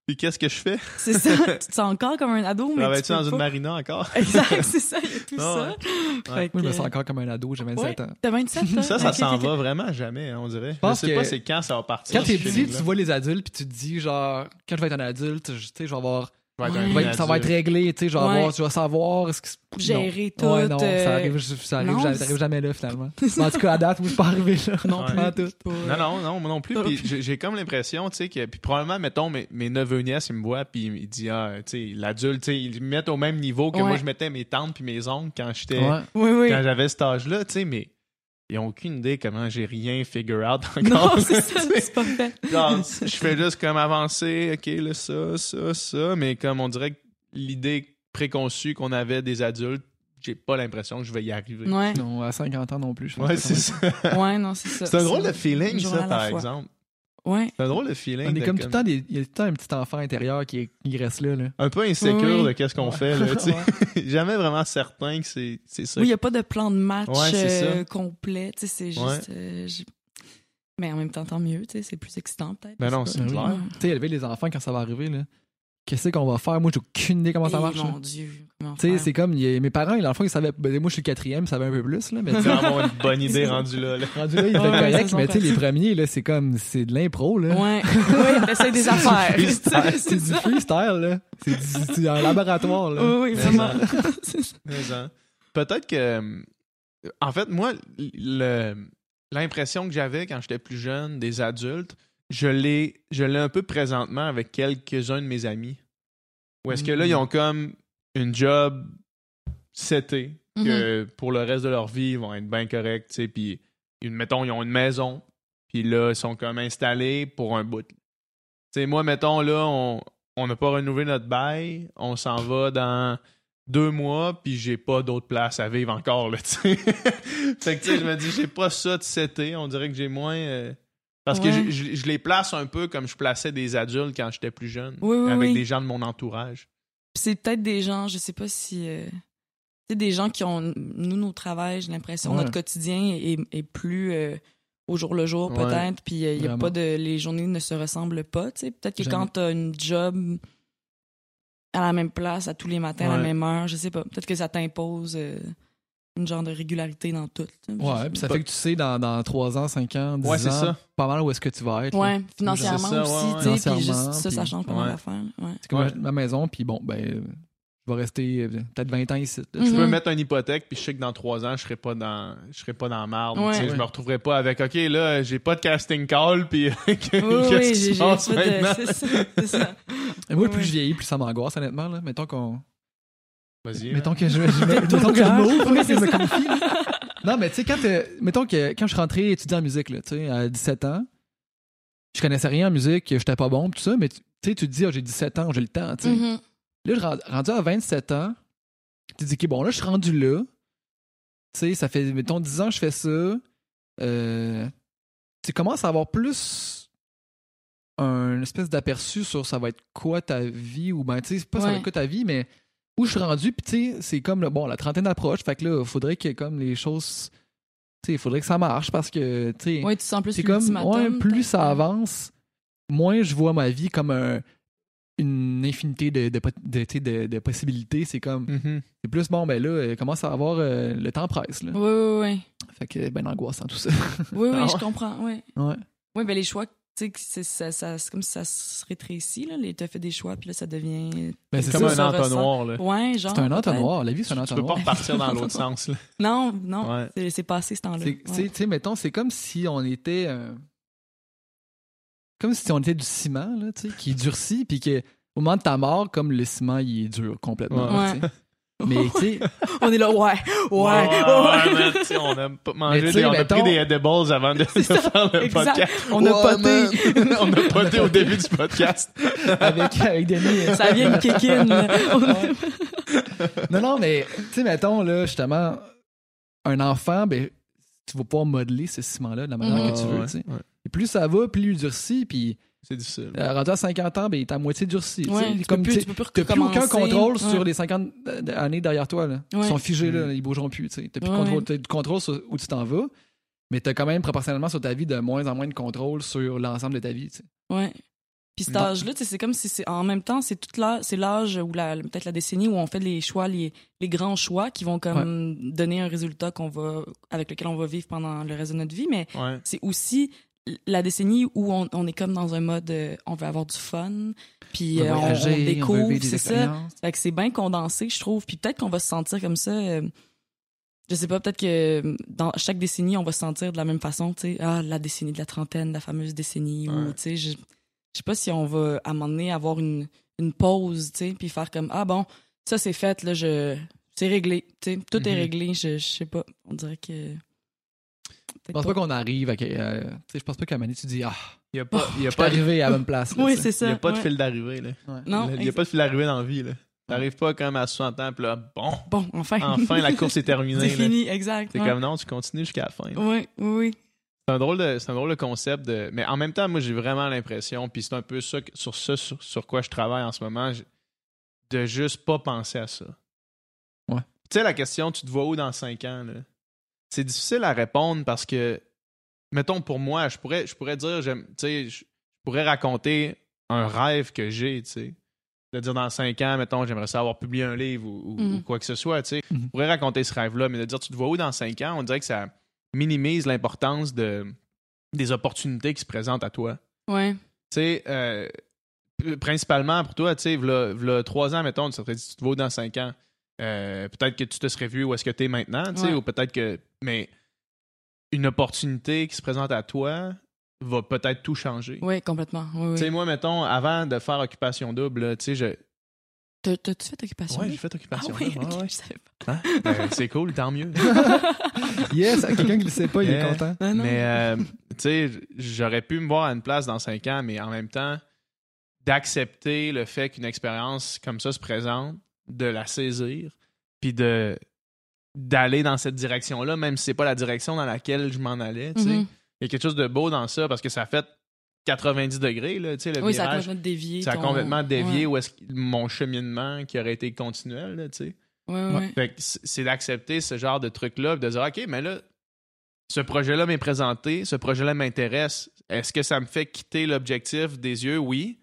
puis qu'est-ce que je fais? C'est ça, tu te sens encore comme un ado, mais. Travailles-tu dans une marina encore? Exact, c'est ça, il y a tout Ah ça. ouais. Je sens euh, encore comme un ado, j'ai 27 ouais, ans. T'as 27, toi? Ça, ça s'en va vraiment jamais, hein, on dirait. Je, pense sais que- pas c'est quand ça va partir. Quand t'es petit, tu vois les adultes, puis tu te dis, genre, quand je vais être un adulte, je- tu sais, je vais avoir. Ouais. être- ça va être réglé, tu sais, je vais Ouais. je vais savoir. Est-ce que c'est- Gérer non. Ouais, tout, non, euh, ça arrive, ça arrive, non, jamais, c'est- ça arrive jamais là, finalement. En tout cas, à date, suis pas arrivé là. Non Ouais. plus. Pas Non, non, non, moi non plus. Puis j'ai comme l'impression, tu sais, que. Puis probablement, mettons, mes, mes neveux nièces, ils me voient, puis ils disent, ah, tu sais, l'adulte, tu sais, ils me mettent au même niveau que moi, Ouais. je mettais mes tantes puis mes oncles quand j'étais. Ouais. Quand j'avais cet âge-là, tu sais, mais. Ils ont aucune idée comment j'ai rien figure out Non, encore. c'est ça, c'est pas fait. Genre, je fais juste comme avancer, ok, là, ça, ça, ça, mais comme on dirait que l'idée préconçue qu'on avait des adultes, j'ai pas l'impression que je vais y arriver. Ouais, Non, à 50 ans non plus, je pense. Ouais, c'est ça. ouais, non, c'est ça. C'est un drôle de feeling, ça, par fois. exemple. Ouais. C'est un drôle de feeling. On est comme tout le temps, des- il y a tout le temps un petit enfant intérieur qui, est- qui reste là. là. Un peu insécure Oui. de qu'est-ce qu'on fait, là. Jamais vraiment certain que c'est c'est ça. Oui, il n'y a pas de plan de match Ouais, euh, complet. Tu sais, c'est juste. euh, Mais en même temps, tant mieux. Tu sais, c'est plus excitant, peut-être. Ben non, c'est clair. Tu sais, élever les enfants quand ça va arriver, là. Qu'est-ce qu'on va faire? Moi, j'ai aucune idée comment ça Eh, marche. là. Mon Dieu. Tu sais, c'est comme, il mes parents, dans le fond, ils savaient. ben, moi, je suis le quatrième, ils savaient un peu plus, là. Mais avoir une bonne idée rendue là. là. rendu là, ils étaient Ouais, corrects, mais tu sais, les premiers, là, c'est comme, c'est de l'impro, là. Ouais, ouais, t'essayes des affaires. freestyle. C'est du freestyle, là. C'est du- c'est un laboratoire, là. Oui, oui, vraiment. hein, Peut-être que. euh, En fait, moi, le- l'impression que j'avais quand j'étais plus jeune des adultes, je l'ai je l'ai un peu présentement avec quelques-uns de mes amis. Où est-ce que là, Mm. ils ont comme une job Mhm. que pour le reste de leur vie, ils vont être bien corrects, tu sais, puis mettons, ils ont une maison, puis là, ils sont comme installés pour un bout. Tu sais, moi, mettons, là, on on n'a pas renouvelé notre bail, on s'en va dans deux mois, puis j'ai pas d'autre place à vivre encore, là, tu sais. fait que, tu sais, je me dis, j'ai pas ça de seté, on dirait que j'ai moins... euh, Parce que je, je- je les place un peu comme je plaçais des adultes quand j'étais plus jeune, Oui, oui, avec oui. des gens de mon entourage. Puis c'est peut-être des gens, je sais pas si. euh, c'est des gens qui ont. Nous, nos travails, j'ai l'impression, Ouais. notre quotidien est, est plus euh, au jour le jour, Ouais. peut-être. Puis il y a Vraiment. pas de. Les journées ne se ressemblent pas, tu sais. Peut-être que Jamais. quand t'as une job à la même place, à tous les matins, à la même heure, je sais pas. Peut-être que ça t'impose euh, une genre de régularité dans tout. Ouais, puis ça fait que tu sais, dans, dans 3 ans, 5 ans, 10 Ouais, ans, ça. pas mal où est-ce que tu vas être. là. Ouais, financièrement C'est ça, aussi, ouais, ouais. tu sais. Puis Financièrement, juste ça, ça puis- change pas mal d'affaires. Ouais. C'est comme Ouais. ma maison, puis bon, ben, je vais rester peut-être 20 ans ici. là. Je peux mettre une hypothèque, puis je sais que dans trois ans, je serai pas dans, je serai pas dans marde. Ouais. tu sais, Je me retrouverai pas avec, OK, là, j'ai pas de casting call, puis qu'est-ce qui se passe maintenant? C'est ça. ça. Moi, plus je vieillis, plus ça m'angoisse, honnêtement. Là. Mettons qu'on. Vas-y. Mettons hein. que je, je, me- Ton mettons que je me confie. Non, mais tu sais, quand, euh, mettons que quand je suis rentré étudier en musique, là, tu sais, à 17 ans, je connaissais rien en musique, j'étais pas bon, tout ça, mais tu sais, tu te dis, Ah, j'ai 17 ans, j'ai le temps, tu sais. Mhm. Là, je rend- rendu à 27 ans, tu te dis, OK, bon, là, je suis rendu là. Tu sais, ça fait, mettons, 10 ans que je fais ça. Euh, tu commences à avoir plus un espèce d'aperçu sur ça va être quoi ta vie, ou ben, tu sais, c'est pas ça va Ouais. être quoi ta vie, mais où je suis rendu, puis tu sais, c'est comme, le- bon, la trentaine approche, fait que là, il faudrait que, comme, les choses, tu sais, il faudrait que ça marche, parce que, tu sais, Ouais, tu te sens plus c'est comme, ouais, plus ça avance, moins je vois ma vie comme un. une infinité de, de, de, tu sais, de- de possibilités. C'est comme, Mhm. c'est plus bon, ben là, euh, commence à avoir euh, le temps presse. Là. Oui, oui, oui. Fait que, ben, angoissant tout ça. Oui, oui, je comprends. Oui, ouais. oui ben les choix, tu sais, c'est ça, ça- c'est comme si ça se rétrécit. Là. T'as fait des choix, puis là, ça devient. Ben, c'est Comme un entonnoir, là. Ouais, genre. C'est un entonnoir. La vie, c'est un Tu peux pas entonnoir. repartir dans l'autre sens, là. Non, non. Ouais. C'est- C'est passé ce temps-là. Ouais. Tu sais- tu sais, mettons, c'est comme si on était. euh, comme si on était du ciment, là, tu sais, qui durcit, puis que au moment de ta mort, comme le ciment, il est dur complètement. Ouais. Mais tu sais, On est là, ouais, ouais, Ouais, ouais. ouais, man, tu sais, on a pas Mais mangé tu des, on a pris des edibles avant de, faire le exact. podcast. On a Ouais, poté. on a poté au début du podcast. avec, avec Denis. Ça vient une kékine. là. Non, non, mais tu sais, mettons, là, justement, un enfant, ben, tu vas pouvoir modeler ce ciment-là de la manière que tu veux. Ouais, tu sais. ouais. Et plus ça va, plus il durcit, puis C'est difficile. euh, rendu à 50 ans, ben, il est à moitié durci. Ouais, tu peux Comme, plus, tu tu peux plus T'as plus aucun contrôle Ouais. sur les 50 années derrière toi. Là. Ils Ouais. sont figés, là, Mm. ils bougeront plus. T'as plus de Ouais, contrôle, ouais. t'as du contrôle sur où tu t'en vas, mais t'as quand même proportionnellement sur ta vie de moins en moins de contrôle sur l'ensemble de ta vie. tu sais. Ouais. Puis cet âge-là, tu sais, c'est comme si c'est en même temps, c'est toute l'âge, c'est l'âge ou la, peut-être la décennie où on fait les choix, les, les grands choix qui vont comme donner un résultat qu'on va, avec lequel on va vivre pendant le reste de notre vie. Mais Ouais. c'est aussi la décennie où on, on est comme dans un mode, euh, on veut avoir du fun, puis On euh, on, on découvre, c'est ça. Fait que c'est bien condensé, je trouve. Puis peut-être qu'on va se sentir comme ça. euh, je sais pas, peut-être que dans chaque décennie, on va se sentir de la même façon, tu sais. Ah, la décennie de la trentaine, la fameuse décennie. Ou, tu sais, je, sais pas si on va, à un moment donné, avoir une, une pause, tu sais, puis faire comme, ah bon, ça c'est fait, là, je. C'est réglé, tu sais. Tout est Mhm. réglé, je, je sais pas. On dirait que. Je pense pas qu'on arrive à. euh, tu sais, je pense pas qu'à un moment donné, tu dis Ah, Il n'y a pas, il y a pas, il arrivé à la même place. là, Oui, c'est ça. y a pas de fil d'arrivée, là. Ouais. Non, Il n'y a pas de fil d'arrivée dans la vie, là. T'arrives pas comme à 60 ans, puis là, bon, Bon, enfin. enfin, la course est terminée. c'est là. fini, exact. C'est ouais. comme non, tu continues jusqu'à la fin. là. Oui, oui, oui. C'est un drôle de, c'est un drôle de concept de, mais en même temps, moi, j'ai vraiment l'impression, puis c'est un peu ça, que- sur ça, sur, sur quoi je travaille en ce moment, de juste pas penser à ça. Ouais. Tu sais, la question, tu te vois où dans 5 ans, là? C'est difficile à répondre parce que, mettons, pour moi, je pourrais, je pourrais dire, j'aime- tu sais, je pourrais raconter un rêve que j'ai, tu sais. De dire dans 5 ans, mettons, j'aimerais ça avoir publié un livre ou, ou- ou quoi que ce soit, tu sais. Mhm. Je pourrais raconter ce rêve-là, mais de dire tu te vois où dans 5 ans, on dirait que ça minimise l'importance de, des opportunités qui se présentent à toi. Ouais. Tu sais, euh, principalement pour toi, tu sais, v'là, v'là trois ans, mettons, tu te serais dit, tu te vois où dans cinq ans? Euh, peut-être que tu te serais vu où est-ce que tu es maintenant, tu sais, Ouais. ou peut-être que. Mais une opportunité qui se présente à toi va peut-être tout changer. Oui, complètement. Oui, Tu sais, oui. moi, mettons, avant de faire Occupation Double, tu sais, je. T'as- T'as-tu fait occupation? Ouais, là? j'ai fait Ah Occupation oui, Double. ouais, ouais. je savais pas. Hein? Ben, c'est cool, tant mieux. Yes, quelqu'un qui le sait pas, il est content. Ah, non. Mais, euh, tu sais, j'aurais pu me voir à une place dans cinq ans, mais en même temps, d'accepter le fait qu'une expérience comme ça se présente, de la saisir, puis de d'aller dans cette direction-là, même si c'est pas la direction dans laquelle je m'en allais. Mhm. Il y a quelque chose de beau dans ça, parce que ça fait 90 degrés, là, le Oui, ça a complètement dévié. Ça a ton- complètement dévié Ouais, où est-ce mon cheminement qui aurait été continuel, là, tu sais. ouais, ouais. C'est d'accepter ce genre de truc-là, de dire, OK, mais là, ce projet-là m'est présenté, ce projet-là m'intéresse. Est-ce que ça me fait quitter l'objectif des yeux? Oui.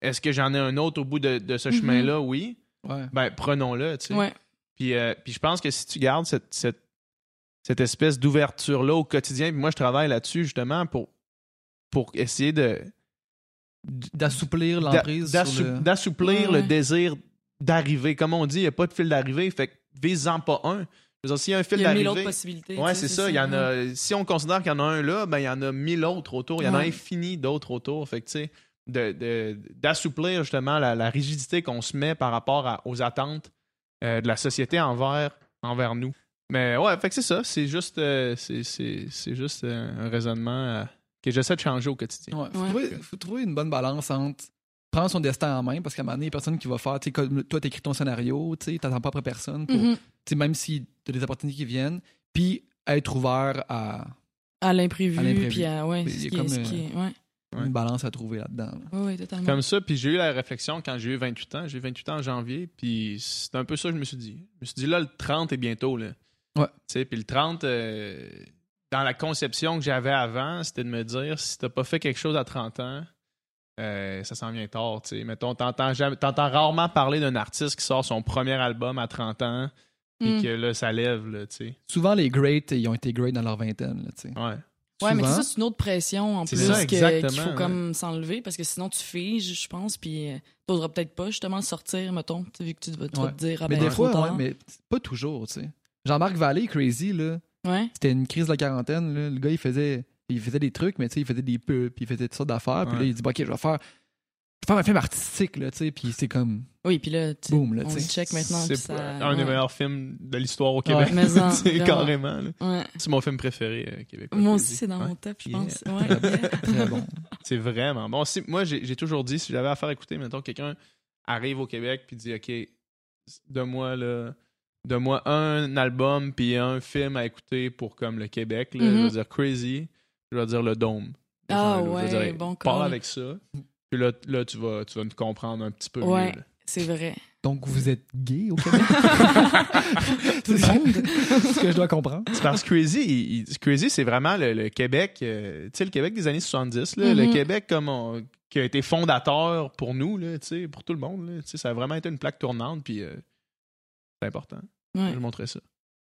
Est-ce que j'en ai un autre au bout de, de ce Mhm. chemin-là? Oui. Ouais. Ben, prenons-le, tu sais. Ouais. Puis, euh, puis je pense que si tu gardes cette, cette, cette espèce d'ouverture-là au quotidien, puis moi, je travaille là-dessus, justement, pour, pour essayer de... D'assouplir d'a- l'emprise. d'assou- sur le- D'assouplir Ouais, le désir d'arriver. Comme on dit, il n'y a pas de fil d'arrivée, fait que vise-en pas un. S'il y a un fil Il y a mille d'arrivée... autres possibilités. Ouais, c'est ça. Il y en a. Si on considère qu'il y en a un là, ben il y en a mille autres autour. Il y en a infini d'autres autour. Fait que tu sais, de- de- d'assouplir justement la, la rigidité qu'on se met par rapport à- aux attentes euh, de la société envers envers nous. Mais ouais, fait que c'est ça. C'est juste, euh, c'est, c'est, c'est juste euh, un raisonnement euh, que j'essaie de changer au quotidien. Ouais, faut, Ouais. Trouver, faut trouver une bonne balance entre prendre son destin en main, parce qu'à un moment donné, il y a personne qui va faire, tu sais, comme toi, t'écris ton scénario, tu sais, t'attends pas après personne, pour, tu sais, même si t'as des opportunités qui viennent, puis être ouvert à À l'imprévu, À l'imprévu. puis à. Ouais, ce qui est- comme, ce qui est- ouais. Ouais. une balance à trouver là-dedans. là. Ouais, totalement. Comme ça, puis j'ai eu la réflexion quand j'ai eu 28 ans. J'ai eu 28 ans en janvier, puis c'est un peu ça que je me suis dit. Je me suis dit, là, le 30 est bientôt, là. Ouais. Tu sais, puis le 30, euh, dans la conception que j'avais avant, c'était de me dire, si t'as pas fait quelque chose à 30 ans, euh, ça s'en vient tard. tu sais. Mettons, t'entends, rarement parler d'un artiste qui sort son premier album à 30 ans, puis Mm. que là, ça lève, là, tu sais. Souvent, les greats, ils ont été greats dans leur vingtaine. Là, tu sais. Ouais. Ouais, mais Souvent. ça, c'est une autre pression en plus qu'il faut ouais. comme s'enlever parce que sinon tu figes, je pense, puis euh, t'oseras peut-être pas justement sortir, mettons, tu vu que tu vas, tu vas Ouais. te dire, ah mais ben, des trop fois, ouais, mais pas toujours. tu sais. Jean-Marc Vallée, Crazy, là, Ouais. c'était une crise de la quarantaine. là. Le gars, il faisait, il faisait des trucs, mais tu sais, il faisait des pubs, puis il faisait toutes sortes d'affaires. Puis là, il dit, Bon, OK, je vais faire, faire un film artistique, là, tu sais. Puis c'est comme, Oui, puis là, tu sais, boum, là, on tu se sais. check maintenant. C'est ça- un des ouais. meilleurs films de l'histoire au Québec. mais en, carrément. là. Ouais. C'est mon film préféré euh, québécois. Moi aussi, c'est dans Ouais. mon top, je pense. Ouais. bon. C'est vraiment bon. Si- moi, j'ai toujours dit, si j'avais à faire écouter, mettons, quelqu'un arrive au Québec puis dit, OK, donne-moi là, donne-moi un album puis un film à écouter pour comme le Québec. Là, Je Mhm. vais dire Crazy, je vais dire Le Dôme. Ah Je vais ouais, dire, bon Parle avec ça. Puis là, là tu, vas, tu vas nous comprendre un petit peu Ouais. mieux. C'est vrai. Donc, vous êtes gay au Québec? Tout le monde. C'est ce que je dois comprendre. C'est parce que Crazy, il- Crazy c'est vraiment le, le Québec, euh, tu sais, le Québec des années 70, là, le Mhm. Québec comme on- qui a été fondateur pour nous, là, tu sais, pour tout le monde. là, tu sais, ça a vraiment été une plaque tournante, puis euh, c'est important. Je vais montrer ça.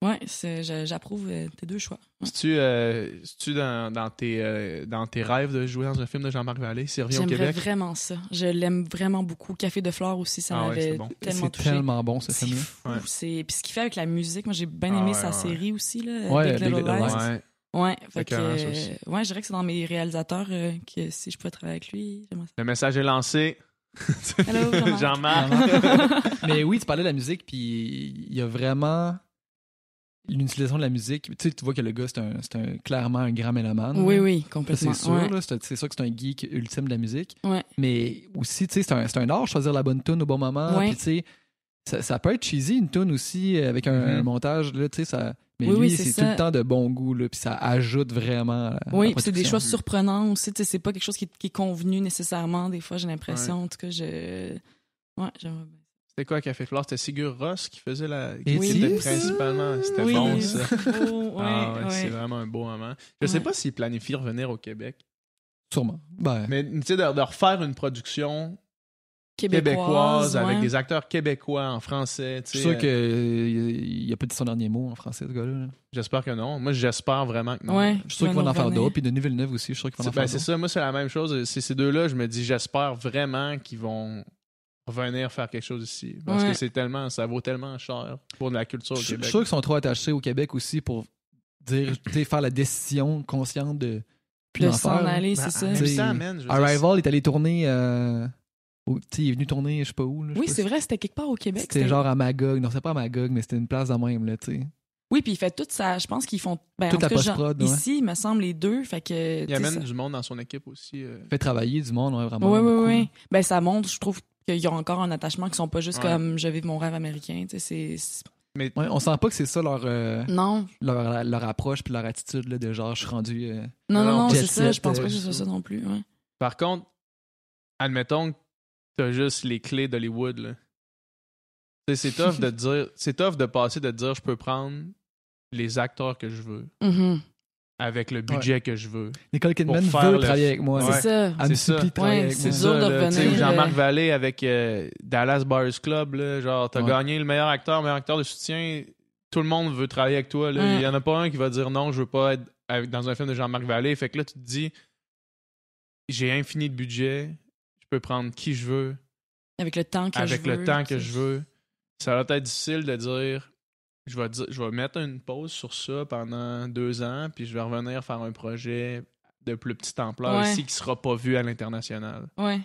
Ouais c'est- j'a- j'approuve euh, tes deux choix. Ouais. Si tu euh, tu dans, dans, tes, euh, dans tes rêves de jouer dans un film de Jean-Marc Vallée, s'il revient au J'aimerais Québec, vraiment ça. Je l'aime vraiment beaucoup. Café de fleurs aussi, ça Ah m'avait c'est bon. tellement C'est touché. tellement bon, ce C'est film-là. Ouais. C'est... Puis ce qu'il fait avec la musique, moi j'ai bien Ah aimé ouais, sa ouais, série aussi, là, Ouais, Big Little Little Lies. Ouais. Ouais, fait que, euh, je dirais que c'est dans mes réalisateurs euh, que si je pouvais travailler avec lui, j'aimerais ça. le message est lancé. Hello, Jean-Marc. Jean-Marc. Mais oui, tu parlais de la musique, puis il y a vraiment une utilisation de la musique. Tu sais, tu vois que le gars, c'est un, c'est un- clairement un grand mélomane. Oui, là. oui, Ça, complètement. c'est sûr, ouais. là, c'est c'est sûr que c'est un geek ultime de la musique. Ouais. Mais aussi, tu sais, c'est un, c'est un art, choisir la bonne tune au bon moment. Ouais. Puis, tu sais, ça, ça peut être cheesy, une tune aussi, avec un, Mhm. un montage, là, tu sais, ça... Mais Oui, lui, oui, c'est c'est tout le temps de bon goût, là, puis ça ajoute vraiment à la Oui, c'est des choix surprenants aussi. tu sais, C'est pas quelque chose qui, qui est convenu nécessairement. Des fois, j'ai l'impression. En tout cas, je. Ouais, j'aimerais bien. C'était quoi Café Flore? C'était Sigur Ross qui faisait la... Qui était principalement... C'était Oui, bon, ça. ouais, ah ouais, ouais. c'est vraiment un beau moment. Je sais pas s'il planifie revenir au Québec. Sûrement. Ben, Mais tu sais, de, de refaire une production Québécoise, québécoise avec ouais. des acteurs québécois en français. je tu suis sais, sûr qu'il euh, n'a pas dit son dernier mot en français, ce gars-là. là. J'espère que non. Moi, j'espère vraiment que non. Ouais, Je suis sûr qu'il va en faire revenir. d'autres. Puis Denis Villeneuve aussi, je suis sûr qu'il va en faire ben, c'est ça. Moi, c'est la même chose. C'est ces deux-là, je me dis, j'espère vraiment qu'ils vont revenir faire quelque chose ici. Parce Ouais. que c'est tellement, ça vaut tellement cher pour de la culture au Je je Québec. suis sûr qu'ils sont trop attachés au Québec aussi pour dire, tu sais, faire la décision consciente de plus De en s'en aller, Ben, c'est ça. temps, man, Arrival est allé tourner. euh, au- tu sais, il est venu tourner, je sais pas où. là, Oui, c'est vrai, c'était quelque part au Québec. C'était genre à Magog. Non, c'est pas à Magog, mais c'était une place de même, là, tu sais. Oui, puis il fait toute ça. Je pense qu'ils font. Ben, Toute en la tout cas, genre, ouais. Ici, il me semble, les deux. Fait que. Il amène ça- du monde dans son équipe aussi. euh. Fait travailler du monde, ouais, vraiment. Oui, oui, oui. Ben, ça montre, je trouve, qu'ils ont encore un attachement, qu'ils sont pas juste Ouais. comme je vis mon rêve américain. Tu sais, c'est- c'est. Mais Ouais, on sent pas que c'est ça leur, euh, Non, leur, leur approche puis leur attitude là, de genre, je suis rendu. euh, non, non, Non, c'est ça. Je pense euh, pas que ce soit ça non plus. ouais. par contre, admettons que t'as juste les clés d'Hollywood. C'est tough de dire, c'est tough de passer de dire, je peux prendre les acteurs que je veux Mhm. Avec le budget que je veux. Nicole Kidman Pour faire veut le- travailler avec moi. Ouais. C'est ça. Elle me C'est ça. supplie de travailler Ouais, avec c'est moi. revenir, Jean-Marc Vallée avec euh, Dallas Buyers Club, là, genre, t'as Ouais. gagné le meilleur acteur, meilleur acteur de soutien. Tout le monde veut travailler avec toi. Il y en a pas un qui va dire non, je veux pas être avec- dans un film de Jean-Marc Vallée. Fait que là, tu te dis, j'ai infini de budget, je peux prendre qui je veux, Avec le temps que je avec veux. le temps que je veux. Ça va être difficile de dire, je vais, dire- je vais mettre une pause sur ça pendant deux ans, puis je vais revenir faire un projet de plus petite ampleur Ouais. ici qui sera pas vu à l'international. Ouais.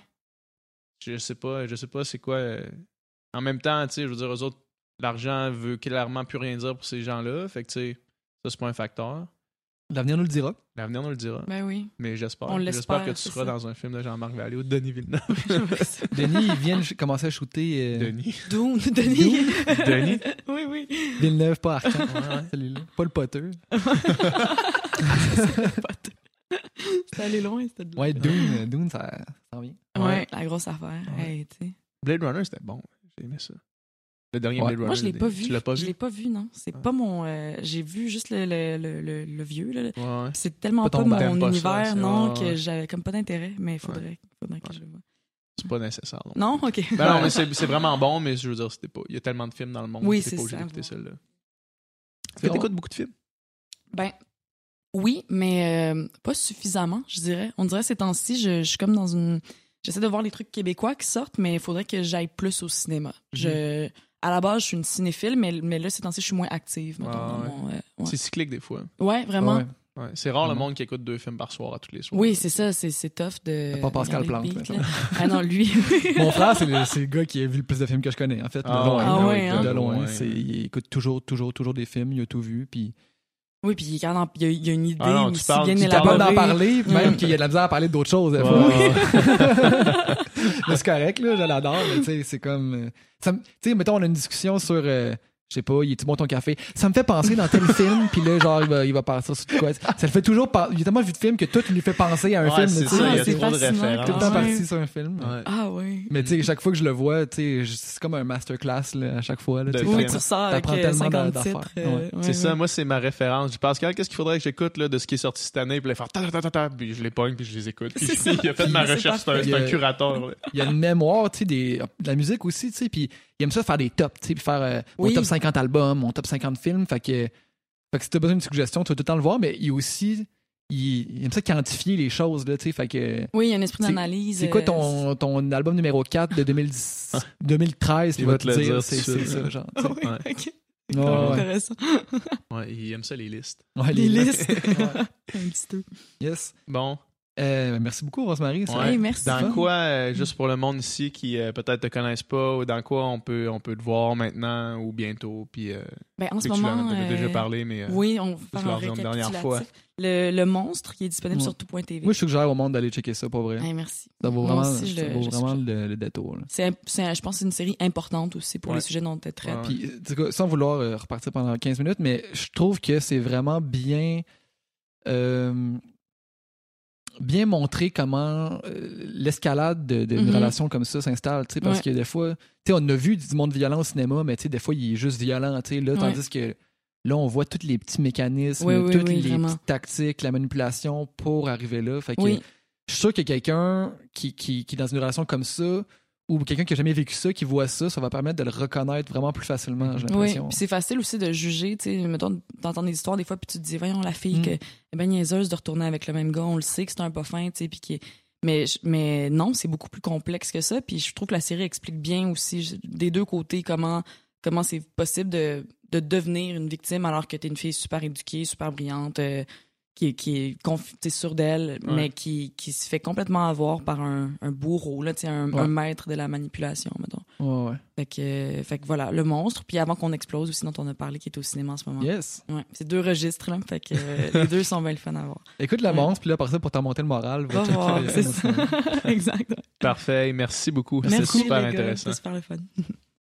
Je sais pas, je sais pas c'est quoi. euh, En même temps, tu sais, je veux dire, eux autres, l'argent veut clairement plus rien dire pour ces gens-là. Fait que, tu sais, ça, c'est pas un facteur. L'avenir nous le dira. L'avenir nous le dira. Ben oui. Mais j'espère. On J'espère que tu seras ça. dans un film de Jean-Marc Vallée ou de Denis Villeneuve. Denis, il vient de commencer à shooter euh, Denis. Dune, Denis. Denis? oui, oui. Villeneuve, pas Arcand. celui-là. Pas le poteux. C'était allé loin, c'était de Ouais, Dune, euh, Dune, ça, ça s'en vient. Ouais, Ouais. la grosse affaire. Ouais. Hey, tu sais. Blade Runner, c'était bon. J'ai aimé ça. Le dernier Ouais. Blade Runner. Moi, je l'ai pas Tu vu. l'as pas Je l'ai pas vu, non. C'est Ah. pas mon. euh, J'ai vu juste le, le, le, le, le vieux. Là. Ouais, ouais. C'est tellement Pas pas, mon T'aimes pas ça, univers, non, ouais, que ouais. j'avais comme pas d'intérêt. Mais il faudrait, faudrait faudrait que je le vois. C'est pas nécessaire. non. Non? OK. Ben non, mais c'est c'est vraiment bon, mais je veux dire, c'était pas. Il y a tellement de films dans le monde. Oui, c'est pas obligé ça, d'écouter bon. celle-là. Est-ce que t'écoutes beaucoup de films? Ben, oui, mais euh, pas suffisamment, je dirais. On dirait ces temps-ci, je, je suis comme dans une. J'essaie de voir les trucs québécois qui sortent, mais il faudrait que j'aille plus au cinéma. Je, à la base, je suis une cinéphile, mais, mais là, ces temps-ci, je suis moins active. mettons, Ah, dans ouais. mon, euh, ouais. C'est cyclique des fois. Ouais, vraiment. Ouais. Ouais. C'est rare le monde qui écoute deux films par soir à tous les soirs. Oui, c'est ça, c'est, c'est tough de. Pas Pascal Plante. Ah non, lui. Mon frère, c'est le, c'est le gars qui a vu le plus de films que je connais, en fait. Ah de loin. Ah là, ouais, hein? de loin. Ouais. Il écoute toujours, toujours, toujours des films. Il a tout vu. Puis oui, puis il, y a, il y a une idée Ah non, aussi parles- bien tu il est parles capable élaborée. d'en parler, même qu'il y a de la misère à parler d'autres choses. des fois. ouais, mais c'est correct, là, je l'adore, mais tu sais, c'est comme. euh, Tu sais, mettons, on a une discussion sur. euh, je sais pas, il est-tu bon ton café? Ça me fait penser dans tel film, puis là, genre, il va, il va partir sur quoi. Ça le fait toujours. par- Il y a tellement vu de films que tout lui fait penser à un Ouais, film. c'est tu sais. ça, il y a trop de références. tout le temps Ah parti sur un film. Ouais. Ah oui. Mais tu sais, chaque fois que je le vois, tu sais, c'est comme un masterclass là, à chaque fois. Là, tu. Oui, tu ressors avec euh, tellement 50 d'affaires. titres. euh, Ouais. ouais, C'est ça, moi, c'est ma référence. Je Pascal, qu'est-ce qu'il faudrait que j'écoute là, de ce qui est sorti cette année? Puis là, faire ta ta ta ta ta, puis je les pogne, puis je les écoute. Puis C'est ça. il a fait de ma recherche, c'est un, curateur. Il y a une mémoire, tu sais, des, de la musique aussi, tu sais, puis il aime ça faire des tops, tu sais, puis faire euh, mon Oui. top 50 albums, mon top 50 films, fait que, fait que si t'as besoin d'une suggestion, tu vas tout le temps le voir, mais il aussi, il, il aime ça quantifier les choses, là, tu sais, fait que, Oui, il y a un esprit d'analyse. c'est quoi euh, ton, ton album numéro 4 de 2010, 2013, Il il va te le dire, dire c'est ça, genre. Oui, Ouais. ok. Ouais, ouais. Intéressant. Ouais, il aime ça, les listes. Ouais, Les les- listes. Ouais. Un petit peu. Yes. Bon. Euh, merci beaucoup, Rosemary. Ouais. Hey, merci. Dans fun. quoi, euh, juste pour le monde ici qui euh, peut-être te connaissent pas, ou dans quoi on peut, on peut te voir maintenant ou bientôt, puis euh, Ben, en ce que tu en moment. as déjà parlé, mais euh, Oui, on va faire une dernière fois. Le, le monstre qui est disponible Ouais. sur tout.tv. Moi, je suggère au monde d'aller checker ça, pour vrai. Hey, merci. Ça vaut vraiment, aussi, je ça le- vaut je vraiment suggère. le, le détour. C'est, un- c'est un- je pense que c'est une série importante aussi pour Ouais. les sujets dont tu traites. Ouais. Puis, sans vouloir euh, repartir pendant 15 minutes, mais je trouve que c'est vraiment bien. euh, bien montré comment euh, l'escalade de- d'une Mhm. relation comme ça s'installe, tu sais, parce Ouais. que des fois, tu sais, on a vu du monde violent au cinéma, mais tu sais, des fois, il est juste violent, tu sais, là, Ouais. tandis que là, on voit tous les petits mécanismes, Oui, oui, toutes oui, les vraiment. petites tactiques, la manipulation pour arriver là. Fait que je suis sûr que quelqu'un qui, qui, qui est dans une relation comme ça, ou quelqu'un qui a jamais vécu ça, qui voit ça, ça va permettre de le reconnaître vraiment plus facilement, j'ai oui. l'impression. Puis c'est facile aussi de juger, tu sais, mettons, d'entendre des histoires des fois, puis tu te dis, voyons, la fille Mm. que, est bien niaiseuse de retourner avec le même gars, on le sait que c'est un pas fin, tu sais, puis qui Mais, mais non, c'est beaucoup plus complexe que ça. Puis je trouve que la série explique bien aussi des deux côtés comment comment c'est possible de, de devenir une victime alors que t'es une fille super éduquée, super brillante, euh, qui, est- qui est sûre d'elle, Ouais. mais qui, qui se fait complètement avoir par un, un bourreau, là, un, Ouais. un maître de la manipulation, mettons. Ouais, ouais. Fait que, fait que voilà, le monstre. Puis avant qu'on explose aussi, dont on a parlé, qui est au cinéma en ce moment. Yes. Ouais, c'est deux registres, là. Fait que euh, les deux sont bien le fun à voir. Écoute la monstre, puis là, par ça, pour t'en monter le moral, Va euh, c'est ça. exact. Parfait. Merci beaucoup. C'était Merci, super les gars, intéressant. C'était super le fun.